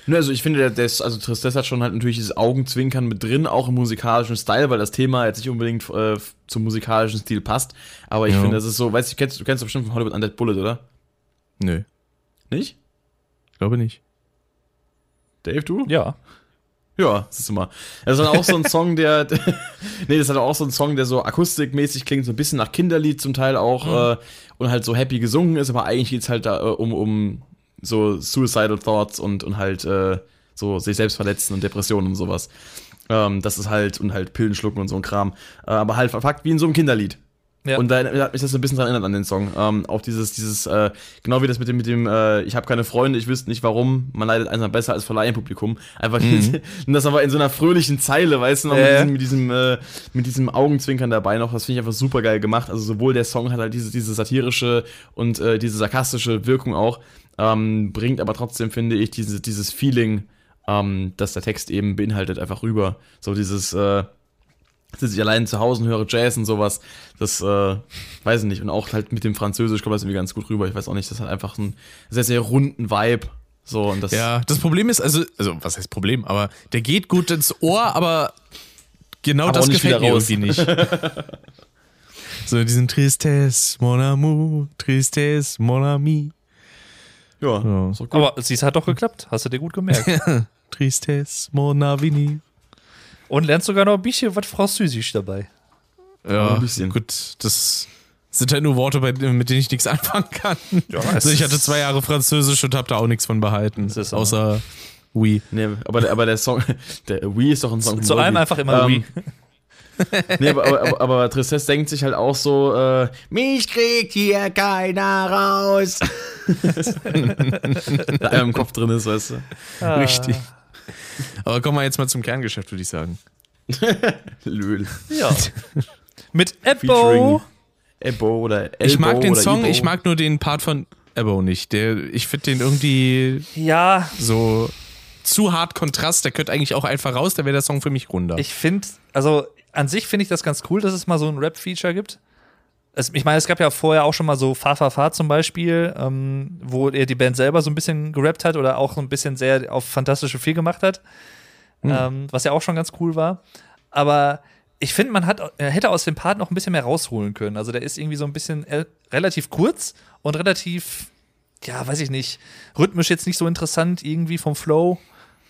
Also ich finde, der, der ist, also Tristesse hat schon halt natürlich dieses Augenzwinkern mit drin, auch im musikalischen Style, weil das Thema jetzt nicht unbedingt äh, zum musikalischen Stil passt. Aber ich ja. finde, das ist so, weißt du, kennst, du kennst bestimmt von Hollywood Undead Bullet, oder? Nö. Nicht? Ich glaube nicht. Dave, du? Ja. Ja, das ist immer. Das ist dann auch so ein Song, der. <laughs> nee, das ist halt auch so ein Song, der so akustikmäßig klingt, so ein bisschen nach Kinderlied zum Teil auch mhm. äh, und halt so happy gesungen ist, aber eigentlich geht es halt da äh, um, um so Suicidal Thoughts und, und halt äh, so sich selbst verletzen und Depressionen und sowas. Ähm, das ist halt, und halt Pillen schlucken und so ein Kram. Äh, aber halt verpackt wie in so einem Kinderlied. Ja. Und da hat mich das so ein bisschen dran erinnert an den Song. Ähm, auch dieses, dieses, äh, genau wie das mit dem, mit dem, äh, ich habe keine Freunde, ich wüsste nicht warum, man leidet einsam besser als vor Laienpublikum. Einfach mhm. <laughs> und das aber in so einer fröhlichen Zeile, weißt du, noch äh. mit diesem, mit diesem, äh, mit diesem Augenzwinkern dabei noch, das finde ich einfach super geil gemacht. Also sowohl der Song hat halt diese, diese satirische und äh, diese sarkastische Wirkung auch, ähm, bringt aber trotzdem, finde ich, diese, dieses Feeling, ähm, dass der Text eben beinhaltet, einfach rüber. So dieses, äh, sitze ich allein zu Hause und höre Jazz und sowas. Das äh, weiß ich nicht. Und auch halt mit dem Französisch kommt das irgendwie ganz gut rüber. Ich weiß auch nicht, das hat einfach einen sehr, sehr runden Vibe. So, und das ja, das Problem ist, also, also was heißt Problem, aber der geht gut ins Ohr, aber genau aber das gefällt mir irgendwie nicht. <laughs> so diesen Tristesse, mon amour, Tristesse, mon ami. Ja, so. aber sie hat doch geklappt. Hast du dir gut gemerkt. <laughs> Tristesse, mon avini. Und lernst sogar noch ein bisschen was Französisch dabei. Ja, ein bisschen. gut, das sind halt nur Worte, mit denen ich nichts <laughs> anfangen kann. Ja, also ich hatte zwei Jahre Französisch und habe da auch nichts von behalten. Außer Oui. Nee, aber, der, aber der Song, der Oui ist doch ein Song. Zu allem einfach immer ähm, Oui. nee, aber, aber, aber, Tristesse denkt sich halt auch so, äh, mich kriegt hier keiner raus. <laughs> <laughs> da im Kopf drin ist, weißt du. Ah. Richtig. Aber kommen wir jetzt mal zum Kerngeschäft, würde ich sagen. <laughs> Löl. Ja. Mit Ebo. Ebo oder Elbo Ich mag den Song, Ebo. ich mag nur den Part von Ebo nicht. Der, ich finde den irgendwie ja. so zu hart Kontrast. Der könnte eigentlich auch einfach raus, da wäre der Song für mich runder. Ich finde, also an sich finde ich das ganz cool, dass es mal so ein Rap-Feature gibt. Es, ich meine, es gab ja vorher auch schon mal so Fa Fa Fa zum Beispiel, ähm, wo er die Band selber so ein bisschen gerappt hat oder auch so ein bisschen sehr auf fantastische Vier gemacht hat, mhm. ähm, was ja auch schon ganz cool war. Aber ich finde, man hat, er hätte aus dem Part noch ein bisschen mehr rausholen können. Also der ist irgendwie so ein bisschen äh, relativ kurz und relativ, ja, weiß ich nicht, rhythmisch jetzt nicht so interessant irgendwie vom Flow.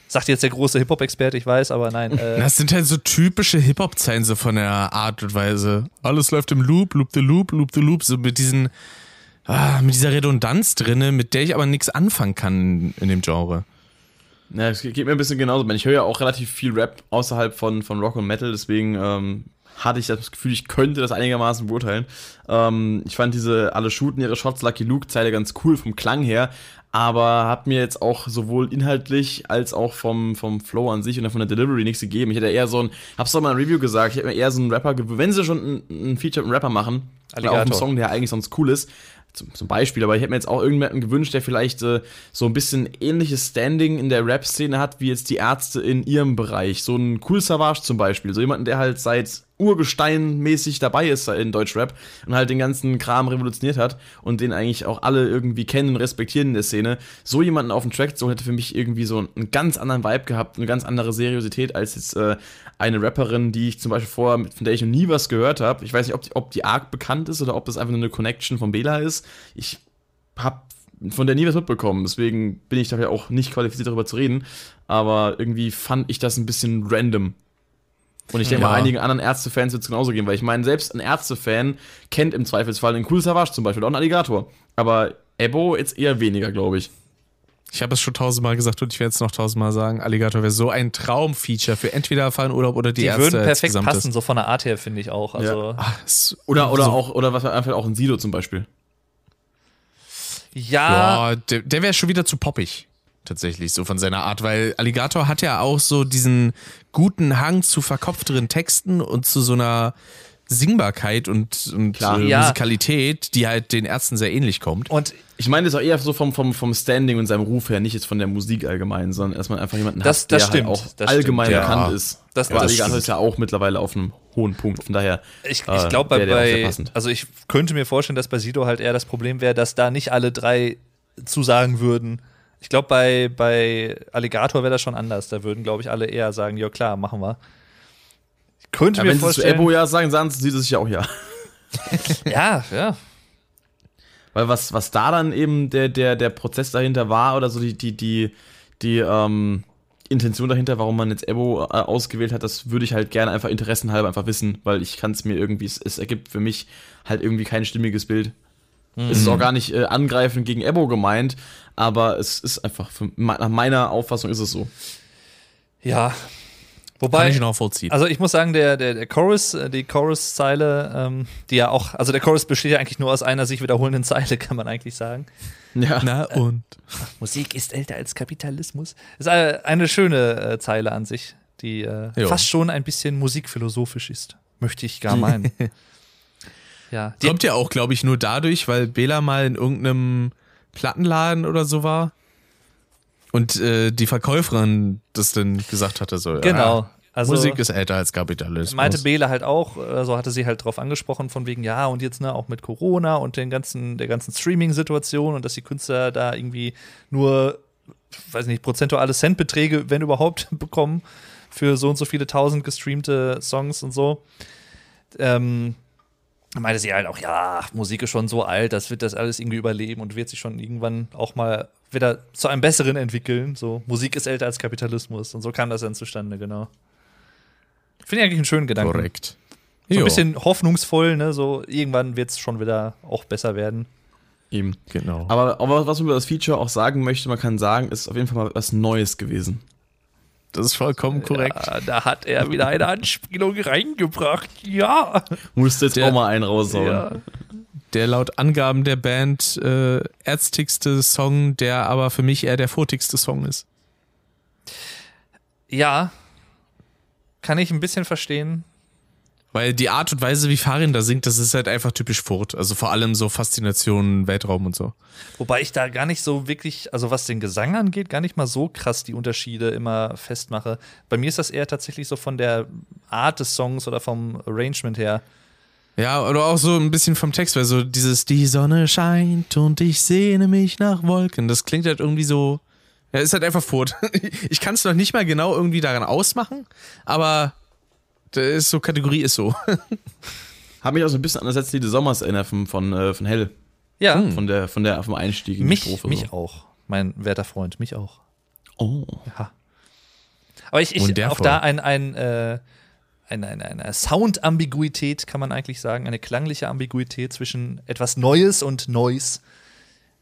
Sagt jetzt der große Hip-Hop-Experte, ich weiß, aber nein. <laughs> Äh das sind halt so typische Hip-Hop-Zeilen so von der Art und Weise. Alles läuft im Loop, Loop the Loop, Loop the Loop, so mit diesen, ah, mit dieser Redundanz drinne, mit der ich aber nichts anfangen kann in, dem Genre. Ja, es geht mir ein bisschen genauso. Ich höre ja auch relativ viel Rap außerhalb von, von Rock und Metal, deswegen ähm, hatte ich das Gefühl, ich könnte das einigermaßen beurteilen. Ähm, ich fand diese alle shooten ihre Shots Lucky Luke Zeile ganz cool vom Klang her, aber hat mir jetzt auch sowohl inhaltlich als auch vom, vom Flow an sich und von der Delivery nichts gegeben. Ich hätte eher so ein, hab's doch mal in Review gesagt, ich hätte mir eher so einen Rapper, wenn sie schon ein, ein Feature mit einem Rapper machen, Alligator. auf einem Song, der eigentlich sonst cool ist, zum, zum Beispiel, aber ich hätte mir jetzt auch irgendjemanden gewünscht, der vielleicht äh, so ein bisschen ähnliches Standing in der Rap-Szene hat, wie jetzt die Ärzte in ihrem Bereich. So ein Cool Savage zum Beispiel, so jemanden, der halt seit Urgestein-mäßig dabei ist in Deutschrap und halt den ganzen Kram revolutioniert hat und den eigentlich auch alle irgendwie kennen und respektieren in der Szene. So jemanden auf dem Track so hätte für mich irgendwie so einen ganz anderen Vibe gehabt, eine ganz andere Seriosität als jetzt äh, eine Rapperin, die ich zum Beispiel vorher, von der ich noch nie was gehört habe. Ich weiß nicht, ob die, ob die arg bekannt ist oder ob das einfach nur eine Connection von Bela ist. Ich habe von der nie was mitbekommen, deswegen bin ich dafür auch nicht qualifiziert darüber zu reden. Aber irgendwie fand ich das ein bisschen random, und ich denke ja. mal, einigen anderen Ärzte-Fans wird es genauso gehen, weil ich meine, selbst ein Ärzte-Fan kennt im Zweifelsfall einen coolen Savage zum Beispiel, auch einen Alligator. Aber Ebo jetzt eher weniger, glaube ich. Ich habe es schon tausendmal gesagt und ich werde es noch tausendmal sagen. Alligator wäre so ein Traumfeature für entweder Fahrenurlaub oder die, die Ärzte. Die würden perfekt passen, so von der Art her, finde ich auch. Also ja. Ach, oder oder so. auch, oder was einfach auch ein Sido zum Beispiel. Ja. ja der, der wäre schon wieder zu poppig tatsächlich, so von seiner Art, weil Alligator hat ja auch so diesen guten Hang zu verkopfteren Texten und zu so einer Singbarkeit und, und äh, ja. Musikalität, die halt den Ärzten sehr ähnlich kommt. Und ich meine das auch eher so vom, vom, vom Standing und seinem Ruf her, nicht jetzt von der Musik allgemein, sondern erstmal einfach jemanden das, hat, der das halt auch das allgemein stimmt. bekannt ja. ist. Das, Aber Alligator ist ja auch mittlerweile auf einem hohen Punkt, von daher. Ich, ich äh, glaube, bei, bei also ich könnte mir vorstellen, dass bei Sido halt eher das Problem wäre, dass da nicht alle drei zusagen würden, ich glaube, bei, bei Alligator wäre das schon anders. Da würden, glaube ich, alle eher sagen, ja klar, machen wir. Ich könnte ja, mir wenn vorstellen. Wenn sie zu Ebo ja sagen, sagen sie sich ja auch ja. <laughs> ja, ja. Weil was, was da dann eben der, der, der Prozess dahinter war oder so die, die, die, die ähm, Intention dahinter, warum man jetzt Ebo äh, ausgewählt hat, das würde ich halt gerne einfach interessenhalber einfach wissen, weil ich kann es mir irgendwie, es, es ergibt für mich halt irgendwie kein stimmiges Bild. Mhm. Es ist auch gar nicht äh, angreifend gegen Ebo gemeint, aber es ist einfach, für, nach meiner Auffassung ist es so. Ja. Wobei, Kann ich nachvollziehen. Also ich muss sagen, der, der, der Chorus, äh, die Chorus-Zeile, ähm, die ja auch, also der Chorus besteht ja eigentlich nur aus einer sich wiederholenden Zeile, <laughs> kann man eigentlich sagen. Ja. Na und? Ach, Musik ist älter als Kapitalismus. Ist eine, eine schöne äh, Zeile an sich, die äh, fast schon ein bisschen musikphilosophisch ist. Möchte ich gar meinen. <laughs> Ja. Kommt ja auch, glaube ich, nur dadurch, weil Bela mal in irgendeinem Plattenladen oder so war und äh, die Verkäuferin das dann gesagt hatte, so. Genau. Ja, also, Musik ist älter als Kapitalismus. Meinte Bela halt auch, so also hatte sie halt drauf angesprochen, von wegen, ja, und jetzt ne, auch mit Corona und den ganzen, der ganzen Streaming-Situation und dass die Künstler da irgendwie nur, weiß nicht, prozentuale Centbeträge, wenn überhaupt, <laughs> bekommen für so und so viele tausend gestreamte Songs und so. Ähm, meinte sie halt auch, ja, Musik ist schon so alt, das wird das alles irgendwie überleben und wird sich schon irgendwann auch mal wieder zu einem Besseren entwickeln. So, Musik ist älter als Kapitalismus und so kam das dann zustande, genau. Finde ich eigentlich einen schönen Gedanken. Korrekt. So ein bisschen hoffnungsvoll, ne? So, irgendwann wird es schon wieder auch besser werden. Eben. Genau. Aber, aber was man über das Feature auch sagen möchte, man kann sagen, ist auf jeden Fall mal was Neues gewesen. Das ist vollkommen korrekt. Ja, da hat er wieder eine Anspielung reingebracht. Ja. Musste jetzt der, auch mal einen raushauen. Ja. Der laut Angaben der Band äh, ärztigste Song, der aber für mich eher der furtigste Song ist. Ja. Kann ich ein bisschen verstehen. Weil die Art und Weise, wie Farin da singt, das ist halt einfach typisch Furt. Also vor allem so Faszination, Weltraum und so. Wobei ich da gar nicht so wirklich, also was den Gesang angeht, gar nicht mal so krass die Unterschiede immer festmache. Bei mir ist das eher tatsächlich so von der Art des Songs oder vom Arrangement her. Ja, oder auch so ein bisschen vom Text, weil so dieses Die Sonne scheint und ich sehne mich nach Wolken, das klingt halt irgendwie so. Ja, ist halt einfach fort. <laughs> Ich kann es noch nicht mal genau irgendwie daran ausmachen, aber das ist so, Kategorie ist so. <laughs> Hat mich auch so ein bisschen an das letzte Lied Sommers erinnert von, von, äh, von Hell. Ja, Von der, von der, vom Einstieg in die mich, Strophe. mich so. auch. Mein werter Freund, mich auch. Oh. Ja. Aber ich, ich auch da ein, ein, äh, eine, eine, eine Sound-Ambiguität, kann man eigentlich sagen, eine klangliche Ambiguität zwischen etwas Neues und Noise.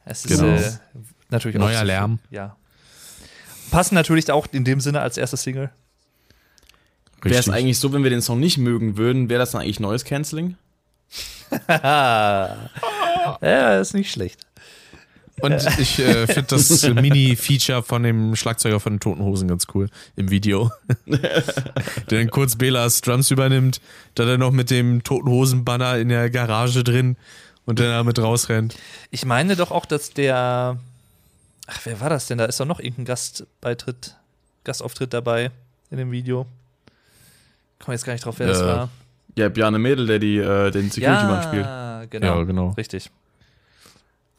Es ist Genau. äh, natürlich auch Neuer zu- Lärm. Ja. Passen natürlich auch in dem Sinne als erste Single. Wäre es eigentlich so, wenn wir den Song nicht mögen würden, wäre das dann eigentlich neues Canceling? <laughs> ja, ist nicht schlecht. Und ich äh, finde das <laughs> Mini-Feature von dem Schlagzeuger von den Toten Hosen ganz cool im Video. <laughs> Der dann kurz Belas Drums übernimmt, da dann noch mit dem Toten Hosen-Banner in der Garage drin und dann damit rausrennt. Ich meine doch auch, dass der. Ach, wer war das denn? Da ist doch noch irgendein Gastbeitritt, Gastauftritt dabei in dem Video. Komm jetzt gar nicht drauf, wer das Äh, war. Ja, Bjarne Mädel, der die, äh, den Security-Mann spielt. Ja, genau. Ja, genau. Richtig.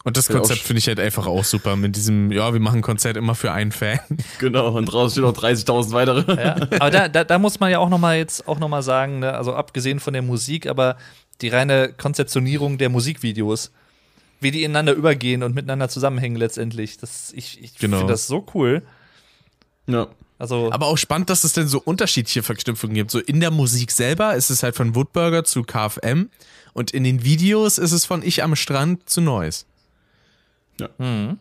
Und das Konzept finde ich halt einfach auch super mit diesem, ja, wir machen ein Konzert immer für einen Fan. <laughs> Genau, und draußen stehen noch 30.000 weitere. Ja. Aber da, da, da muss man ja auch noch mal jetzt auch noch mal sagen, ne? also abgesehen von der Musik, aber die reine Konzeptionierung der Musikvideos, wie die ineinander übergehen und miteinander zusammenhängen letztendlich. Das, ich ich Genau. finde das so cool. Ja. Also Aber auch spannend, dass es denn so unterschiedliche Verknüpfungen gibt. So in der Musik selber ist es halt von Woodburger zu KFM und in den Videos ist es von Ich am Strand zu Noise. hm.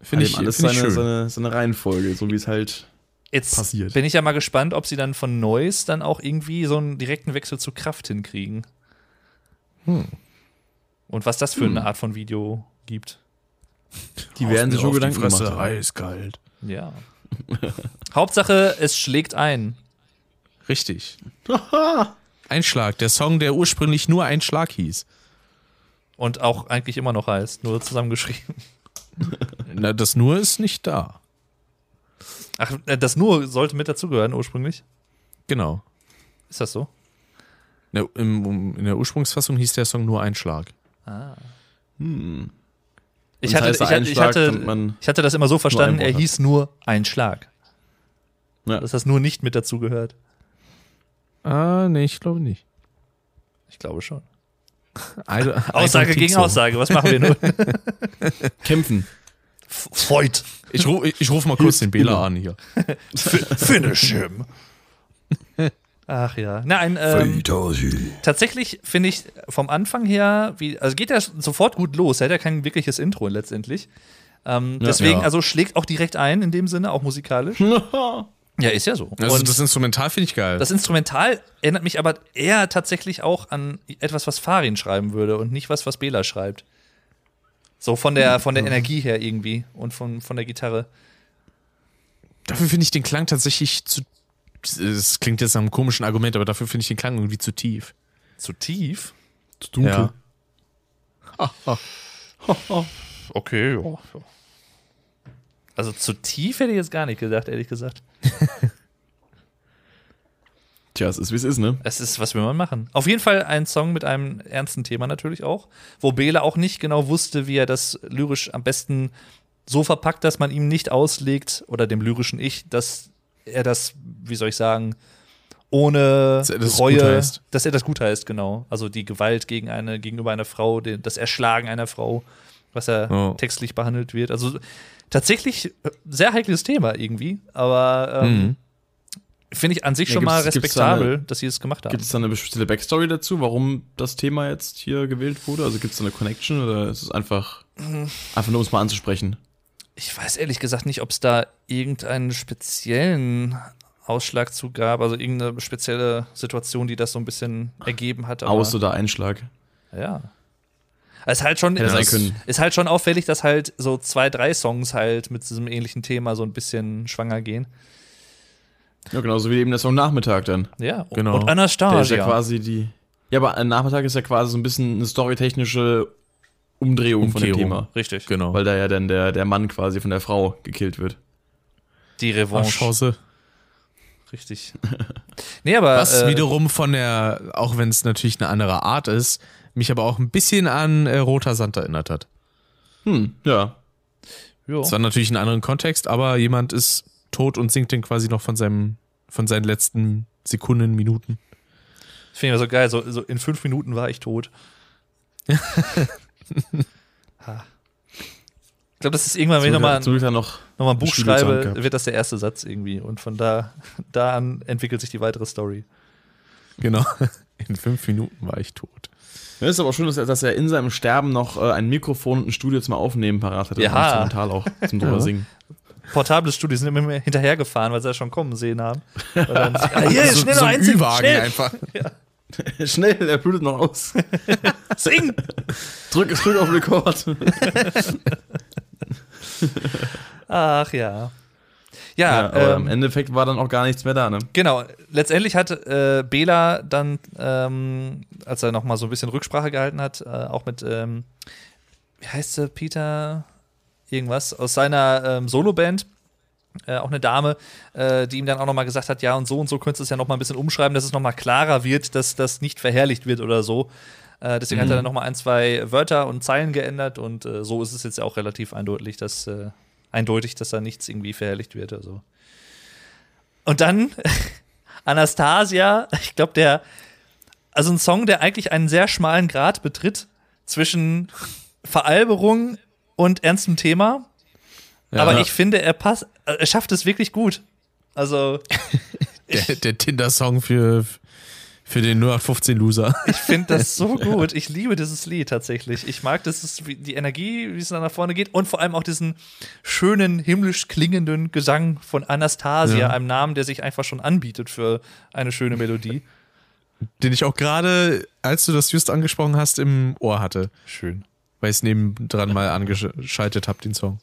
Finde ich, alles find ich seine, schön. seine, seine Reihenfolge, so wie es halt. Jetzt passiert. bin ich ja mal gespannt, ob sie dann von Noise dann auch irgendwie so einen direkten Wechsel zu Kraft hinkriegen. Hm. Und was das für eine Art von Video gibt. Die werden sich schon Gedanken gemacht haben. Eiskalt. Ja. <laughs> Hauptsache, es schlägt ein. Richtig. <laughs> Einschlag, der Song, der ursprünglich nur ein Schlag hieß. Und auch eigentlich immer noch heißt, nur zusammengeschrieben. <laughs> Na, das nur ist nicht da. Ach, äh, das nur sollte mit dazugehören ursprünglich. Genau. Ist das so? In der, im, in der Ursprungsfassung hieß der Song nur ein Schlag. Hm. Ich hatte, ich, hatte, ich, Einschlag, hatte, ich hatte das immer so verstanden, er hieß nur ein Schlag. Ja. Dass das nur nicht mit dazugehört. Ah, nee, ich glaube nicht. Ich glaube schon. I, I Aussage don't think gegen so. Aussage, was machen wir nun? <laughs> kämpfen. Freud. Ich, ru ich rufe mal kurz den Bela an hier. Finish him. Ach ja. Nein, ähm, tatsächlich finde ich vom Anfang her, wie, also geht ja sofort gut los. Er hat ja kein wirkliches Intro letztendlich. Ähm, Ja. deswegen, Ja. also schlägt auch direkt ein in dem Sinne, auch musikalisch. <laughs> Ja, ist ja so. Also Und das Instrumental finde ich geil. das Instrumental erinnert mich aber eher tatsächlich auch an etwas, was Farin schreiben würde und nicht was, was Bela schreibt. So von der, von der Energie her irgendwie und von, von der Gitarre. dafür finde ich den Klang tatsächlich zu. Es klingt jetzt nach einem komischen Argument, aber dafür finde ich den Klang irgendwie zu tief. Zu tief? Zu dunkel. Ja. <laughs> Okay, ja. Also zu tief hätte ich jetzt gar nicht gedacht, ehrlich gesagt. <laughs> Tja, es ist wie es ist, ne? Es ist, was will man machen? Auf jeden Fall ein Song mit einem ernsten Thema natürlich auch, wo Bela auch nicht genau wusste, wie er das lyrisch am besten so verpackt, dass man ihm nicht auslegt, oder dem lyrischen Ich, dass er das, wie soll ich sagen, ohne Dass das Reue, dass er das gut heißt, genau. Also die Gewalt gegen eine, gegenüber einer Frau, das Erschlagen einer Frau, was er Oh. textlich behandelt wird. Also tatsächlich äh, sehr heikles Thema irgendwie, aber ähm, Mhm. finde ich an sich Ja, schon mal gibt's da respektabel, eine- dass sie es gemacht haben. Gibt es da eine spezielle Backstory dazu, warum das Thema jetzt hier gewählt wurde? Also gibt es da eine Connection oder ist es einfach, einfach nur um es mal anzusprechen? Ich weiß ehrlich gesagt nicht, ob es da irgendeinen speziellen Ausschlag zu gab, also irgendeine spezielle Situation, die das so ein bisschen ergeben hat. Aus- oder Einschlag? Ja. Es ist halt schon, sein ist, ist halt schon auffällig, dass halt so zwei, drei Songs halt mit diesem ähnlichen Thema so ein bisschen schwanger gehen. Ja, genauso wie eben der Song Nachmittag dann. Ja, Genau. und Der ist ja Anastasia. quasi die. Ja, aber Nachmittag ist ja quasi so ein bisschen eine storytechnische Umdrehung von dem Umkehrung. Thema. Richtig. Genau. Weil da ja dann der, der Mann quasi von der Frau gekillt wird. Die Ach, Revanche. Chance. Richtig. <laughs> Nee, aber. Was äh, wiederum von der, auch wenn es natürlich eine andere Art ist, mich aber auch ein bisschen an äh, Roter Sand erinnert hat. Hm, ja. jo. Es war natürlich ein anderen Kontext, aber jemand ist tot und singt den quasi noch von seinem, von seinen letzten Sekunden, Minuten. Das finde ich immer so geil. So, so in fünf Minuten war ich tot. <laughs> Ha. ich glaube, das ist irgendwann, wenn ich nochmal noch. noch mal ein Buch schreibe, wird das der erste Satz irgendwie. Und von da, da an entwickelt sich die weitere Story. Genau. <laughs> In fünf Minuten war ich tot. Ja, ist aber schön, dass er, dass er in seinem Sterben noch äh, ein Mikrofon und ein Studio zum Aufnehmen parat hatte. Ja. Und instrumental auch zum drüber Ja. singen. Portables Studios sind immer mehr hinterhergefahren, weil sie das schon kommen sehen haben. <laughs> Dann, ah, hier, so, schnell so noch ein Ü-Wagen schnell, einfach. <laughs> <laughs> Schnell, er blutet noch aus. sing! Drück, drück auf Rekord. Ach ja. Ja, Ja, aber ähm, im Endeffekt war dann auch gar nichts mehr da, ne? Genau, letztendlich hat äh, Bela dann, ähm, als er noch mal so ein bisschen Rücksprache gehalten hat, äh, auch mit, ähm, wie heißt sie, Peter irgendwas, aus seiner ähm, Soloband, äh, auch eine Dame, äh, die ihm dann auch noch mal gesagt hat, ja und so und so könntest du es ja noch mal ein bisschen umschreiben, dass es noch mal klarer wird, dass das nicht verherrlicht wird oder so. Äh, deswegen hat er dann noch mal ein, zwei Wörter und Zeilen geändert und äh, so ist es jetzt auch relativ eindeutig, dass, äh, eindeutig, dass da nichts irgendwie verherrlicht wird. Also. Und dann <laughs> Anastasia, ich glaube, der, also ein Song, der eigentlich einen sehr schmalen Grad betritt zwischen Veralberung und ernstem Thema. Aber ich finde, er passt, er schafft es wirklich gut. Also, <laughs> Der, der Tinder-Song für, für den 0815-Loser. <laughs> ich finde das so <laughs> gut. Ich liebe dieses Lied tatsächlich. Ich mag das, die Energie, wie es dann nach vorne geht und vor allem auch diesen schönen, himmlisch klingenden Gesang von Anastasia, Ja. einem Namen, der sich einfach schon anbietet für eine schöne Melodie. Den ich auch gerade, als du das just angesprochen hast, im Ohr hatte. Schön. Weil ich es nebendran mal angeschaltet habe, den Song.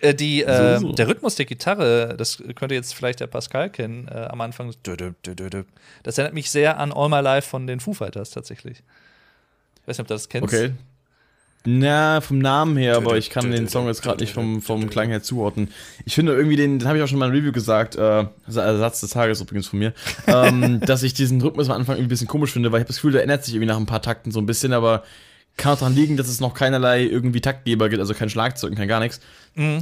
Äh, die, äh, So, so. Der Rhythmus der Gitarre, das könnte jetzt vielleicht der Pascal kennen, äh, am Anfang. Das erinnert mich sehr an All My Life von den Foo Fighters tatsächlich. Ich weiß nicht, ob du das kennst. Okay. Na, vom Namen her, aber ich kann den Song jetzt gerade nicht vom, vom Klang her zuordnen. Ich finde irgendwie, den, den habe ich auch schon mal im Review gesagt, äh, Satz des Tages übrigens von mir, ähm, <laughs> dass ich diesen Rhythmus am Anfang irgendwie ein bisschen komisch finde, weil ich habe das Gefühl, der ändert sich irgendwie nach ein paar Takten so ein bisschen, aber kann auch daran liegen, dass es noch keinerlei irgendwie Taktgeber gibt, also kein Schlagzeug und kein gar nichts.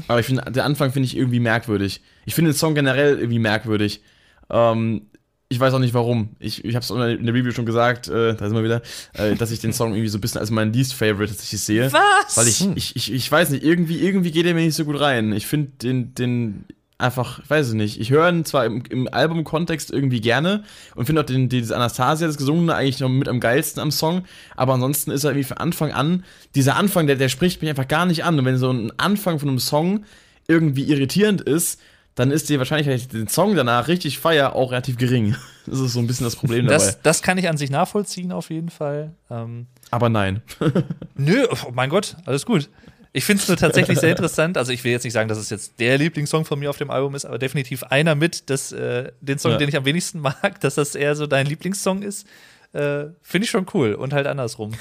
Aber ich finde, der Anfang finde ich irgendwie merkwürdig. Ich finde den Song generell irgendwie merkwürdig. Ähm, ich weiß auch nicht warum. Ich, ich habe es in der Review schon gesagt, äh, da sind wir wieder, äh, dass ich den Song irgendwie so ein bisschen als mein Least Favorite tatsächlich sehe. Was? Weil ich, ich, ich, ich weiß nicht, irgendwie, irgendwie geht er mir nicht so gut rein. Ich finde den, den einfach, ich weiß es nicht. Ich höre ihn zwar im, im Albumkontext irgendwie gerne und finde auch den, dieses Anastasia, das Gesungene, eigentlich noch mit am geilsten am Song. Aber ansonsten ist er irgendwie von Anfang an, dieser Anfang, der, der spricht mich einfach gar nicht an. Und wenn so ein Anfang von einem Song irgendwie irritierend ist, dann ist die Wahrscheinlichkeit, ich den Song danach richtig feier, auch relativ gering. <laughs> Das ist so ein bisschen das Problem dabei. das, das kann ich an sich nachvollziehen, auf jeden Fall. Ähm, Aber nein. <laughs> nö, oh mein Gott, alles gut. Ich finde es nur tatsächlich sehr interessant. Also, ich will jetzt nicht sagen, dass es jetzt der Lieblingssong von mir auf dem Album ist, aber definitiv einer mit, dass äh, den Song, Ja. den ich am wenigsten mag, <laughs> dass das eher so dein Lieblingssong ist. Äh, finde ich schon cool und halt andersrum.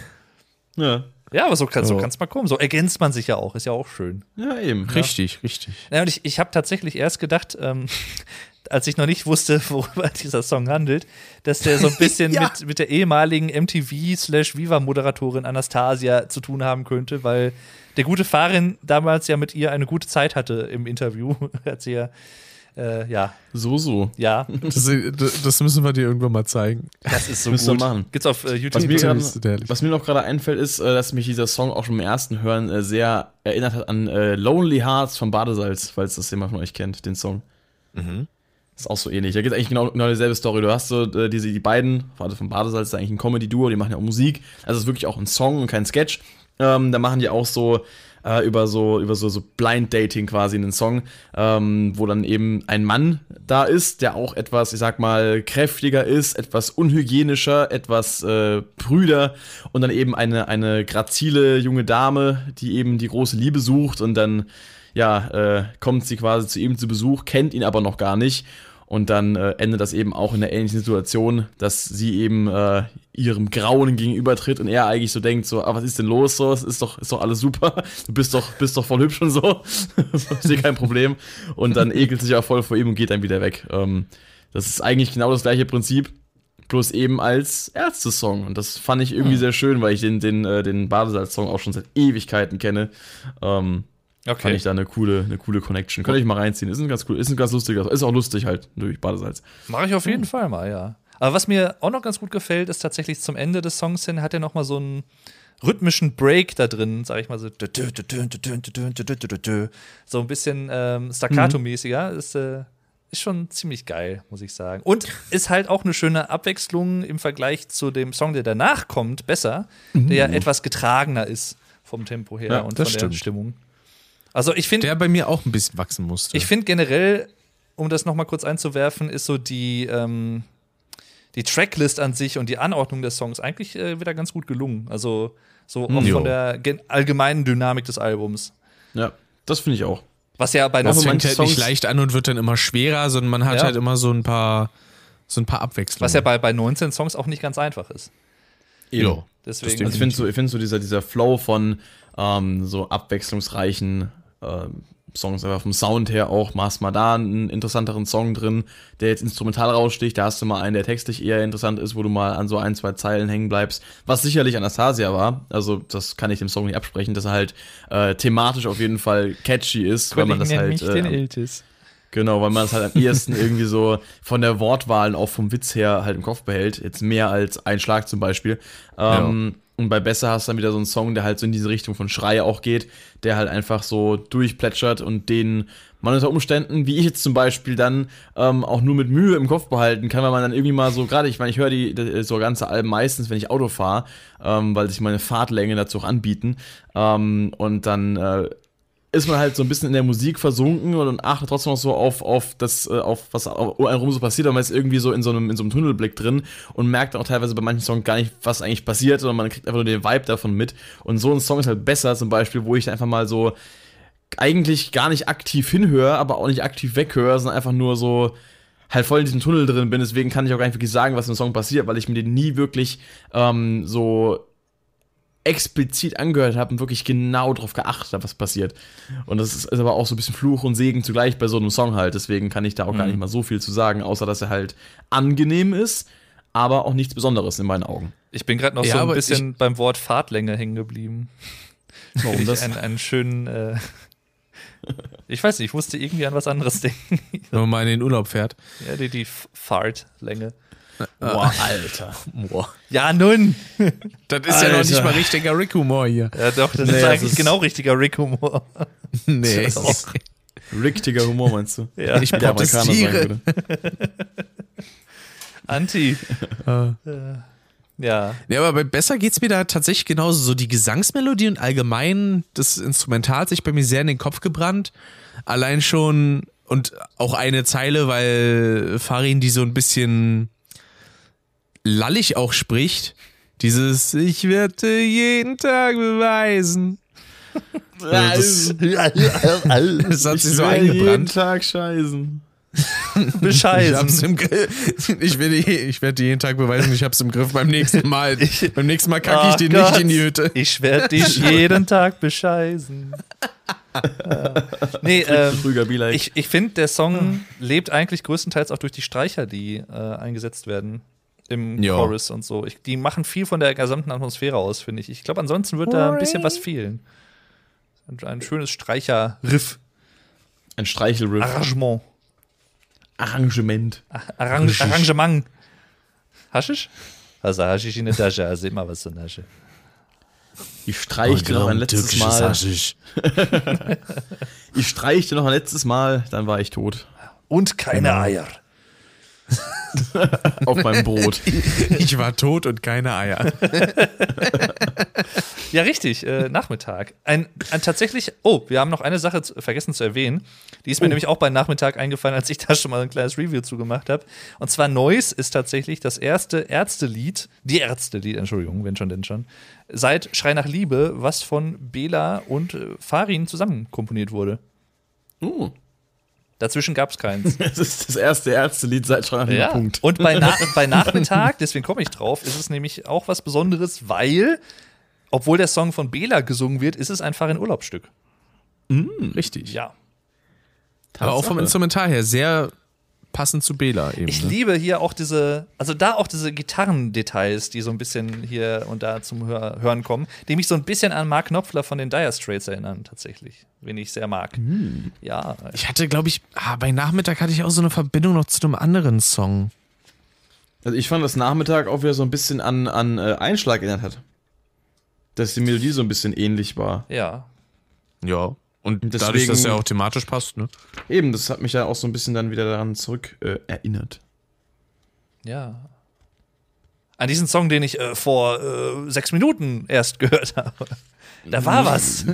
Ja, Ja, aber so kann so Ja. kann's mal kommen. So ergänzt man sich ja auch, ist ja auch schön. ja eben. Richtig, richtig. Ja, und ich, ich habe tatsächlich erst gedacht, ähm, <laughs> als ich noch nicht wusste, worüber <laughs> dieser Song handelt, dass der so ein bisschen <laughs> Ja. mit, mit der ehemaligen MTV-Slash-Viva-Moderatorin Anastasia zu tun haben könnte, weil der gute Farin damals ja mit ihr eine gute Zeit hatte im Interview. <laughs> Hat sie ja, äh, ja, So, so. ja, Das, das müssen wir dir irgendwann mal zeigen. das ist so Müssen wir gut. machen. Gibt's auf äh, YouTube. Was mir, grad, was mir noch gerade einfällt, ist, äh, dass mich dieser Song auch schon im ersten Hören äh, sehr erinnert hat an äh, Lonely Hearts von Badesalz, falls das jemand von euch kennt, den Song. Ist auch so ähnlich. Da geht eigentlich genau, genau dieselbe Story. Du hast so äh, diese, die beiden, gerade von Badesalz, ist eigentlich ein Comedy-Duo, die machen ja auch Musik. Also es ist wirklich auch ein Song und kein Sketch. Ähm, da machen die auch so äh, über so über so, so Blind Dating quasi einen Song, ähm, wo dann eben ein Mann da ist, der auch etwas, ich sag mal, kräftiger ist, etwas unhygienischer, etwas äh, prüder und dann eben eine, eine grazile junge Dame, die eben die große Liebe sucht und dann ja, äh, kommt sie quasi zu ihm zu Besuch, kennt ihn aber noch gar nicht. Und dann äh, endet das eben auch in einer ähnlichen Situation, dass sie eben äh, ihrem Grauen gegenübertritt und er eigentlich so denkt, so, ah, was ist denn los? So, es ist doch, ist doch alles super. Du bist doch, bist doch voll hübsch und so. <laughs> ist hier kein Problem. Und dann ekelt sich auch voll vor ihm und geht dann wieder weg. Ähm, Das ist eigentlich genau das gleiche Prinzip, bloß eben als Ärzte-Song. Und das fand ich irgendwie Hm. sehr schön, weil ich den, den, äh, den Badesalz-Song auch schon seit Ewigkeiten kenne. Ähm, Fand ich da eine coole, eine coole Connection. Könnte ich mal reinziehen. Ist ein ganz cool, ist ein ganz lustiger. Ist auch lustig halt, durch Badesalz. Mache ich auf jeden Fall mal, ja. Aber was mir auch noch ganz gut gefällt, ist tatsächlich zum Ende des Songs hin hat er noch mal so einen rhythmischen Break da drin, sag ich mal so. So ein bisschen ähm, staccato-mäßiger. Ist, äh, ist schon ziemlich geil, muss ich sagen. Und ist halt auch eine schöne Abwechslung im Vergleich zu dem Song, der danach kommt, besser, der ja etwas getragener ist vom Tempo her Ja, und von der stimmt. Stimmung. Also ich finde Der bei mir auch ein bisschen wachsen musste. ich finde generell, um das noch mal kurz einzuwerfen, ist so die, ähm, die Tracklist an sich und die Anordnung des Songs eigentlich äh, wieder ganz gut gelungen. Also so auch Jo. von der allgemeinen Dynamik des Albums. Ja, das finde ich auch. Was ja bei das Also fängt halt Songs- nicht leicht an und wird dann immer schwerer, sondern man hat Ja. halt immer so ein paar, so ein paar Abwechslungen. was ja bei, bei 19 Songs auch nicht ganz einfach ist. Jo. Deswegen, Also ich finde so, ich find so dieser, dieser Flow von ähm, so abwechslungsreichen Songs, einfach vom Sound her auch, machst mal da einen interessanteren Song drin, der jetzt instrumental raussticht, da hast du mal einen, der textlich eher interessant ist, wo du mal an so ein, zwei Zeilen hängen bleibst, was sicherlich Anastasia war, also das kann ich dem Song nicht absprechen, dass er halt äh, thematisch auf jeden Fall catchy ist, weil man das halt äh, Iltis. Genau, weil man es halt am ehesten irgendwie so von der Wortwahl und auch vom Witz her halt im Kopf behält. Jetzt mehr als ein Schlag zum Beispiel. Ähm, Und bei Besser hast du dann wieder so einen Song, der halt so in diese Richtung von Schrei auch geht, der halt einfach so durchplätschert und den man unter Umständen, wie ich jetzt zum Beispiel, dann ähm, auch nur mit Mühe im Kopf behalten kann, weil man dann irgendwie mal so, gerade ich meine, ich höre die, die so ganze Alben meistens, wenn ich Auto fahre, ähm, weil sich meine Fahrtlänge dazu auch anbieten. Ähm, und dann äh, ist man halt so ein bisschen in der Musik versunken und, achtet trotzdem noch so auf, auf das, äh, auf was um einen rum so passiert, aber man ist irgendwie so in so einem, in so einem Tunnelblick drin und merkt auch teilweise bei manchen Songs gar nicht, was eigentlich passiert, sondern man kriegt einfach nur den Vibe davon mit. Und so ein Song ist halt besser, zum Beispiel, wo ich einfach mal so eigentlich gar nicht aktiv hinhöre, aber auch nicht aktiv weghöre, sondern einfach nur so halt voll in diesem Tunnel drin bin. Deswegen kann ich auch gar nicht wirklich sagen, was im Song passiert, weil ich mir den nie wirklich ähm, so explizit angehört habe und wirklich genau darauf geachtet habe, was passiert. Und das ist, ist aber auch so ein bisschen Fluch und Segen zugleich bei so einem Song halt. Deswegen kann ich da auch gar nicht mal so viel zu sagen, außer dass er halt angenehm ist, aber auch nichts Besonderes in meinen Augen. Ich bin gerade noch Ja, so ein bisschen beim Wort Fahrtlänge hängen geblieben. <laughs> Warum das? einen, einen schönen. Äh <laughs> ich weiß nicht, ich musste irgendwie an was anderes <laughs> denken. Wenn man mal in den Urlaub fährt. ja, die, die Fahrtlänge. Boah, Alter. Boah. Ja, nun. Das ist ja noch nicht Alter. mal richtiger Rick-Humor hier. Ja, doch, das Nee, ist das eigentlich ist- genau richtiger Rick-Humor. Nee. Doch. Ricktiger Humor meinst du? Ja, Ich protestiere. würde. Anti. Äh. Ja. Ja, aber bei Besser geht's mir da tatsächlich genauso. So die Gesangsmelodie und allgemein das Instrumental hat sich bei mir sehr in den Kopf gebrannt. Allein schon und auch eine Zeile, weil Farin die so ein bisschen lallig auch spricht. Dieses Ich werde jeden Tag beweisen. <laughs> Das, das hat sich so will jeden eingebrannt. Tag scheißen. Ich, <laughs> Bescheißen. ich, will, ich werde dir jeden Tag beweisen, ich hab's im Griff beim nächsten Mal. beim nächsten Mal kacke ich dir Gott, nicht in die Hütte. Ich werde dich <laughs> jeden Tag bescheißen. Nee, ähm, ich, ich finde, der Song lebt eigentlich größtenteils auch durch die Streicher, die äh, eingesetzt werden im Ja. Chorus und so. Ich, die machen viel von der gesamten Atmosphäre aus, finde ich. Ich glaube, ansonsten wird da ein bisschen was fehlen. Ein, ein schönes Streicher-Riff, Ein Streichelriff. Arrangement, Arrangement. Arrang Arrangement. Haschisch? Also Haschisch in der Tasche, also immer was zur Tasche. Ich streichte noch ein letztes Mal. Haschisch. <laughs> Ich streichte noch ein letztes Mal, dann war ich tot. Und keine Genau. Eier. <laughs> Auf meinem Brot. Ich war tot und keine Eier. <laughs> Ja, richtig, äh, Nachmittag. Ein, ein tatsächlich, oh, wir haben noch eine Sache zu, vergessen zu erwähnen. Die ist mir nämlich auch bei Nachmittag eingefallen, als ich da schon mal ein kleines Review zugemacht habe. Und zwar Noise ist tatsächlich das erste Ärztelied, die Ärztelied, Entschuldigung, wenn schon, denn schon, seit Schrei nach Liebe, was von Bela und äh, Farin zusammen komponiert wurde. Uh, Dazwischen gab es keins. <laughs> das ist das erste Ärztelied seit schon einem Ja. Punkt. Und bei, Na <laughs> bei Nachmittag, deswegen komme ich drauf, ist es nämlich auch was Besonderes, weil, obwohl der Song von Bela gesungen wird, ist es einfach ein Urlaubsstück. Richtig. Ja. Aber auch vom Tatsache. Instrumental her sehr passend zu Bela eben. Ich ne? liebe hier auch diese, also da auch diese Gitarrendetails, die so ein bisschen hier und da zum Hör Hören kommen, die mich so ein bisschen an Mark Knopfler von den Dire Straits erinnern, tatsächlich. Wen ich sehr mag. Ja, Ich hatte, glaube ich, ah, bei Nachmittag hatte ich auch so eine Verbindung noch zu einem anderen Song. Also ich fand das Nachmittag auch wieder so ein bisschen an, an äh, Einschlag erinnert hat. Dass die Melodie so ein bisschen ähnlich war. ja. Ja. Und Deswegen- dadurch, dass er auch thematisch passt, ne? Eben, das hat mich ja auch so ein bisschen dann wieder daran zurück äh, erinnert. Ja. An diesen Song, den ich äh, vor äh, sechs Minuten erst <laughs> gehört habe. Da war was.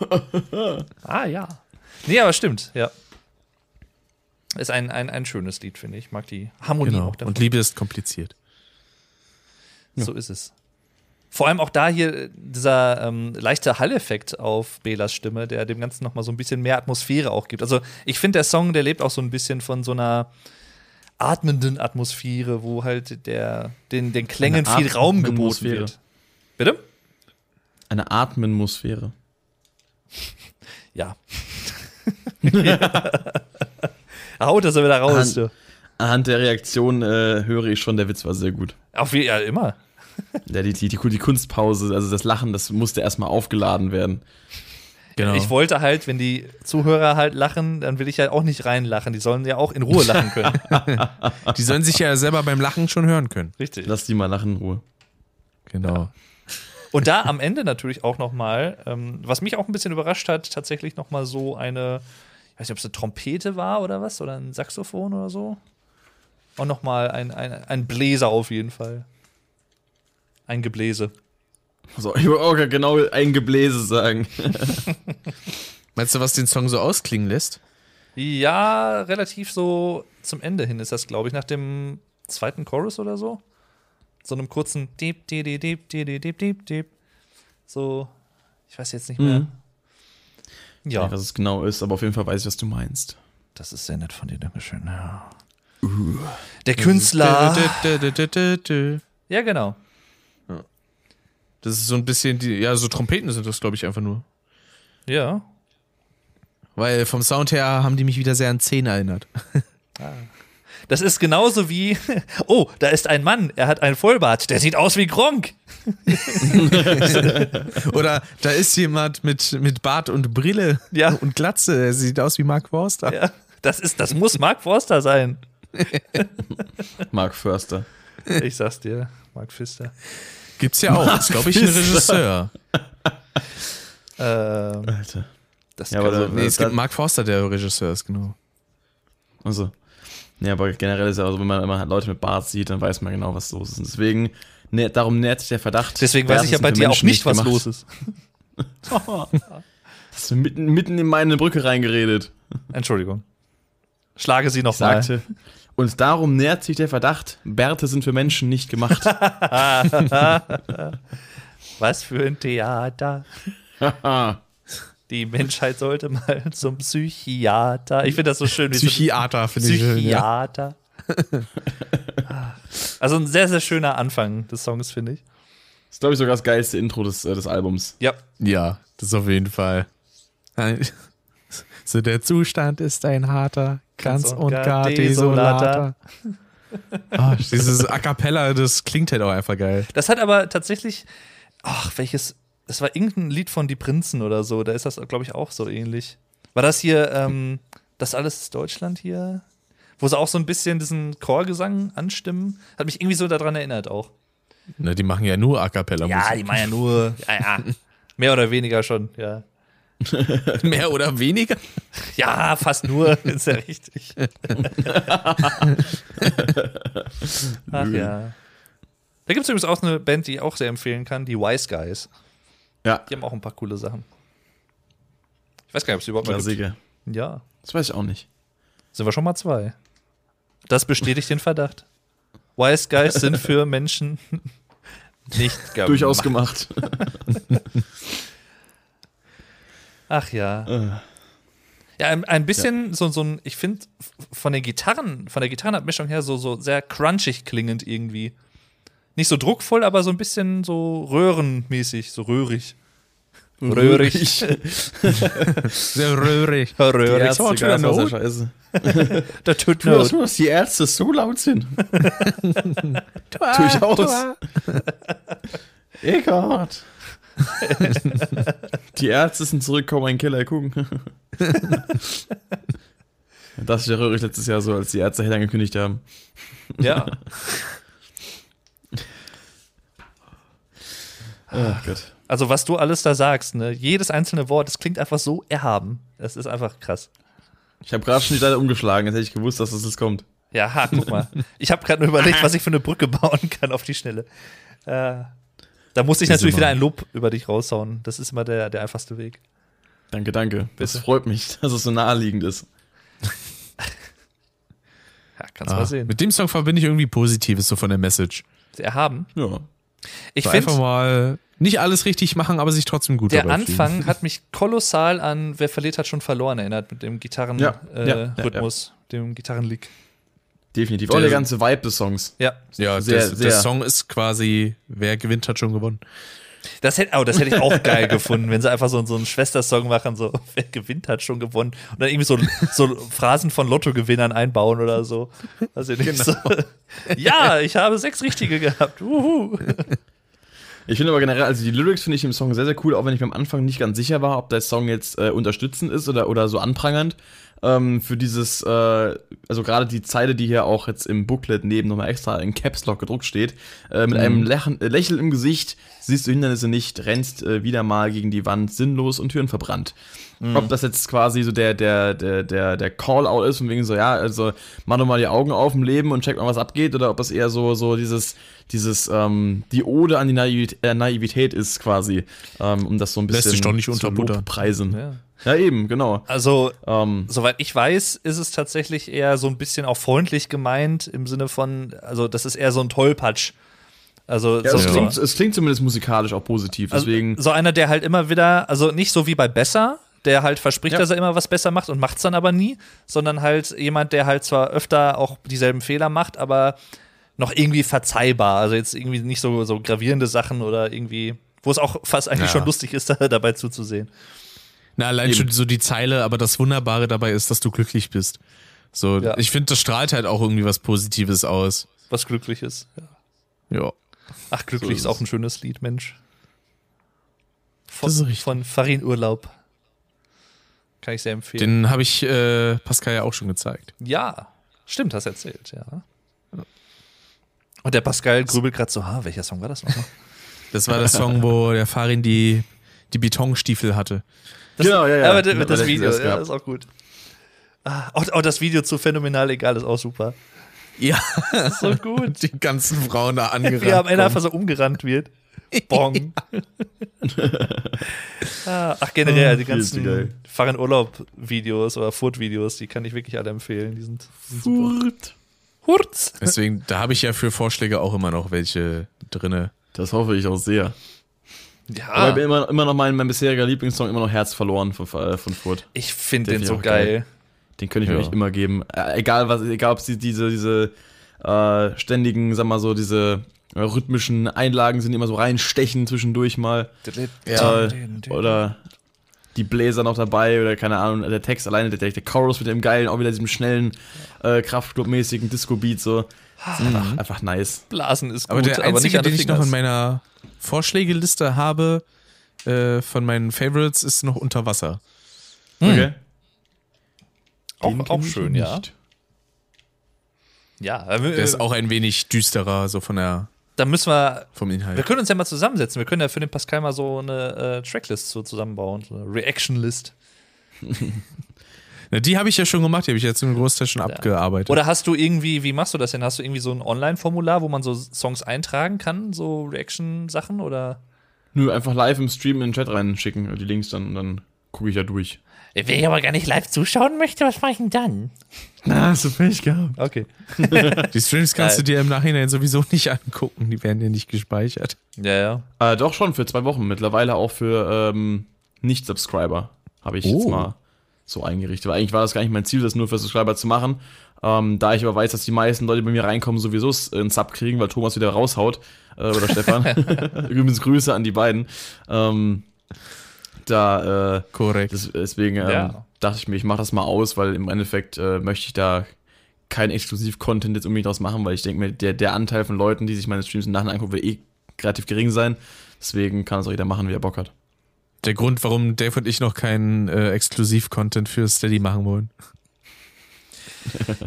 <laughs> ah, ja. Nee, aber stimmt, ja. Ist ein, ein, ein schönes Lied, finde ich. Ich mag die Harmonie Genau. auch davon. Und Liebe ist kompliziert. So ist es. Vor allem auch da hier dieser ähm, leichte Hall-Effekt auf Belas Stimme, der dem Ganzen noch mal so ein bisschen mehr Atmosphäre auch gibt. Also ich finde, der Song, der lebt auch so ein bisschen von so einer atmenden Atmosphäre, wo halt der, den, den Klängen Eine viel Raum geboten wird. Bitte? Eine Atmenmosphäre. <laughs> Ja. <laughs> Haut das er wieder raus, An- du. Anhand der Reaktion äh, höre ich schon, der Witz war sehr gut. Auf wie, ja, immer. Ja, die, die, die, die Kunstpause, also das Lachen, das musste erstmal aufgeladen werden. Genau. Ich wollte halt, wenn die Zuhörer halt lachen, dann will ich halt auch nicht reinlachen. Die sollen ja auch in Ruhe lachen können. <laughs> Die sollen sich ja selber beim Lachen schon hören können. Richtig. Lass die mal lachen in Ruhe. Genau. Und da am Ende natürlich auch noch mal, ähm, was mich auch ein bisschen überrascht hat, tatsächlich noch mal so eine, ich weiß nicht, ob es eine Trompete war oder was, oder ein Saxophon oder so. Und noch mal ein, ein, ein Bläser auf jeden Fall. Ein Gebläse. So, ich wollte auch genau ein Gebläse sagen. <laughs> Meinst du, was den Song so ausklingen lässt? Ja, relativ so zum Ende hin ist das, glaube ich, nach dem zweiten Chorus oder so. So einem kurzen Deep, Deep, Deep, Deep, Deep, Deep, Deep, Deep. So, ich weiß jetzt nicht mehr. Mhm. Ja, Ja. Was es genau ist, aber auf jeden Fall weiß ich, was du meinst. das ist sehr nett von dir, Dankeschön. Ja. Der Künstler. Ja, genau. Das ist so ein bisschen die, ja, so Trompeten sind das, glaube ich, einfach nur. Ja. Weil vom Sound her haben die mich wieder sehr an 10 erinnert. <laughs> Das ist genauso wie, <laughs> oh, da ist ein Mann, er hat einen Vollbart, der sieht aus wie Gronk. <laughs> Oder da ist jemand mit, mit Bart und Brille Ja. und Glatze. Er sieht aus wie Mark Forster. Ja, das ist, das muss Mark Forster sein. Mark Förster. Ich sag's dir, Mark Pfister. Gibt's ja auch. Ist, glaube ich, ein Regisseur. <laughs> Ähm, Alter. das Ja, aber so- Nee, es gibt Mark Forster, der Regisseur ist, genau. Also. Ja, aber generell ist ja, also wenn man immer Leute mit Bart sieht, dann weiß man genau, was los ist. Und deswegen, nä- darum nährt sich der Verdacht. Deswegen weiß ich ja bei dir auch Menschen nicht, was gemacht. los ist. <laughs> Hast du mitten, mitten in meine Brücke reingeredet. Entschuldigung. Schlage sie noch Ich mal. Und darum nährt sich der Verdacht, Bärte sind für Menschen nicht gemacht. <laughs> Was für ein Theater. Die Menschheit sollte mal zum Psychiater. Ich finde das so schön. wie so- Psychiater, finde ich. Psychiater. also ein sehr, sehr schöner Anfang des Songs, finde ich. ist, glaube ich, sogar das geilste Intro des, äh, des Albums. Ja. ja, das auf jeden Fall. So, der Zustand ist ein harter, ganz und gar desolater. Oh, <laughs> dieses A Cappella, das klingt halt auch einfach geil. Das hat aber tatsächlich, ach, welches, das war irgendein Lied von Die Prinzen oder so, da ist das, glaube ich, auch so ähnlich. War das hier, ähm, das alles ist Deutschland hier? Wo sie auch so ein bisschen diesen Chorgesang anstimmen? Hat mich irgendwie so daran erinnert auch. Ne, die machen ja nur A Cappella Ja, die meinen ja nur, ja, ja, <laughs> mehr oder weniger schon, ja. <laughs> Mehr oder weniger? Ja, fast nur, ist ja richtig. <laughs> Ach ja. Da gibt es übrigens auch eine Band, die ich auch sehr empfehlen kann, die Wise Guys. Ja, Die haben auch ein paar coole Sachen. Ich weiß gar nicht, ob es überhaupt mal gibt. Ja, Das weiß ich auch nicht. sind wir schon mal zwei. Das bestätigt den Verdacht. Wise Guys sind für Menschen <laughs> nicht gemacht. Durchaus gemacht. Ach ja. Äh. Ja, ein, ein bisschen so, so ein, ich finde von den Gitarren, von der Gitarrenabmischung her so, so sehr crunchig klingend irgendwie. Nicht so druckvoll, aber so ein bisschen so röhrenmäßig, so röhrig. Röhrig. <laughs> Sehr röhrig. Die Röhrig. Ärzte, auch schon wieder Gaswasser, Not? Scheiße. <laughs> Der tut Not. nur, dass die Ärzte so laut sind. <laughs> Durchaus. Eckart. <laughs> Die Ärzte sind zurückgekommen, ein Killer gucken. <laughs> Das ist ja röhrig letztes Jahr so, als die Ärzte Hell angekündigt haben. Ja. Ach <laughs> Gott. Also, was du alles da sagst, ne? jedes einzelne Wort, das klingt einfach so erhaben. Das ist einfach krass. Ich habe gerade schon die Seite umgeschlagen, jetzt hätte ich gewusst, dass das jetzt kommt. Ja, ha, guck mal. Ich habe gerade nur überlegt, was ich für eine Brücke bauen kann auf die Schnelle. Äh, da muss ich natürlich wieder ein Lob über dich raushauen. Das ist immer der, der einfachste Weg. Danke, danke. Das Bitte. freut mich, <laughs> dass es so naheliegend ist. <laughs> Ja, kannst du Ah, mal sehen. mit dem Song verbinde ich irgendwie Positives so von der Message. Erhaben. Ja. Ich So einfach finde, mal nicht alles richtig machen, aber sich trotzdem gut der dabei fühlen. Anfang <laughs> hat mich kolossal an Wer verliert hat schon verloren erinnert mit dem Gitarrenrhythmus, Ja, äh, ja, ja, dem Gitarrenlick. Definitiv. Der- Auch der ganze Vibe des Songs. Ja, Ja, Sehr, der, sehr. der Song ist quasi, wer gewinnt, hat schon gewonnen. das hätte, oh, das hätte ich auch geil gefunden, wenn sie einfach so, so einen Schwestersong machen, so <laughs> wer gewinnt hat schon gewonnen und dann irgendwie so, so Phrasen von Lottogewinnern einbauen oder so. Also nicht so, ja, ich habe sechs richtige gehabt. Uhu. <laughs> Ich finde aber generell, also die Lyrics finde ich im Song sehr, sehr cool, auch wenn ich mir am Anfang nicht ganz sicher war, ob der Song jetzt äh, unterstützend ist oder, oder so anprangernd. Ähm, für dieses, äh, also gerade die Zeile, die hier auch jetzt im Booklet neben nochmal extra in Caps Lock gedruckt steht, äh, mit einem Lächeln, äh, Lächeln im Gesicht, siehst du Hindernisse nicht, rennst äh, wieder mal gegen die Wand, sinnlos und Türen verbrannt. Ob das jetzt quasi so der, der, der, der, der Call-out ist, von wegen so, ja, also mach doch mal die Augen auf im Leben und check mal, was abgeht, oder ob das eher so, so dieses, dieses, ähm, die Ode an die Naivität, äh, Naivität ist quasi, ähm, um das so ein Lässt bisschen sich doch nicht zu unterbuttern. Lobpreisen. Ja. Ja. eben, genau. Also, Ähm, soweit ich weiß, ist es tatsächlich eher so ein bisschen auch freundlich gemeint im Sinne von, also das ist eher so ein Tollpatsch. Also, ja, so, es, klingt, es klingt zumindest musikalisch auch positiv, also deswegen. so einer, der halt immer wieder, also nicht so wie bei Besser, der halt verspricht, Ja. dass er immer was besser macht und macht's dann aber nie, sondern halt jemand, der halt zwar öfter auch dieselben Fehler macht, aber noch irgendwie verzeihbar. Also jetzt irgendwie nicht so, so gravierende Sachen oder irgendwie, wo es auch fast eigentlich Ja. schon lustig ist, da, <laughs> dabei zuzusehen. Na, allein Eben. schon so die Zeile, aber das Wunderbare dabei ist, dass du glücklich bist. So, Ja. ich finde, das strahlt halt auch irgendwie was Positives aus. Was glücklich ist. Ja. Ja. Ach, glücklich So ist ist auch ein schönes Lied, Mensch. Von, Das ist richtig. von Farin Urlaub. Kann ich sehr empfehlen. Den habe ich äh, Pascal ja auch schon gezeigt. ja, stimmt, hast erzählt, ja. Und der Pascal grübelt gerade so, ha, welcher Song war das nochmal? Das war der Song, wo der Farin die, die Betonstiefel hatte. Das, Genau, ja, ja. Aber das, Ja, das das Video, ist ja, ist auch gut. Ah, auch, auch das Video zu Phänomenal Egal ist auch super. Ja, So gut. die ganzen Frauen da <laughs> angerannt. Wie er am Ende einfach so umgerannt wird. <laughs> Bong. <laughs> ah, ach, generell, die zu geil. ganzen Fahren Urlaub-Videos oder Furt-Videos, die kann ich wirklich alle empfehlen. Die sind, die sind. Furt. Hurz. Deswegen, da habe ich ja für Vorschläge auch immer noch welche drinne. Das hoffe ich auch sehr. Ja, Aber ich bin immer, immer noch mein, mein bisheriger Lieblingssong, immer noch Herz verloren von, äh, von Furt. ich finde den find so geil. geil. Den könnte ich mir Ja. echt immer geben. Äh, egal was, egal ob sie diese, diese äh, ständigen, sag mal so, diese äh, rhythmischen Einlagen sind, die immer so reinstechen zwischendurch mal. Ja. Äh, oder die Bläser noch dabei oder keine Ahnung, der Text alleine, der, der Chorus mit dem geilen, auch wieder diesem schnellen, äh, Kraftclub-mäßigen Disco-Beat, so. Ist einfach, einfach nice. Blasen ist gut, Aber der einzige, an den den ich noch in meiner Vorschlägeliste habe, äh, von meinen Favorites, ist noch unter Wasser. Okay. Auch, auch schön, nicht. ja. Ja, äh, Der ist auch ein wenig düsterer, so von der, da müssen wir vom Wir Inhalt. können uns ja mal zusammensetzen. Wir können ja für den Pascal mal so eine äh, Tracklist so zusammenbauen, so eine Reaction-List. <laughs> Na, die habe ich ja schon gemacht, die habe ich jetzt zum Großteil schon abgearbeitet. Oder hast du irgendwie, wie machst du das denn? Hast du irgendwie so ein Online-Formular, wo man so Songs eintragen kann, so Reaction-Sachen? Oder? Nö, einfach live im Stream in den Chat reinschicken, die Links dann und dann gucke ich da durch. Wenn ich aber gar nicht live zuschauen möchte, was mache ich denn dann? Na, hast du Pech gehabt. Okay. <laughs> die Streams kannst Geil. du dir im Nachhinein sowieso nicht angucken, die werden dir nicht gespeichert. Ja, ja. Äh, doch schon, für zwei Wochen. Mittlerweile auch für ähm, Nicht-Subscriber habe ich jetzt Oh. mal so eingerichtet. Weil eigentlich war das gar nicht mein Ziel, das nur für Subscriber zu machen. Ähm, da ich aber weiß, dass die meisten Leute, die bei mir reinkommen, sowieso einen Sub kriegen, weil Thomas wieder raushaut. Äh, oder Stefan. <laughs> Übrigens Grüße an die beiden. Ähm, Da, äh, Korrekt. das, deswegen ähm, Ja. dachte ich mir, ich mache das mal aus, weil im Endeffekt äh, möchte ich da kein Exklusiv-Content jetzt unbedingt draus machen, weil ich denke mir, der, der Anteil von Leuten, die sich meine Streams im Nachhinein angucken, wird eh relativ gering sein. Deswegen kann es auch jeder machen, wie er Bock hat. Der Grund, warum Dave und ich noch keinen äh, Exklusiv-Content für Steady machen wollen.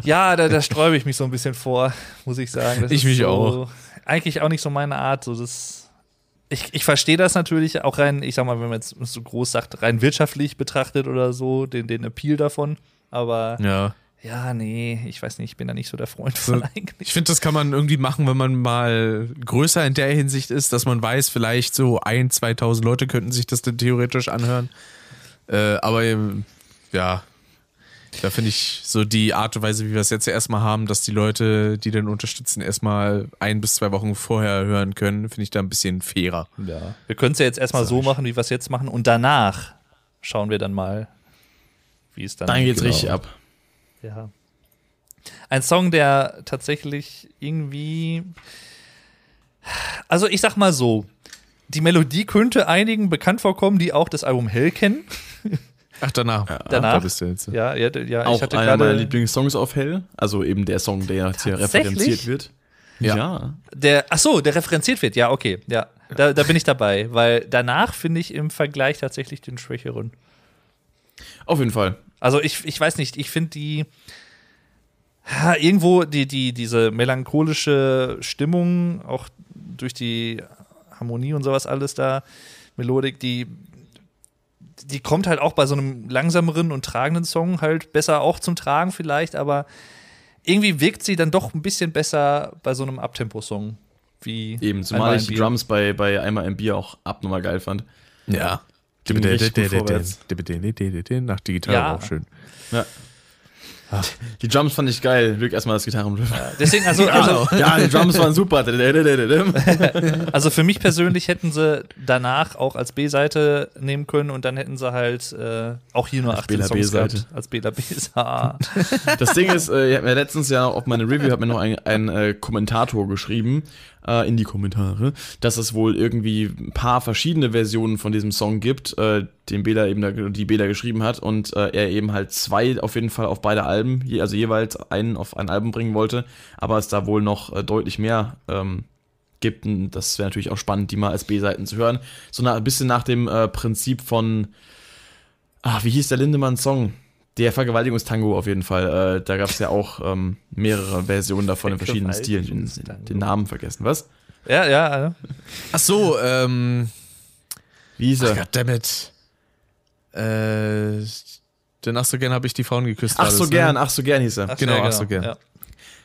Ja, da, da sträube ich mich so ein bisschen vor, muss ich sagen. Das Ich mich so, auch. Eigentlich auch nicht so meine Art. So das, ich ich verstehe das natürlich auch rein, ich sag mal, wenn man jetzt so groß sagt, rein wirtschaftlich betrachtet oder so, den, den Appeal davon. Aber Ja. Ja, nee, ich weiß nicht, ich bin da nicht so der Freund von eigentlich. Ich finde, das kann man irgendwie machen, wenn man mal größer in der Hinsicht ist, dass man weiß, vielleicht so ein, 2000 Leute könnten sich das dann theoretisch anhören. Äh, aber ja, da finde ich so die Art und Weise, wie wir es jetzt erstmal haben, dass die Leute, die den unterstützen, erstmal ein bis zwei Wochen vorher hören können, finde ich da ein bisschen fairer. Ja. Wir können es ja jetzt erstmal so machen, wie wir es jetzt machen. Und danach schauen wir dann mal, wie es dann Dann geht's genau. richtig ab. Ja. Ein Song, der tatsächlich irgendwie. Also, ich sag mal so: Die Melodie könnte einigen bekannt vorkommen, die auch das Album Hell kennen. <laughs> Ach, danach. Danach? Da bist du jetzt. Ja, ja, ja Auch ich hatte einer meiner. Lieblingssongs auf Hell. Also eben der Song, der jetzt hier referenziert wird. Ja. Der, ach so, der referenziert wird. Ja, okay. Ja, da, da bin ich dabei, weil danach finde ich im Vergleich tatsächlich den schwächeren. Auf jeden Fall. Also ich, ich weiß nicht, ich finde die ha, irgendwo die, die, diese melancholische Stimmung, auch durch die Harmonie und sowas alles da, Melodik, die, die kommt halt auch bei so einem langsameren und tragenden Song halt besser auch zum Tragen vielleicht, aber irgendwie wirkt sie dann doch ein bisschen besser bei so einem Abtempo-Song. Wie Eben, zumal ich die. Drums bei, bei einmal ein Bier auch abnormal geil fand. Ja. Ging richtig gut vorwärts. Nach die Gitarre Ja. auch schön. Ja. Die Drums fand ich geil. Glück erstmal das Gitarrenriff. Deswegen, also, also, Ja, die Drums waren super. Also für mich persönlich hätten sie danach auch als B-Seite nehmen können und dann hätten sie halt äh, auch hier nur 18 Bela Songs gehabt. Als Bela B-Seite. Das Ding ist, äh, ich hab mir letztens ja auf meine Review hat mir noch ein, ein äh, Kommentator geschrieben äh, in die Kommentare, dass es wohl irgendwie ein paar verschiedene Versionen von diesem Song gibt, äh, den Bela eben da, die Bela geschrieben hat und äh, er eben halt zwei auf jeden Fall auf beide Alben, je, also jeweils einen auf ein Album bringen wollte, aber es da wohl noch äh, deutlich mehr ähm, gibt. Und das wäre natürlich auch spannend, die mal als B-Seiten zu hören. So nach, ein bisschen nach dem äh, Prinzip von, ah, wie hieß der Lindemann-Song? Der Vergewaltigungstango auf jeden Fall. Äh, da gab es ja auch ähm, mehrere Versionen davon in verschiedenen Stilen. Den, den Namen vergessen. Was? ja, ja. ja. Ach so, ähm. Wie hieß er? Goddammit. Äh. Denn ach so gern habe ich die Frauen geküsst. ach so das, gern, Ne? ach so gern hieß er. Ach, Genau, ja, ach so gern. Ja.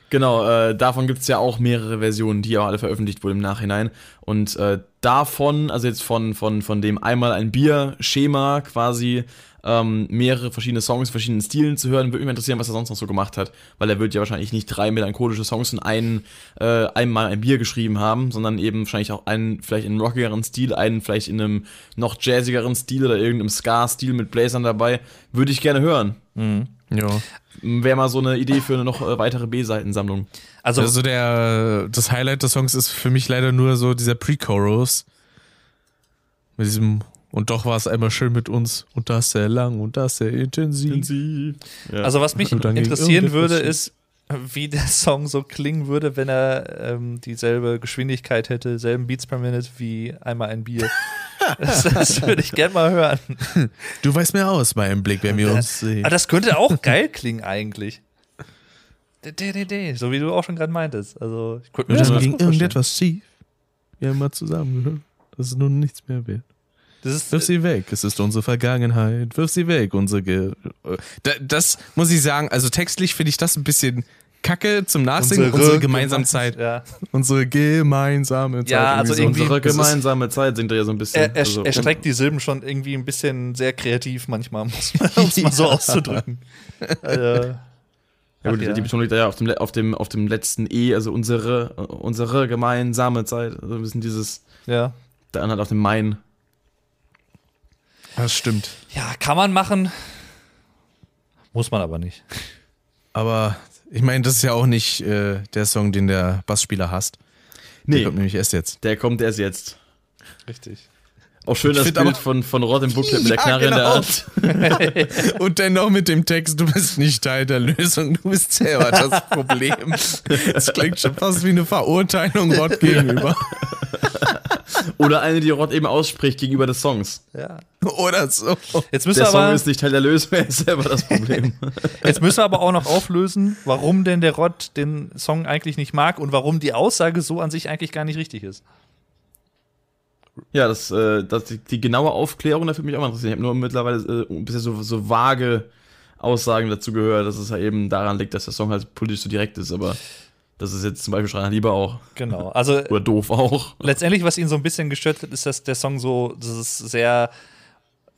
Genau, äh, davon gibt es ja auch mehrere Versionen, die auch alle veröffentlicht wurden im Nachhinein. Und äh, davon, also jetzt von, von, von dem einmal ein Bier-Schema quasi, ähm, mehrere verschiedene Songs, verschiedenen Stilen zu hören, würde mich mal interessieren, was er sonst noch so gemacht hat. Weil er wird ja wahrscheinlich nicht drei melancholische Songs in einen, äh, einmal ein Bier geschrieben haben, sondern eben wahrscheinlich auch einen, vielleicht in einem rockigeren Stil, einen vielleicht in einem noch jazzigeren Stil oder irgendeinem Ska-Stil mit Blazern dabei. Würde ich gerne hören. Ja. Wäre mal so eine Idee für eine noch äh, weitere B-Seitensammlung. Also, Also der, das Highlight des Songs ist für mich leider nur so dieser Pre-Chorus. Mit diesem, und doch war es einmal schön mit uns und das sehr lang und das sehr intensiv. Ja. also was mich interessieren würde, ist, wie der Song so klingen würde, wenn er ähm, dieselbe Geschwindigkeit hätte, selben Beats per Minute wie einmal ein Bier. <laughs> das, das würde ich gerne mal hören. Du weißt mehr aus bei einem Blick, wenn wir uns sehen. Aber das könnte auch geil klingen eigentlich. So wie du auch schon gerade meintest. Also, ich könnte mir das ging irgendetwas schief. Wir haben mal zusammengehört. Das ist nun nichts mehr wert. Das ist, Wirf sie weg, es ist unsere Vergangenheit. Wirf sie weg, unsere Ge Da- Das muss ich sagen, also textlich finde ich das ein bisschen kacke zum Nachsingen. Unsere, gemeinsame Zeit. Ja. Unsere gemeinsame Zeit. Ja, also so. irgendwie- Unsere gemeinsame Zeit singt er ja so ein bisschen. Er, er, also, er streckt die Silben schon irgendwie ein bisschen sehr kreativ manchmal, <laughs> um es mal so auszudrücken. äh, ja, gut, ja. Die Betonung liegt da ja auf dem, auf, dem, auf dem letzten E, also unsere, äh, unsere gemeinsame Zeit. Also ein bisschen dieses, ja. der andere auf dem Main. Das stimmt. ja, kann man machen. Muss man aber nicht. Aber ich meine, das ist ja auch nicht äh, der Song, den der Bassspieler hasst. Der Nee, kommt nämlich erst jetzt. der kommt erst jetzt. Richtig. Auch schön Ich das Bild aber- von, von Rod im Booklet mit der Ja, Knarre in genau. der Hand. <laughs> Und dann noch mit dem Text, du bist nicht Teil der Lösung, du bist selber das <laughs> Problem. Das klingt schon fast wie eine Verurteilung Rod gegenüber. Oder eine, die Rod eben ausspricht gegenüber des Songs. Ja. Oder so. Jetzt müssen, Der wir Song aber, ist nicht Teil der Lösung, er ist selber das Problem. <laughs> jetzt müssen wir aber auch noch auflösen, warum denn der Rod den Song eigentlich nicht mag und warum die Aussage so an sich eigentlich gar nicht richtig ist. Ja, das, äh, das, die, die genaue Aufklärung, dafür mich auch mal interessieren. Ich habe nur mittlerweile äh, bisher so, so vage Aussagen dazu gehört, dass es ja eben daran liegt, dass der Song halt politisch so direkt ist, aber das ist jetzt zum Beispiel Schreiner Lieber auch. Genau. Also <laughs> Oder doof auch. letztendlich, was ihn so ein bisschen gestört hat, ist, dass der Song so dieses sehr,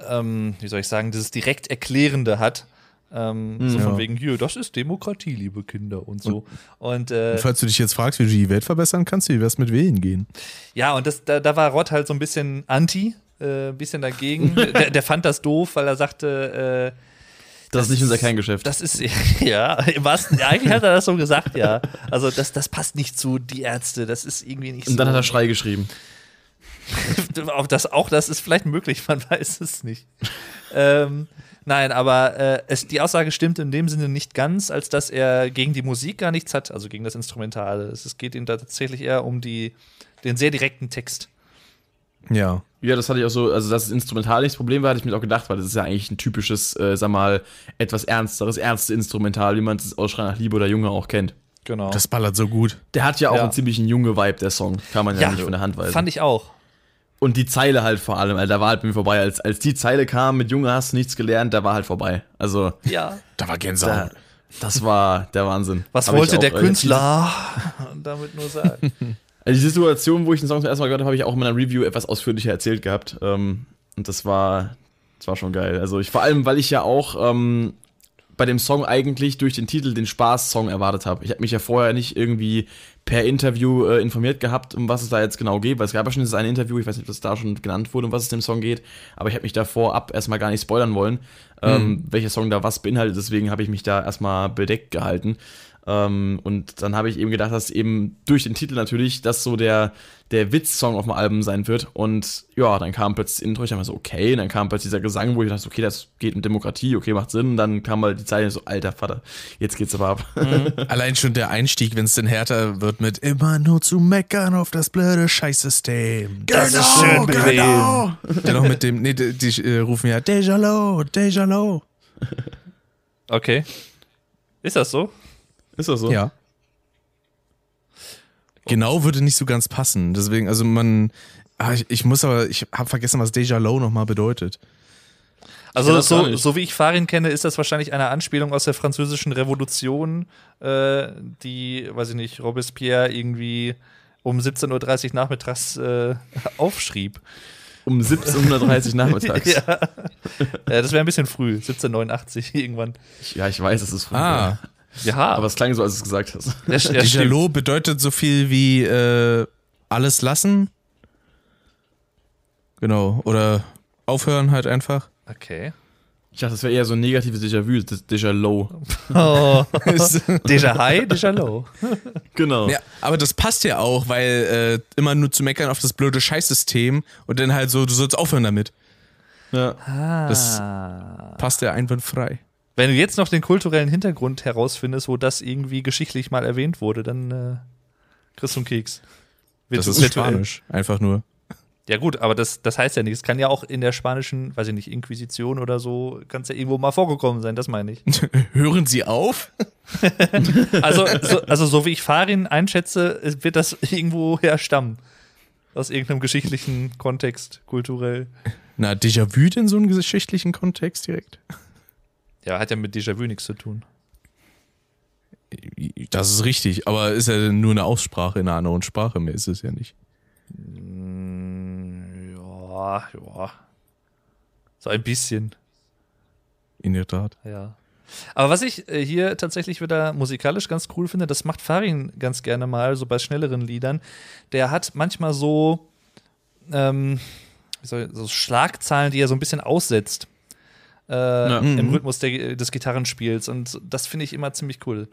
ähm, wie soll ich sagen, dieses direkt Erklärende hat. Ähm, So Ja. von wegen, hier, das ist Demokratie, liebe Kinder und so. Und äh, Falls du dich jetzt fragst, wie du die Welt verbessern kannst, wie wär's mit Wählen gehen? ja, und das, da, da war Rod halt so ein bisschen anti, äh, ein bisschen dagegen. <laughs> der, der fand das doof, weil er sagte, äh, Das, ist nicht unser Kerngeschäft. das ist, <laughs> ja, wahrsten, eigentlich hat er das so gesagt, ja. Also, das, das passt nicht zu die Ärzte, das ist irgendwie nicht so. Und dann hat er Schrei geschrieben. <laughs> auch, das, auch das ist vielleicht möglich, man weiß es nicht. ähm, nein, aber äh, es, die Aussage stimmt in dem Sinne nicht ganz, als dass er gegen die Musik gar nichts hat, also gegen das Instrumentale. Es, es geht ihm da tatsächlich eher um die, den sehr direkten Text. Ja. Ja, das hatte ich auch so, also dass das Instrumental nicht das Problem war, hatte ich mir auch gedacht, weil das ist ja eigentlich ein typisches, äh, sag mal, etwas ernsteres, ernste Instrumental, wie man es aus Schrei nach Liebe oder Junge auch kennt. Genau. Das ballert so gut. Der hat ja auch Ja. einen ziemlichen junge Vibe, der Song. Kann man ja, nicht von der Hand weisen. fand ich auch. Und die Zeile halt vor allem, also da war halt bei mir vorbei. Als, als die Zeile kam, mit Junge hast du nichts gelernt, da war halt vorbei. Also, Ja. Da war da, Gänsehaut. das war der Wahnsinn. Was Hab wollte auch, der äh, Künstler <laughs> damit nur sagen? <laughs> Also die Situation, wo ich den Song zum ersten Mal gehört habe, habe ich auch in meiner Review etwas ausführlicher erzählt gehabt. Ähm, und das war, das war schon geil. Also ich vor allem, weil ich ja auch ähm, bei dem Song eigentlich durch den Titel den Spaß-Song erwartet habe. Ich habe mich ja vorher nicht irgendwie per Interview äh, informiert gehabt, um was es da jetzt genau geht, weil es gab ja schon dieses eine Interview, ich weiß nicht, ob das da schon genannt wurde, um was es dem Song geht, aber ich habe mich da vorab erstmal gar nicht spoilern wollen, ähm, welcher Song da was beinhaltet, deswegen habe ich mich da erstmal bedeckt gehalten. Ähm, und dann habe ich eben gedacht, dass eben durch den Titel natürlich das so der, der Witz-Song auf dem Album sein wird. Und ja, dann kam plötzlich das Intro, ich dachte mir so, okay, und dann kam plötzlich dieser Gesang, wo ich dachte, okay, das geht um Demokratie, okay, macht Sinn. Und dann kam mal die Zeile so, alter Vater, jetzt geht's aber ab. Allein schon der Einstieg, wenn es denn härter wird mit immer nur zu meckern auf das blöde Scheißsystem. Das ist schön bequem. Der noch mit dem, nee, die, die äh, rufen ja Deja Lo, Deja Lo. Okay. Ist das so? Ist das so? Ja. Genau würde nicht so ganz passen. Deswegen, also man, ah, ich, ich muss aber, ich habe vergessen, was Deja Lo nochmal bedeutet. Also so, so wie ich Farin kenne, ist das wahrscheinlich eine Anspielung aus der französischen Revolution, äh, die, weiß ich nicht, Robespierre irgendwie um 17.30 Uhr nachmittags äh, aufschrieb. Um 17.30 Uhr <laughs> nachmittags. ja. ja. ja, das wäre ein bisschen früh, 1789 irgendwann. Ja, ich weiß, es ist früh. Ah, Ja, Aber es klang so, als du es gesagt hast. ja, ja, Deja stimmt. Lo bedeutet so viel wie äh, alles lassen. Genau. Oder aufhören halt einfach. Okay. Ich dachte, das wäre eher so ein negatives Déjà-vu, das Déjà Low. Oh. <laughs> Déjà High, Déjà Low. Genau. Ja, aber das passt ja auch, weil äh, immer nur zu meckern auf das blöde Scheißsystem und dann halt so, du sollst aufhören damit. Ja. Das passt ja einwandfrei. Wenn du jetzt noch den kulturellen Hintergrund herausfindest, wo das irgendwie geschichtlich mal erwähnt wurde, dann äh, kriegst du einen Keks. Das Virtu- ist virtuell. Spanisch, einfach nur. Ja gut, aber das, das heißt ja nichts. Kann ja auch in der spanischen, weiß ich nicht, Inquisition oder so, kann es ja irgendwo mal vorgekommen sein, das meine ich. <laughs> Hören Sie auf? <laughs> Also so, also so wie ich Farin einschätze, wird das irgendwo herstammen. Aus irgendeinem geschichtlichen Kontext, kulturell. Na, Déjà-vu in so einem geschichtlichen Kontext direkt? Ja, hat ja mit Déjà-vu nichts zu tun. Das ist richtig, aber ist ja nur eine Aussprache in einer anderen Sprache, mehr ist es ja nicht. Ja, ja. So ein bisschen. In der Tat. Ja. Aber was ich äh, hier tatsächlich wieder musikalisch ganz cool finde, das macht Farin ganz gerne mal, so bei schnelleren Liedern. Der hat manchmal so, ähm, so Schlagzahlen, die er so ein bisschen aussetzt. Äh, Im Mhm. Rhythmus der, des Gitarrenspiels. Und das finde ich immer ziemlich cool.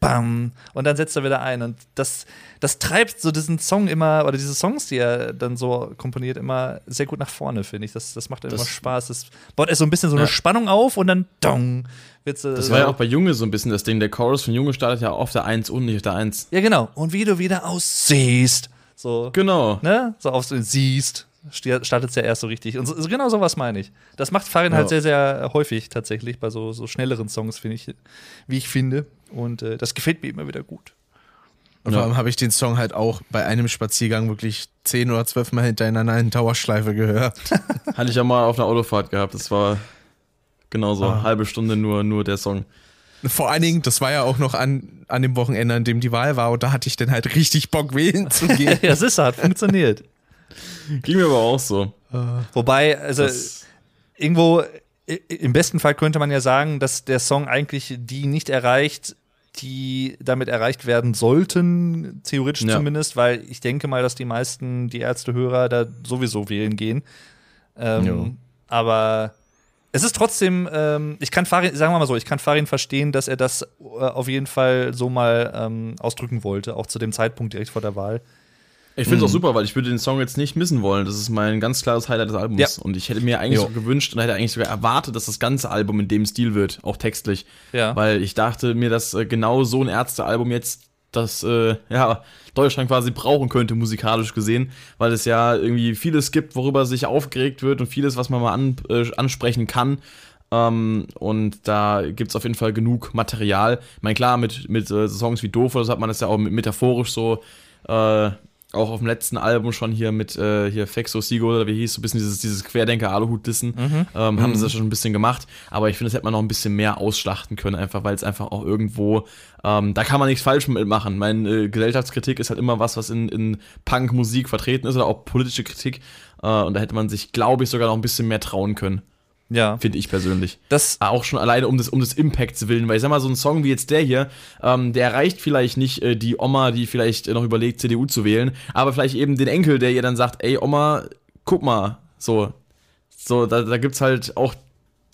bam, und dann setzt er wieder ein. Und das, das treibt so diesen Song immer, oder diese Songs, die er dann so komponiert, immer sehr gut nach vorne, finde ich. Das, das macht immer Das- Spaß. Das baut erst so ein bisschen so eine Ja. Spannung auf und dann dong. Wird's, Das war ja auch bei Junge so ein bisschen das Ding. Der Chorus von Junge startet ja auf der 1 und nicht auf der 1. Ja, genau. Und wie du wieder aussiehst. So, Genau. ne? So auf so siehst, startet es ja erst so richtig. Und so, so genau sowas meine ich. Das macht Farin Ja. halt sehr, sehr häufig tatsächlich bei so, so schnelleren Songs, finde ich, wie ich finde. Und äh, das gefällt mir immer wieder gut. Und vor allem habe ich den Song halt auch bei einem Spaziergang wirklich zehn oder zwölf Mal hintereinander in Dauerschleife gehört. <laughs> Hatte ich ja mal auf einer Autofahrt gehabt. Das war genauso. Ah. Halbe Stunde nur, nur der Song. Vor allen Dingen, das war ja auch noch an, an dem Wochenende, an dem die Wahl war, und da hatte ich dann halt richtig Bock, wählen zu gehen. <laughs> ja, es ist hat funktioniert. Ging mir aber auch so. Wobei, also Das, irgendwo, im besten Fall könnte man ja sagen, dass der Song eigentlich die nicht erreicht, die damit erreicht werden sollten, theoretisch Ja. zumindest, weil ich denke mal, dass die meisten, die Ärztehörer da sowieso wählen gehen. Ähm, Jo. aber es ist trotzdem, ähm, ich kann Farin, sagen wir mal so, ich kann Farin verstehen, dass er das äh, auf jeden Fall so mal ähm, ausdrücken wollte, auch zu dem Zeitpunkt direkt vor der Wahl. Ich finde es Mhm. auch super, weil ich würde den Song jetzt nicht missen wollen. Das ist mein ganz klares Highlight des Albums. Ja. Und ich hätte mir eigentlich Jo. so gewünscht und hätte eigentlich sogar erwartet, dass das ganze Album in dem Stil wird, auch textlich. Ja. Weil ich dachte mir, dass äh, genau so ein Ärztealbum jetzt das äh, ja, Deutschland quasi brauchen könnte, musikalisch gesehen, weil es ja irgendwie vieles gibt, worüber sich aufgeregt wird und vieles, was man mal an, äh, ansprechen kann. Ähm, und da gibt es auf jeden Fall genug Material. Ich meine, klar, mit, mit äh, Songs wie Doof, oder so hat man das ja auch metaphorisch so äh, auch auf dem letzten Album schon hier mit äh, hier Fexo Sigo oder wie hieß, so ein bisschen dieses, dieses Querdenker-Aluhut-Dissen, ähm, haben sie das schon ein bisschen gemacht. Aber ich finde, das hätte man noch ein bisschen mehr ausschlachten können, einfach weil es einfach auch irgendwo, ähm, da kann man nichts falsch mitmachen. Meine äh, Gesellschaftskritik ist halt immer was, was in, in Punk-Musik vertreten ist oder auch politische Kritik. Äh, und da hätte man sich, glaube ich, sogar noch ein bisschen mehr trauen können, Ja. finde ich persönlich. Das, Auch schon alleine um des, um des Impacts willen, weil ich sag mal, so ein Song wie jetzt der hier, ähm, der erreicht vielleicht nicht äh, die Oma, die vielleicht äh, noch überlegt, CDU zu wählen, aber vielleicht eben den Enkel, der ihr dann sagt, ey Oma, guck mal, so, so, da, da gibt's halt auch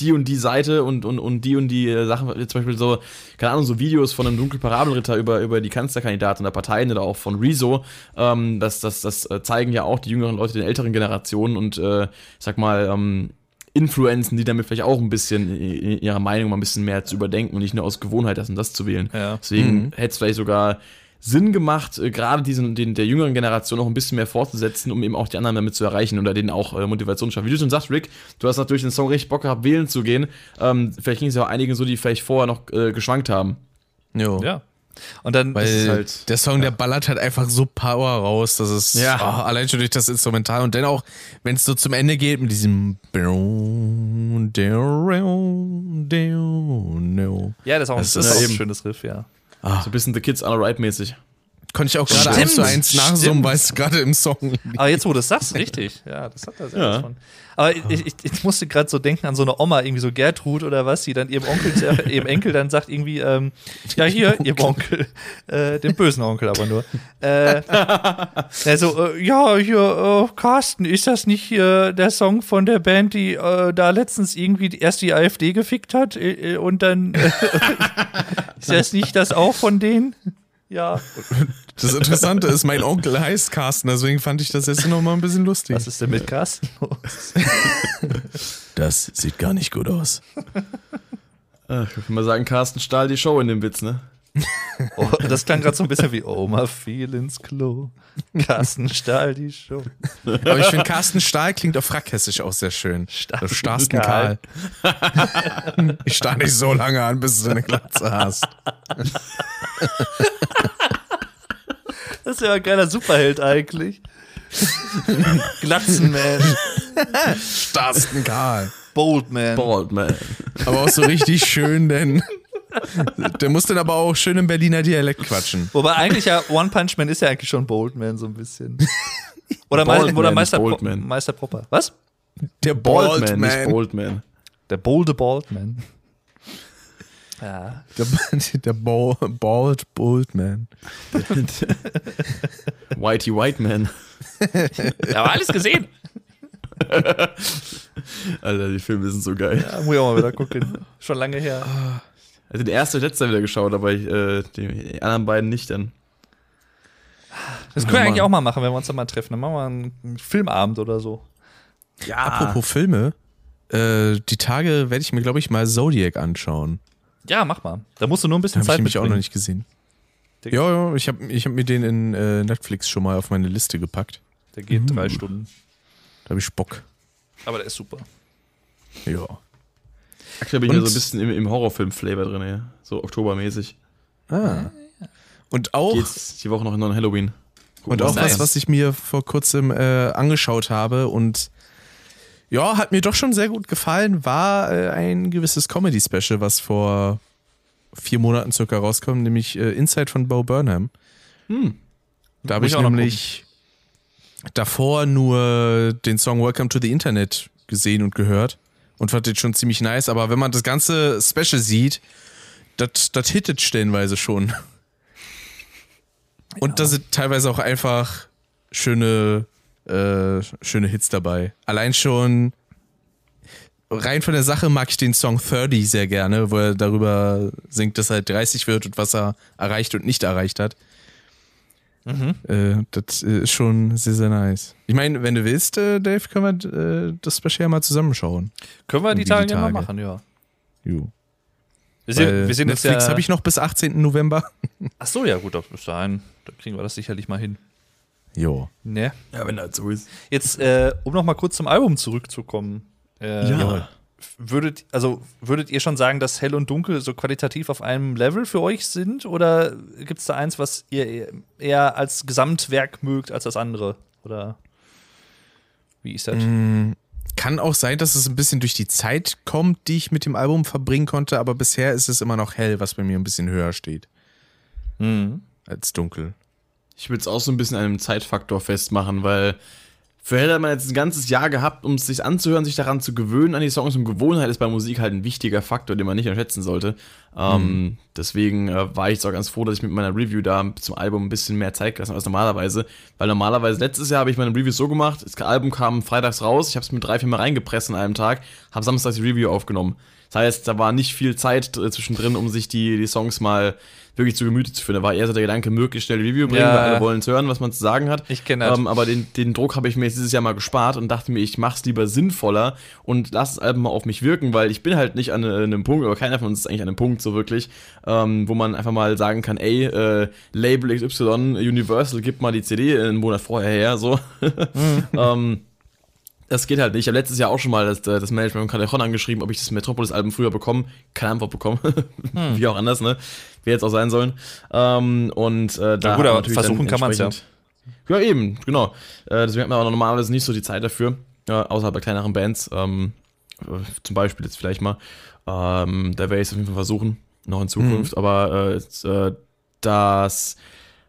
die und die Seite und, und, und die und die äh, Sachen, zum Beispiel so, keine Ahnung, so Videos von einem dunklen Parabelritter über, über die Kanzlerkandidaten der Parteien oder auch von Rezo, ähm, das, das, das äh, zeigen ja auch die jüngeren Leute den älteren Generationen und äh, ich sag mal, ähm, Influenzen, die damit vielleicht auch ein bisschen i- i- ihre Meinung mal ein bisschen mehr zu überdenken und nicht nur aus Gewohnheit das und das zu wählen. Ja. Deswegen hätte es vielleicht sogar Sinn gemacht, äh, gerade diesen, den, der jüngeren Generation noch ein bisschen mehr fortzusetzen, um eben auch die anderen damit zu erreichen oder denen auch äh, Motivation zu schaffen. Wie du schon sagst, Rick, du hast natürlich den Song richtig Bock gehabt, wählen zu gehen. Ähm, vielleicht ging es ja auch einigen so, die vielleicht vorher noch äh, geschwankt haben. Jo. ja. Und dann Weil ist halt- der Song, der ballert halt einfach so Power raus, dass es Ja. oh, allein schon durch das Instrumental und dann auch, wenn es so zum Ende geht mit diesem Ja, das ist auch ein, Das das ist auch ein eben- schönes Riff, ja. So ein bisschen The Kids Are Right mäßig. Konnte ich auch gerade Stimmt, eins zu eins nachsummen, weil es gerade im Song Aber jetzt, wo du das sagst, richtig. Ja, das hat er sehr Ja. was von. Aber ich, ich, ich musste gerade so denken an so eine Oma, irgendwie so Gertrud oder was, die dann ihrem Onkel, <laughs> ihrem Enkel dann sagt irgendwie, ähm, ja hier, ihrem Onkel, äh, dem bösen Onkel aber nur. Äh, <laughs> also, äh, ja, hier, äh, Carsten, ist das nicht hier der Song von der Band, die äh, da letztens irgendwie erst die AfD gefickt hat äh, äh, und dann äh, <laughs> ist das nicht das auch von denen? Ja. <laughs> Das Interessante ist, mein Onkel heißt Carsten, deswegen fand ich das jetzt noch mal ein bisschen lustig. Was ist denn mit Carsten los? <laughs> Das sieht gar nicht gut aus. Ich würde mal sagen, Carsten stahl die Show in dem Witz, ne? <laughs> Oh, das klang gerade so ein bisschen wie Oma fiel ins Klo. Carsten Stahl die Show. Aber ich finde, Carsten Stahl klingt auf Frackhessisch auch sehr schön. Starken Du starrst einen Karl. <laughs> Ich starr nicht so lange an, bis du eine Glatze hast. Das ist ja ein geiler Superheld eigentlich. Glatzenman, Starrst einen Karl. Boldman. Bald, man. Aber auch so richtig schön, denn der muss dann aber auch schön im Berliner Dialekt quatschen. Wobei eigentlich ja One Punch Man ist ja eigentlich schon Boldman so ein bisschen. Oder, Boldman Me oder ist Meister, Pro Boldman. Meister Popper. Was? Der Baldman, nicht Baldman. Boldman. Der bolde Baldman. Ja. Der, <laughs> der Bald, Bald Baldman. <laughs> Whitey White Man. <laughs> Ja, aber alles gesehen. Alter, die Filme sind so geil. Ja, muss ich auch mal wieder gucken. Schon lange her. Also den ersten und letzten wieder geschaut, aber ich, äh, die anderen beiden nicht dann. Das können wir eigentlich auch mal machen, wenn wir uns dann mal treffen. Dann machen wir einen Filmabend oder so. Ja. Apropos Filme, äh, die Tage werde ich mir, glaube ich, mal Zodiac anschauen. Ja, mach mal. Da musst du nur ein bisschen Den habe ich Zeit nämlich auch noch mitbringen. nicht gesehen. Ja, ja, ich habe ich hab mir den in äh, Netflix schon mal auf meine Liste gepackt. Der geht Uh. drei Stunden. Da habe ich Bock. Aber der ist super. Ja. Aktuell bin ich ja so ein bisschen im, im Horrorfilm-Flavor drin, ja. So oktobermäßig. Ah. Und auch, Geht's die Woche noch in Halloween. Gucken, und auch was, was ich mir vor kurzem äh, angeschaut habe und ja, hat mir doch schon sehr gut gefallen, war äh, ein gewisses Comedy-Special, was vor vier Monaten circa rauskommt, nämlich äh, Inside von Bo Burnham. Hm. Da habe ich ich auch noch nämlich davor nur den Song Welcome to the Internet gesehen und gehört und fand den schon ziemlich nice, aber wenn man das ganze Special sieht, das hittet stellenweise schon. Und da sind teilweise auch einfach schöne, äh, schöne Hits dabei. Allein schon rein von der Sache mag ich den Song 30 sehr gerne, wo er darüber singt, dass er 30 wird und was er erreicht und nicht erreicht hat. Äh, das äh, ist schon sehr, sehr nice. Ich meine, wenn du willst, äh, Dave, können wir äh, das Special mal zusammenschauen. Können wir die Irgendwie die Tage ja mal Tage. machen, ja. Jo. Wir sind, wir sind jetzt Netflix ja. habe ich noch bis 18. November. <laughs> Ach so, ja, gut, bis dahin. Da kriegen wir das sicherlich mal hin. Jo. Ne? Ja, wenn das so ist. Jetzt, äh, um noch mal kurz zum Album zurückzukommen. Äh, Ja. Würdet, also, würdet ihr schon sagen, dass Hell und Dunkel so qualitativ auf einem Level für euch sind? Oder gibt es da eins, was ihr eher als Gesamtwerk mögt als das andere? Oder wie ist das? Mm, Kann auch sein, dass es ein bisschen durch die Zeit kommt, die ich mit dem Album verbringen konnte, aber bisher ist es immer noch hell, was bei mir ein bisschen höher steht Mhm. als dunkel. Ich würde es auch so ein bisschen an einem Zeitfaktor festmachen, weil für Hell hat man jetzt ein ganzes Jahr gehabt, um es sich anzuhören, sich daran zu gewöhnen an die Songs und Gewohnheit ist bei Musik halt ein wichtiger Faktor, den man nicht unterschätzen sollte. Ähm, deswegen äh, war ich jetzt auch ganz froh, dass ich mit meiner Review da zum Album ein bisschen mehr Zeit gelassen habe als normalerweise, weil normalerweise letztes Jahr habe ich meine Reviews so gemacht, das Album kam freitags raus, ich habe es mit drei, vier Mal reingepresst an einem Tag, habe samstags die Review aufgenommen. Das heißt, da war nicht viel Zeit äh, zwischendrin, um sich die, die Songs mal wirklich zu Gemüte zu führen. Da war eher so der Gedanke, möglichst schnell die Review bringen, Ja. weil alle wollen es hören, was man zu sagen hat. Ich kenn das. Ähm, aber den, den Druck habe ich mir jetzt dieses Jahr mal gespart und dachte mir, ich mache es lieber sinnvoller und lass das Album mal auf mich wirken, weil ich bin halt nicht an äh, einem Punkt, aber keiner von uns ist eigentlich an einem Punkt so wirklich, ähm, wo man einfach mal sagen kann, ey, äh, Label XY, Universal, gib mal die CD einen Monat vorher her, so. <laughs> ähm, das geht halt nicht. Ich habe letztes Jahr auch schon mal das, das Management von Calderon angeschrieben, ob ich das Metropolis-Album früher bekomme. Keine Antwort bekommen. <laughs> Wie auch anders, ne? Wer jetzt auch sein sollen. Ähm, und äh, da gut, hat aber versuchen kann man's ja. entsprechend- Ja, eben, genau. Äh, deswegen hat man aber normalerweise nicht so die Zeit dafür. Äh, außerhalb bei kleineren Bands. Ähm, äh, zum Beispiel jetzt vielleicht mal. Ähm, da werde ich es auf jeden Fall versuchen. Noch in Zukunft. Aber äh, jetzt, äh, das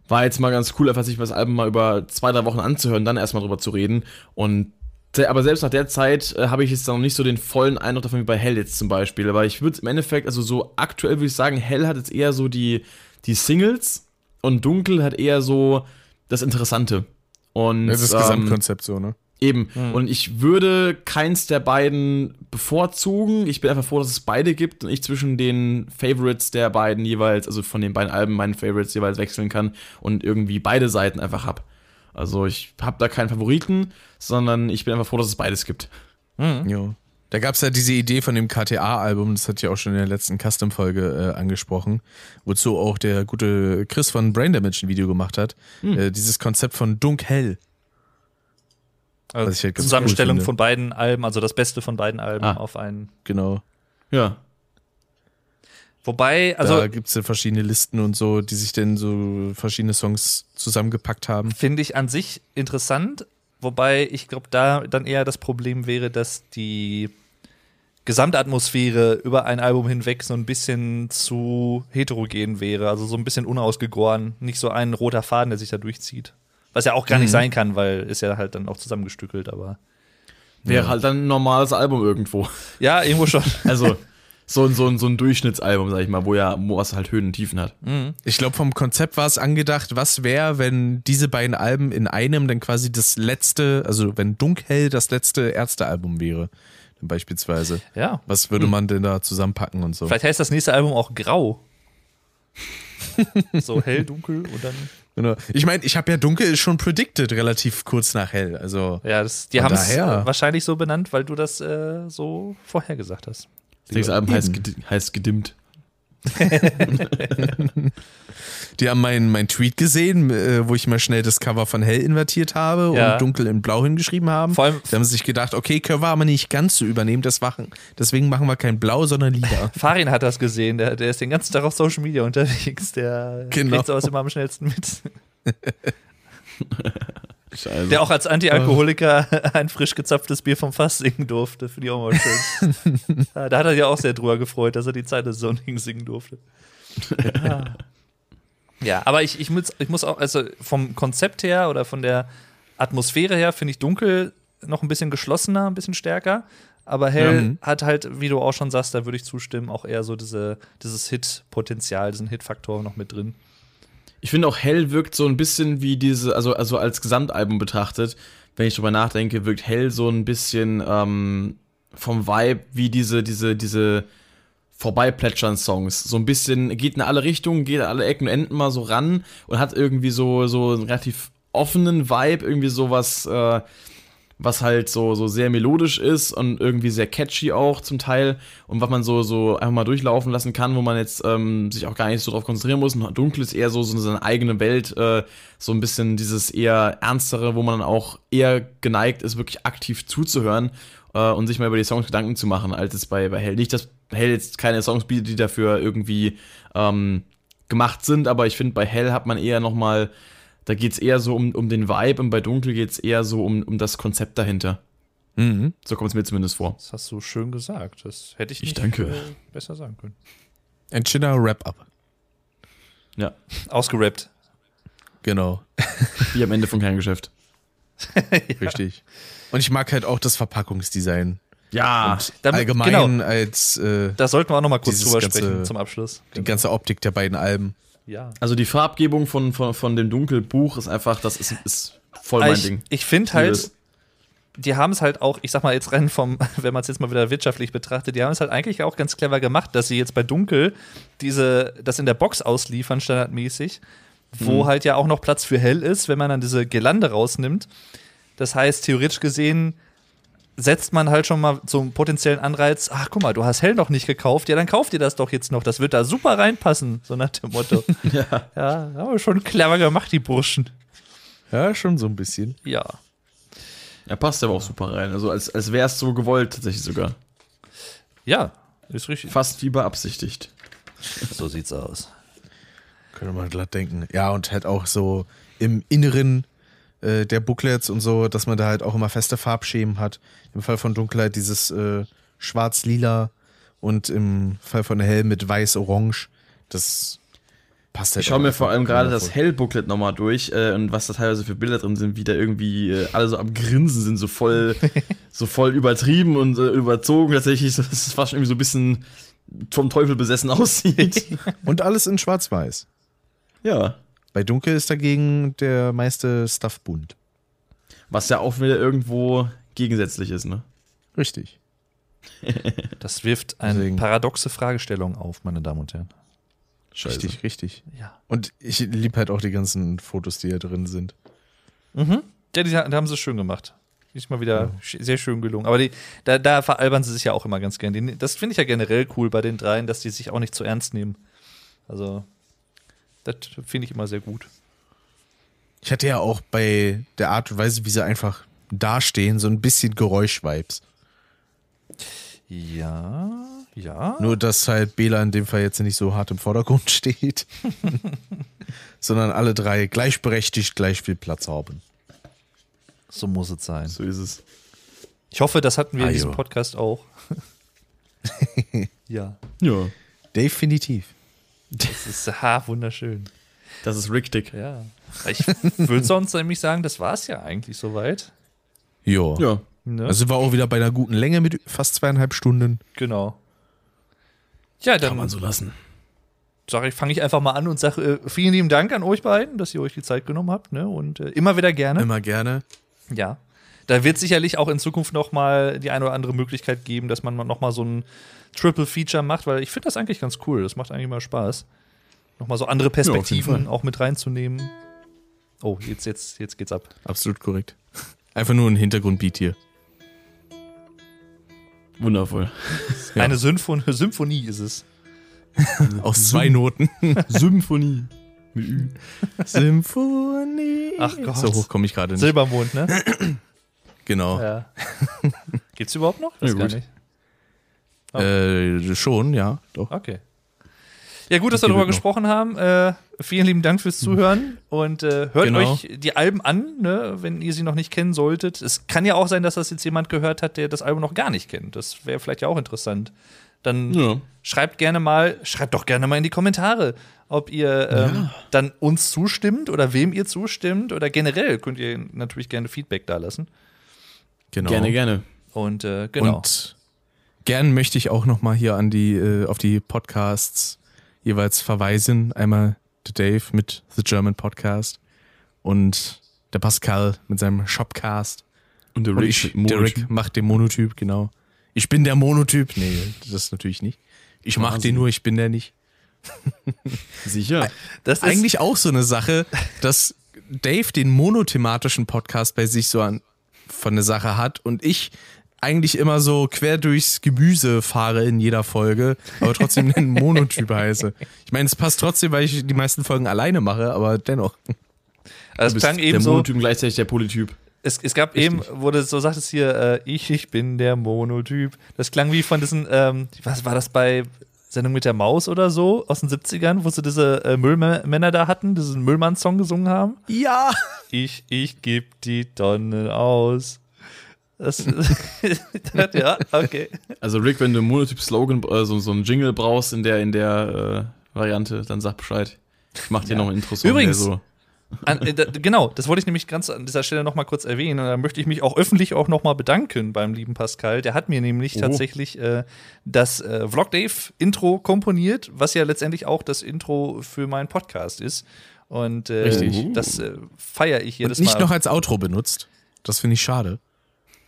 war jetzt mal ganz cool, einfach sich das Album mal über zwei, drei Wochen anzuhören, dann erstmal drüber zu reden. Und aber selbst nach der Zeit äh, habe ich jetzt noch nicht so den vollen Eindruck davon wie bei Hell jetzt zum Beispiel. Aber ich würde im Endeffekt, also so aktuell würde ich sagen, Hell hat jetzt eher so die, die Singles und Dunkel hat eher so das Interessante. Und das ähm, Gesamtkonzept so, ne? Eben. Und ich würde keins der beiden bevorzugen. Ich bin einfach froh, dass es beide gibt und ich zwischen den Favorites der beiden jeweils, also von den beiden Alben meinen Favorites jeweils wechseln kann und irgendwie beide Seiten einfach hab. Also ich habe da keinen Favoriten, sondern ich bin einfach froh, dass es beides gibt. Jo. Da gab es ja diese Idee von dem KTA-Album, das hat ja auch schon in der letzten Custom-Folge äh, angesprochen, wozu auch der gute Chris von Brain Damage ein Video gemacht hat. Äh, dieses Konzept von Dunk-Hell. Also halt Zusammenstellung cool von beiden Alben, also das Beste von beiden Alben Ah. auf einen. Genau. Ja. Wobei, Also, da gibt es ja verschiedene Listen und so, die sich dann so verschiedene Songs zusammengepackt haben. finde ich an sich interessant, wobei ich glaube, da dann eher das Problem wäre, dass die Gesamtatmosphäre über ein Album hinweg so ein bisschen zu heterogen wäre, also so ein bisschen unausgegoren, nicht so ein roter Faden, der sich da durchzieht. Was ja auch gar nicht sein kann, weil ist ja halt dann auch zusammengestückelt, aber Wäre halt dann ein normales Album irgendwo. ja, irgendwo schon. <laughs> Also so, ein- so, ein- so ein Durchschnittsalbum, sag ich mal, wo ja, wo es halt Höhen und Tiefen hat. Ich glaube, vom Konzept war es angedacht, was wäre, wenn diese beiden Alben in einem dann quasi das letzte, also wenn Dunkhell das letzte Ärztealbum wäre. beispielsweise. Ja. Was würde man denn da zusammenpacken und so? Vielleicht heißt das nächste Album auch Grau. <laughs> so hell, dunkel und dann. Genau. Ich meine, ich habe ja dunkel schon predicted, relativ kurz nach hell. Also Ja, das, die haben es wahrscheinlich so benannt, weil du das äh, so vorhergesagt hast. Das nächste Album heißt, heißt gedimmt. <laughs> die haben meinen mein Tweet gesehen, äh, wo ich mal schnell das Cover von hell invertiert habe Ja. und dunkel in blau hingeschrieben haben. Vor allem- da haben sie sich gedacht, okay, können wir aber nicht ganz so übernehmen, das machen. Deswegen machen wir kein blau, sondern lila. <laughs> Farin hat das gesehen, der, der ist den ganzen Tag auf Social Media unterwegs, der Genau. kriegt sowas immer am schnellsten mit. <laughs> Scheiße. Der auch als Anti-Alkoholiker <laughs> ein frisch gezapftes Bier vom Fass singen durfte. Finde ich auch mal schön. Ja, <laughs> da hat er ja auch sehr drüber gefreut, dass er die Zeit des Sonnings singen durfte. Ja, <laughs> ja aber ich, ich, muss, ich muss auch, also vom Konzept her oder von der Atmosphäre her finde ich dunkel noch ein bisschen geschlossener, ein bisschen stärker. Aber hell Mhm. hat halt, wie du auch schon sagst, da würde ich zustimmen, auch eher so diese, dieses Hit-Potenzial, diesen Hit-Faktor noch mit drin. Ich finde auch Hell wirkt so ein bisschen wie diese, also, also als Gesamtalbum betrachtet, wenn ich drüber nachdenke, wirkt Hell so ein bisschen ähm, vom Vibe wie diese, diese, diese vorbeiplätschern Songs. So ein bisschen, geht in alle Richtungen, geht an alle Ecken und Enden mal so ran und hat irgendwie so, so einen relativ offenen Vibe, irgendwie sowas, äh, was halt so, so sehr melodisch ist und irgendwie sehr catchy auch zum Teil und was man so, so einfach mal durchlaufen lassen kann, wo man jetzt ähm, sich auch gar nicht so drauf konzentrieren muss. Und dunkel ist eher so, so seine eigene Welt, äh, so ein bisschen dieses eher ernstere, wo man dann auch eher geneigt ist, wirklich aktiv zuzuhören äh, und sich mal über die Songs Gedanken zu machen, als es bei, bei Hell. Nicht, dass Hell jetzt keine Songs bietet, die dafür irgendwie ähm, gemacht sind, aber ich finde, bei Hell hat man eher nochmal da geht es eher so um, um den Vibe und bei Dunkel geht es eher so um, um das Konzept dahinter. Mhm. So kommt es mir zumindest vor. Das hast du schön gesagt. Das hätte ich Ich nicht danke. äh, besser sagen können. Ein schöner Wrap-up. Ja, Ausgerappt. Genau, <laughs> wie am Ende von kein Geschäft. richtig. Und ich mag halt auch das Verpackungsdesign. Ja, Und damit- allgemein genau. als äh, Da sollten wir auch noch mal kurz drüber ganze- sprechen zum Abschluss. die ganze Optik der beiden Alben. Ja. also die Farbgebung von, von, von dem Dunkelbuch ist einfach, das ist, ist voll mein ich Ding. ich finde halt, die haben es halt auch, ich sag mal jetzt rein vom, <laughs> wenn man es jetzt mal wieder wirtschaftlich betrachtet, die haben es halt eigentlich auch ganz clever gemacht, dass sie jetzt bei Dunkel diese, das in der Box ausliefern, standardmäßig, wo Mhm. halt ja auch noch Platz für hell ist, wenn man dann diese Girlande rausnimmt. Das heißt, theoretisch gesehen setzt man halt schon mal so einen potenziellen Anreiz, ach guck mal, du hast hell noch nicht gekauft, ja, dann kauf dir das doch jetzt noch, das wird da super reinpassen, so nach dem Motto. <laughs> Ja. ja, aber schon clever gemacht, die Burschen. Ja, schon so ein bisschen. Ja. Er passt aber auch super rein. Also als, als wäre es so gewollt, tatsächlich sogar. Ja, ist richtig. Fast wie beabsichtigt. So sieht's aus. Könnte man glatt denken. Ja, und halt auch so im Inneren äh, der Booklets und so, dass man da halt auch immer feste Farbschemen hat. Im Fall von Dunkelheit dieses äh, schwarz-lila und im Fall von Hell mit weiß-orange. Das passt halt Ich schaue mir vor allem gerade das Hell-Booklet nochmal durch äh, und was da teilweise für Bilder drin sind, wie da irgendwie äh, alle so am Grinsen sind, so voll, <laughs> so voll übertrieben und äh, überzogen. Tatsächlich, dass es fast schon irgendwie so ein bisschen vom Teufel besessen aussieht. <laughs> Und alles in schwarz-weiß. ja. Bei Dunkel ist dagegen der meiste Stuff bunt. Was ja auch wieder irgendwo gegensätzlich ist, ne? Richtig. <laughs> Das wirft eine Deswegen. paradoxe Fragestellung auf, meine Damen und Herren. Scheiße. Richtig, richtig. Ja. Und ich liebe halt auch die ganzen Fotos, die da drin sind. Mhm. Ja, die, die haben sie schön gemacht. Ist mal wieder sch- sehr schön gelungen. Aber die, da, da veralbern sie sich ja auch immer ganz gern. Die, das finde ich ja generell cool bei den dreien, dass die sich auch nicht zu ernst nehmen. Also, das finde ich immer sehr gut. Ich hatte ja auch bei der Art und Weise, wie sie einfach dastehen, so ein bisschen Geräusch-Vibes. Ja, ja. Nur, dass halt Bela in dem Fall jetzt nicht so hart im Vordergrund <laughs> steht, sondern alle drei gleichberechtigt gleich viel Platz haben. So muss es sein. So ist es. Ich hoffe, das hatten wir in Ah, diesem jo. Podcast auch. <laughs> ja, Ja. Definitiv. Das ist ha, wunderschön. Das ist richtig. Ja. Ich würde sonst nämlich sagen, das war es ja eigentlich soweit. Jo. Ja. Ne? Also sind wir auch wieder bei einer guten Länge mit fast zweieinhalb Stunden. genau. Ja, Kann man dann so lassen. sage ich, fange ich einfach mal an und sage äh, vielen lieben Dank an euch beiden, dass ihr euch die Zeit genommen habt. Ne? Und äh, immer wieder gerne. Immer gerne. Ja. da wird sicherlich auch in Zukunft noch mal die eine oder andere Möglichkeit geben, dass man noch mal so ein Triple Feature macht, weil ich finde das eigentlich ganz cool. Das macht eigentlich mal Spaß. Noch mal so andere Perspektiven Fall. auch mit reinzunehmen. Oh, jetzt, jetzt, jetzt geht's ab. Absolut korrekt. Einfach nur ein Hintergrundbeat hier. Wundervoll. Ja. Eine Symphon Symphonie ist es. <laughs> Aus zwei Noten. <laughs> Symphonie. Mit Ü. Symphonie. Ach Gott. So hoch komme ich gerade nicht. Silbermond, ne? Genau. Ja. <laughs> Gibt's überhaupt noch? Ja, Weiß gar gut. Äh, schon, ja, doch. Okay. Ja, gut, dass wir darüber noch. gesprochen haben. Äh, vielen lieben Dank fürs Zuhören und äh, hört Genau. euch die Alben an, ne, wenn ihr sie noch nicht kennen solltet. Es kann ja auch sein, dass das jetzt jemand gehört hat, der das Album noch gar nicht kennt. Das wäre vielleicht ja auch interessant. Dann Ja. schreibt gerne mal, schreibt doch gerne mal in die Kommentare, ob ihr ähm, dann uns zustimmt oder wem ihr zustimmt oder generell könnt ihr natürlich gerne Feedback da lassen. Genau. Gerne, gerne. Und äh, genau. Und gern möchte ich auch noch mal hier an die, äh, auf die Podcasts jeweils verweisen. Einmal der Dave mit The German Podcast und der Pascal mit seinem Shopcast. Und der Und Rick, ich, mit der. Rick macht den Monotyp, genau. Ich bin der Monotyp. Nee, das natürlich nicht. Ich mach den nur, ich bin der nicht. <laughs> Sicher. das ist Eigentlich auch so eine Sache, dass Dave den monothematischen Podcast bei sich so an, von der Sache hat und ich eigentlich immer so quer durchs Gemüse fahre in jeder Folge, aber trotzdem <laughs> den Monotyp heiße. Ich meine, es passt trotzdem, weil ich die meisten Folgen alleine mache, aber dennoch. also es klang der eben so. Monotyp und gleichzeitig der Polytyp. Es, es gab eben, wo du so sagtest hier, äh, ich, ich bin der Monotyp. Das klang wie von diesen, ähm, was war das bei Sendung mit der Maus oder so aus den 70ern, wo sie diese äh, Müllmänner da hatten, diesen Müllmann-Song gesungen haben? Ja! Ich, ich geb die Tonnen aus. Das, <laughs> ja, okay. Also Rick, wenn du einen Monotyp-Slogan, äh, so, so einen Jingle brauchst in der, in der äh, Variante, dann sag Bescheid. Ich mach dir Ja. noch ein Intro-Song. Übrigens- so An, äh, da, genau, das wollte ich nämlich ganz an dieser Stelle noch mal kurz erwähnen. Und da möchte ich mich auch öffentlich auch noch mal bedanken beim lieben Pascal. Der hat mir nämlich Oh. tatsächlich äh, das äh, Vlog Dave Intro komponiert, was ja letztendlich auch das Intro für meinen Podcast ist. Und äh, Richtig. das äh, feiere ich jedes Und nicht Mal. noch als Outro benutzt. Das finde ich schade.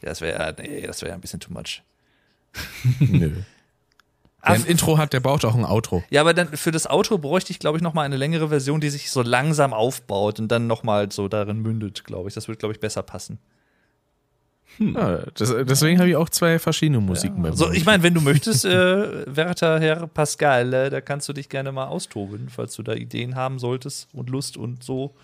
Ja, das wäre nee, das wäre ein bisschen too much. <laughs> Nö. Ah, Wer ein Intro hat, der braucht auch ein Outro. Ja, aber dann für das Outro bräuchte ich, glaube ich, noch mal eine längere Version, die sich so langsam aufbaut und dann noch mal so darin mündet, glaube ich. Das würde, glaube ich, besser passen. Ja, das, deswegen habe ich auch zwei verschiedene Musiken bei mir. So, ich meine, wenn du möchtest, äh, werter Herr Pascal, äh, da kannst du dich gerne mal austoben, falls du da Ideen haben solltest und Lust und so.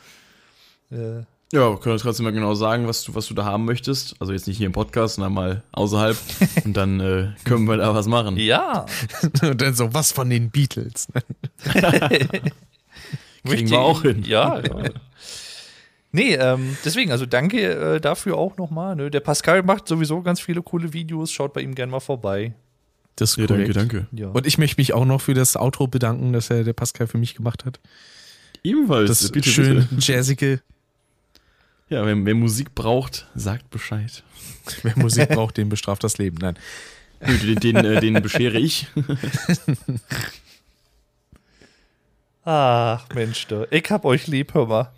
Äh, Ja, können wir trotzdem mal genau sagen, was du, was du da haben möchtest. Also jetzt nicht hier im Podcast, sondern mal außerhalb. <laughs> und dann äh, können wir da was machen. ja. <laughs> Und dann so, was von den Beatles? <laughs> Kriegen wir auch hin. Ja, ja. Nee, ähm, deswegen, also danke äh, dafür auch nochmal. Ne? Der Pascal macht sowieso ganz viele coole Videos. Schaut bei ihm gerne mal vorbei. Das ist Ja, danke, korrekt. danke. Ja. Und ich möchte mich auch noch für das Outro bedanken, das er der Pascal für mich gemacht hat. Ebenfalls. Das bitte, schön bitte. jazzige. Ja, wer, wer Musik braucht, sagt Bescheid. <laughs> Wer Musik braucht, den bestraft das Leben. Nein. Den, den, äh, den beschere ich. <laughs> Ach, Mensch, du. ich hab euch lieb, hör mal.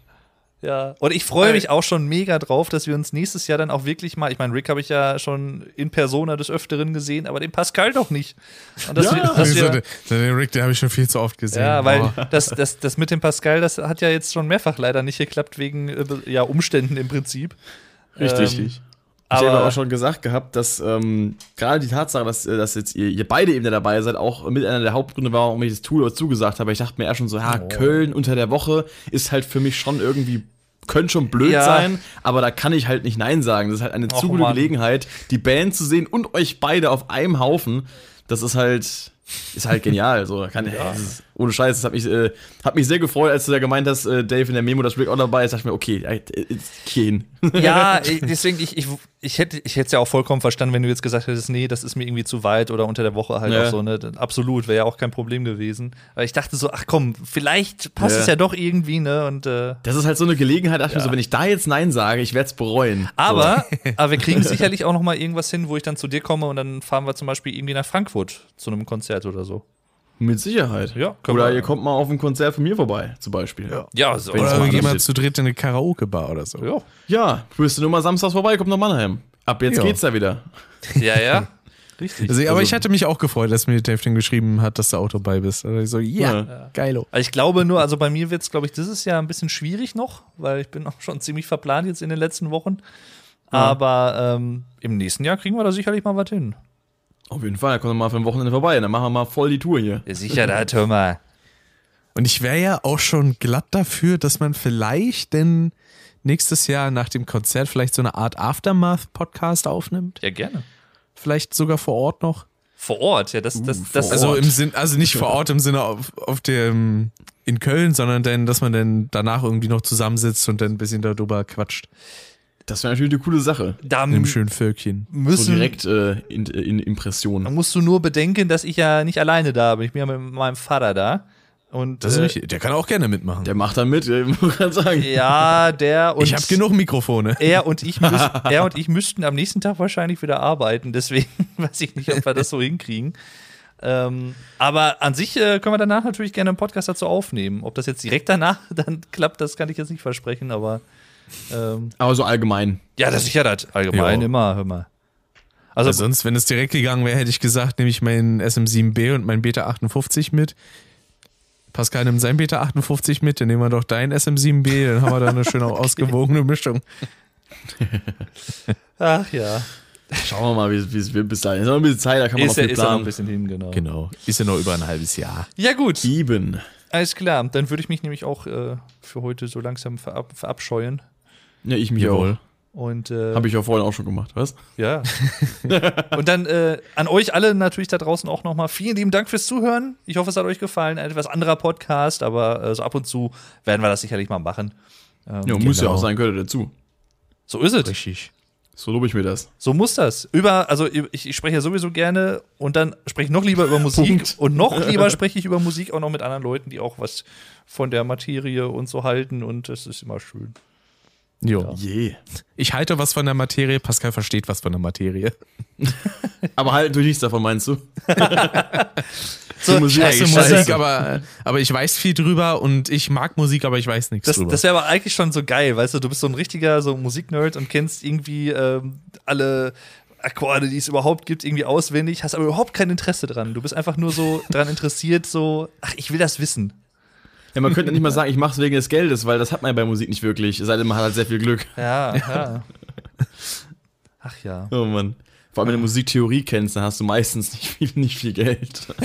Ja, und ich freue mich auch schon mega drauf, dass wir uns nächstes Jahr dann auch wirklich mal, ich meine, Rick habe ich ja schon in Persona des Öfteren gesehen, aber den Pascal doch nicht. Und dass Ja, wir, dass wir, den, den Rick, den habe ich schon viel zu oft gesehen. ja, weil das, das, das mit dem Pascal, das hat ja jetzt schon mehrfach leider nicht geklappt, wegen äh, ja, Umständen im Prinzip. Richtig. Ähm, ich habe aber auch schon gesagt gehabt, dass ähm, gerade die Tatsache, dass, äh, dass jetzt ihr, ihr beide eben dabei seid, auch mit einer der Hauptgründe war, warum ich das Tool zugesagt habe. Ich dachte mir eher schon so, ja, Oh. Köln unter der Woche ist halt für mich schon irgendwie, könnte schon blöd Ja. sein, aber da kann ich halt nicht Nein sagen. Das ist halt eine Och, zu gute Mann. Gelegenheit, die Band zu sehen und euch beide auf einem Haufen. Das ist halt, ist halt genial. So, kann, das ist, ohne Scheiß, das hat mich, äh, hat mich sehr gefreut, als du da gemeint hast, äh, Dave in der Memo, dass Rick auch dabei ist. dachte ich mir, okay, äh, äh, geh hin. <laughs> Ja, <laughs> ich- deswegen, ich, ich, ich hätte ich es ja auch vollkommen verstanden, wenn du jetzt gesagt hättest, nee, das ist mir irgendwie zu weit oder unter der Woche halt Ja. auch so, ne? Absolut, wäre ja auch kein Problem gewesen. Aber ich dachte so, ach komm, vielleicht passt Ja. es ja doch irgendwie, ne? Und äh, Das ist halt so eine Gelegenheit, dachte ich mir Ja. so, wenn ich da jetzt Nein sage, ich werde es bereuen. aber, <laughs> aber wir kriegen sicherlich auch noch mal irgendwas hin, wo ich dann zu dir komme und dann fahren wir zum Beispiel irgendwie nach Frankfurt zu einem Konzert oder so. Mit Sicherheit. Ja, Oder ihr kommt mal auf ein Konzert von mir vorbei, zum Beispiel. Ja. Ja, so. Oder wir gehen mal zu dritt in eine Karaoke-Bar oder so. ja. Ja, du bist nur mal samstags vorbei, komm nach Mannheim. Ab jetzt Ja. geht's da wieder. <laughs> ja, ja. Richtig. Also, aber Also- ich hatte mich auch gefreut, dass mir Dave dann geschrieben hat, dass du auch dabei bist. Also ich so, ja, Ja. geilo. Also ich glaube nur, also bei mir wird es, glaube ich, dieses Jahr ein bisschen schwierig noch, weil ich bin auch schon ziemlich verplant jetzt in den letzten Wochen. Aber ähm, im nächsten Jahr kriegen wir da sicherlich mal was hin. Auf jeden Fall, komm doch mal für ein Wochenende vorbei, dann machen wir mal voll die Tour hier. Ja, sicher, da, hör mal. Und ich wäre ja auch schon glatt dafür, dass man vielleicht denn nächstes Jahr nach dem Konzert vielleicht so eine Art Aftermath-Podcast aufnimmt. Ja, gerne. Vielleicht sogar vor Ort noch. Vor Ort, ja, das, das, Uh, das Also Ort. im Sinn, also nicht vor Ort im Sinne auf, auf dem in Köln, sondern dann, dass man dann danach irgendwie noch zusammensitzt und dann ein bisschen darüber quatscht. Das wäre natürlich eine coole Sache. da In einem schönen Völkchen. So müssen, direkt äh, in, in Impression. Da musst du nur bedenken, dass ich ja nicht alleine da bin. Ich bin ja mit meinem Vater da. Und Das ist äh, richtig. Der kann auch gerne mitmachen. Der macht dann mit, ich muss gerade sagen. ja, der und ich habe genug Mikrofone. er und ich müß, <laughs> er und ich müssten am nächsten Tag wahrscheinlich wieder arbeiten. Deswegen <laughs> weiß ich nicht, ob wir das so hinkriegen. Ähm, aber an sich äh, können wir danach natürlich gerne einen Podcast dazu aufnehmen. Ob das jetzt direkt danach <laughs> dann klappt, das kann ich jetzt nicht versprechen. Aber ähm, Aber so allgemein. ja, das ist ja das allgemein Ja. immer, hör mal. Also, Also sonst, wenn es direkt gegangen wäre, hätte ich gesagt, nehme ich meinen SM7B und meinen Beta 58 mit. Pascal nimmt sein Beta 58 mit, dann nehmen wir doch dein SM7B, dann haben wir da eine schöne <laughs> ausgewogene Mischung. <laughs> ach ja, Schauen wir mal, wie wie es wird bis dahin. Ist noch ein bisschen Zeit, da kann man ist noch ja, viel ist ja noch ein planen. bisschen hin, genau. Genau. Ist ja noch über ein halbes Jahr. Ja, gut. Eben. Alles klar, dann würde ich mich nämlich auch äh, für heute so langsam verab verabscheuen. Ja, ich mich Jawohl. Und äh, auch. Habe ich ja vorhin auch schon gemacht, was? ja. <laughs> Und dann äh, an euch alle natürlich da draußen auch nochmal vielen lieben Dank fürs Zuhören. Ich hoffe, es hat euch gefallen. Ein etwas anderer Podcast, aber äh, so ab und zu werden wir das sicherlich mal machen. Ähm, Ja, muss ja genau. auch sein, gehört dazu. So ist es. Richtig. So lobe ich mir das. So muss das. Über, also ich, ich spreche ja sowieso gerne und dann spreche ich noch lieber über Musik und noch <laughs> lieber spreche ich über Musik auch noch mit anderen Leuten, die auch was von der Materie und so halten und das ist immer schön. Jo. Je. Ich halte was von der Materie, Pascal versteht was von der Materie. <laughs> Aber halt durch nichts davon, meinst du? <laughs> So, Musik- Scheiße, Musik, aber, aber ich weiß viel drüber und ich mag Musik, aber ich weiß nichts das, drüber. das wäre aber eigentlich schon so geil, weißt du, du bist so ein richtiger so Musiknerd und kennst irgendwie ähm, alle Akkorde, die es überhaupt gibt, irgendwie auswendig, hast aber überhaupt kein Interesse dran. Du bist einfach nur so dran interessiert, so, ach, ich will das wissen. Ja, man könnte nicht mal sagen, ich mache es wegen des Geldes, weil das hat man ja bei Musik nicht wirklich. Es sei denn, man hat halt sehr viel Glück. Ja, <laughs> ja. Ach ja. Oh Mann. Vor allem, wenn du Musiktheorie kennst, dann hast du meistens nicht viel, nicht viel Geld. <laughs>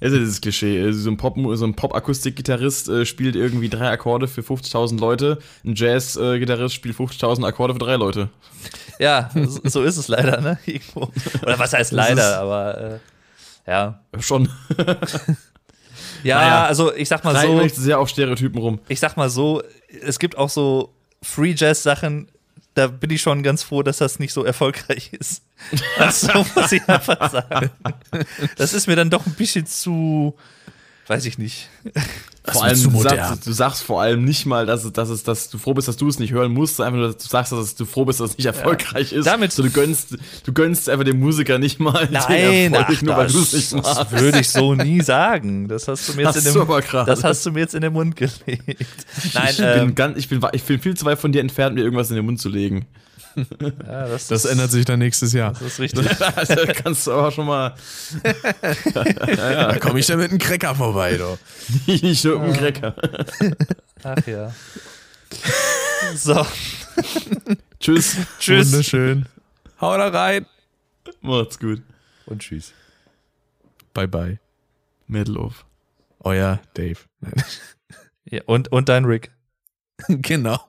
Das ist dieses Klischee. So ein Pop, so ein Pop-Akustik-Gitarrist äh, spielt irgendwie drei Akkorde für 50.000 Leute. Ein Jazz-Gitarrist spielt 50.000 Akkorde für drei Leute. Ja, so, so ist es leider, ne? Irgendwo. Oder was heißt leider, aber äh, ja. Schon. <laughs> Ja, Naja. also ich sag mal so, nicht sehr auf Stereotypen rum. ich sag mal so, es gibt auch so Free Jazz Sachen, da bin ich schon ganz froh, dass das nicht so erfolgreich ist. <laughs> Also muss ich einfach sagen. Das ist mir dann doch ein bisschen zu, weiß ich nicht. Vor allem, du sagst, du sagst vor allem nicht mal, dass, es- dass, es, dass du froh bist, dass du es nicht hören musst, einfach nur, dass du sagst, dass du froh bist, dass es nicht erfolgreich ist. Damit- so, du, gönnst, du gönnst einfach dem Musiker nicht mal den Nein, Erfolg, ach, nur weil das, du es nicht das würde ich so nie sagen. Das hast du mir jetzt in du den, aber gerade. das hast du mir jetzt in den Mund gelegt. Nein, ich, ähm, bin ganz, ich, bin, ich bin viel zu weit von dir entfernt, mir irgendwas in den Mund zu legen. Ja, das, das ist- ändert sich dann nächstes Jahr. Das ist richtig. <laughs> Also, da kannst du aber schon mal <laughs> Da komme ich dann mit einem Cracker vorbei, doch. nicht nur um Cracker. Ach ja. So, Tschüss. tschüss. Wunderschön. Hau da rein. Macht's gut. Und tschüss. Bye, bye. Metal auf. Euer Dave. Ja, und, und dein Rick. <laughs> genau.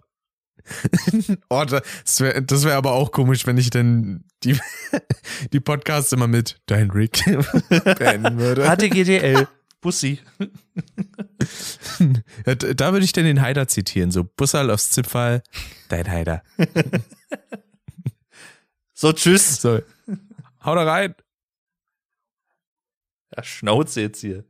<laughs> oh, das wäre wär aber auch komisch, wenn ich denn die, <laughs> die Podcasts immer mit Dein Rick <laughs> beenden würde. HTGDL. Bussi. Ja, Da würde ich dann den Haider zitieren, so Bussal aufs Zipfall, dein Haider. So, tschüss. So, hau da rein. Ja, Schnauze jetzt hier.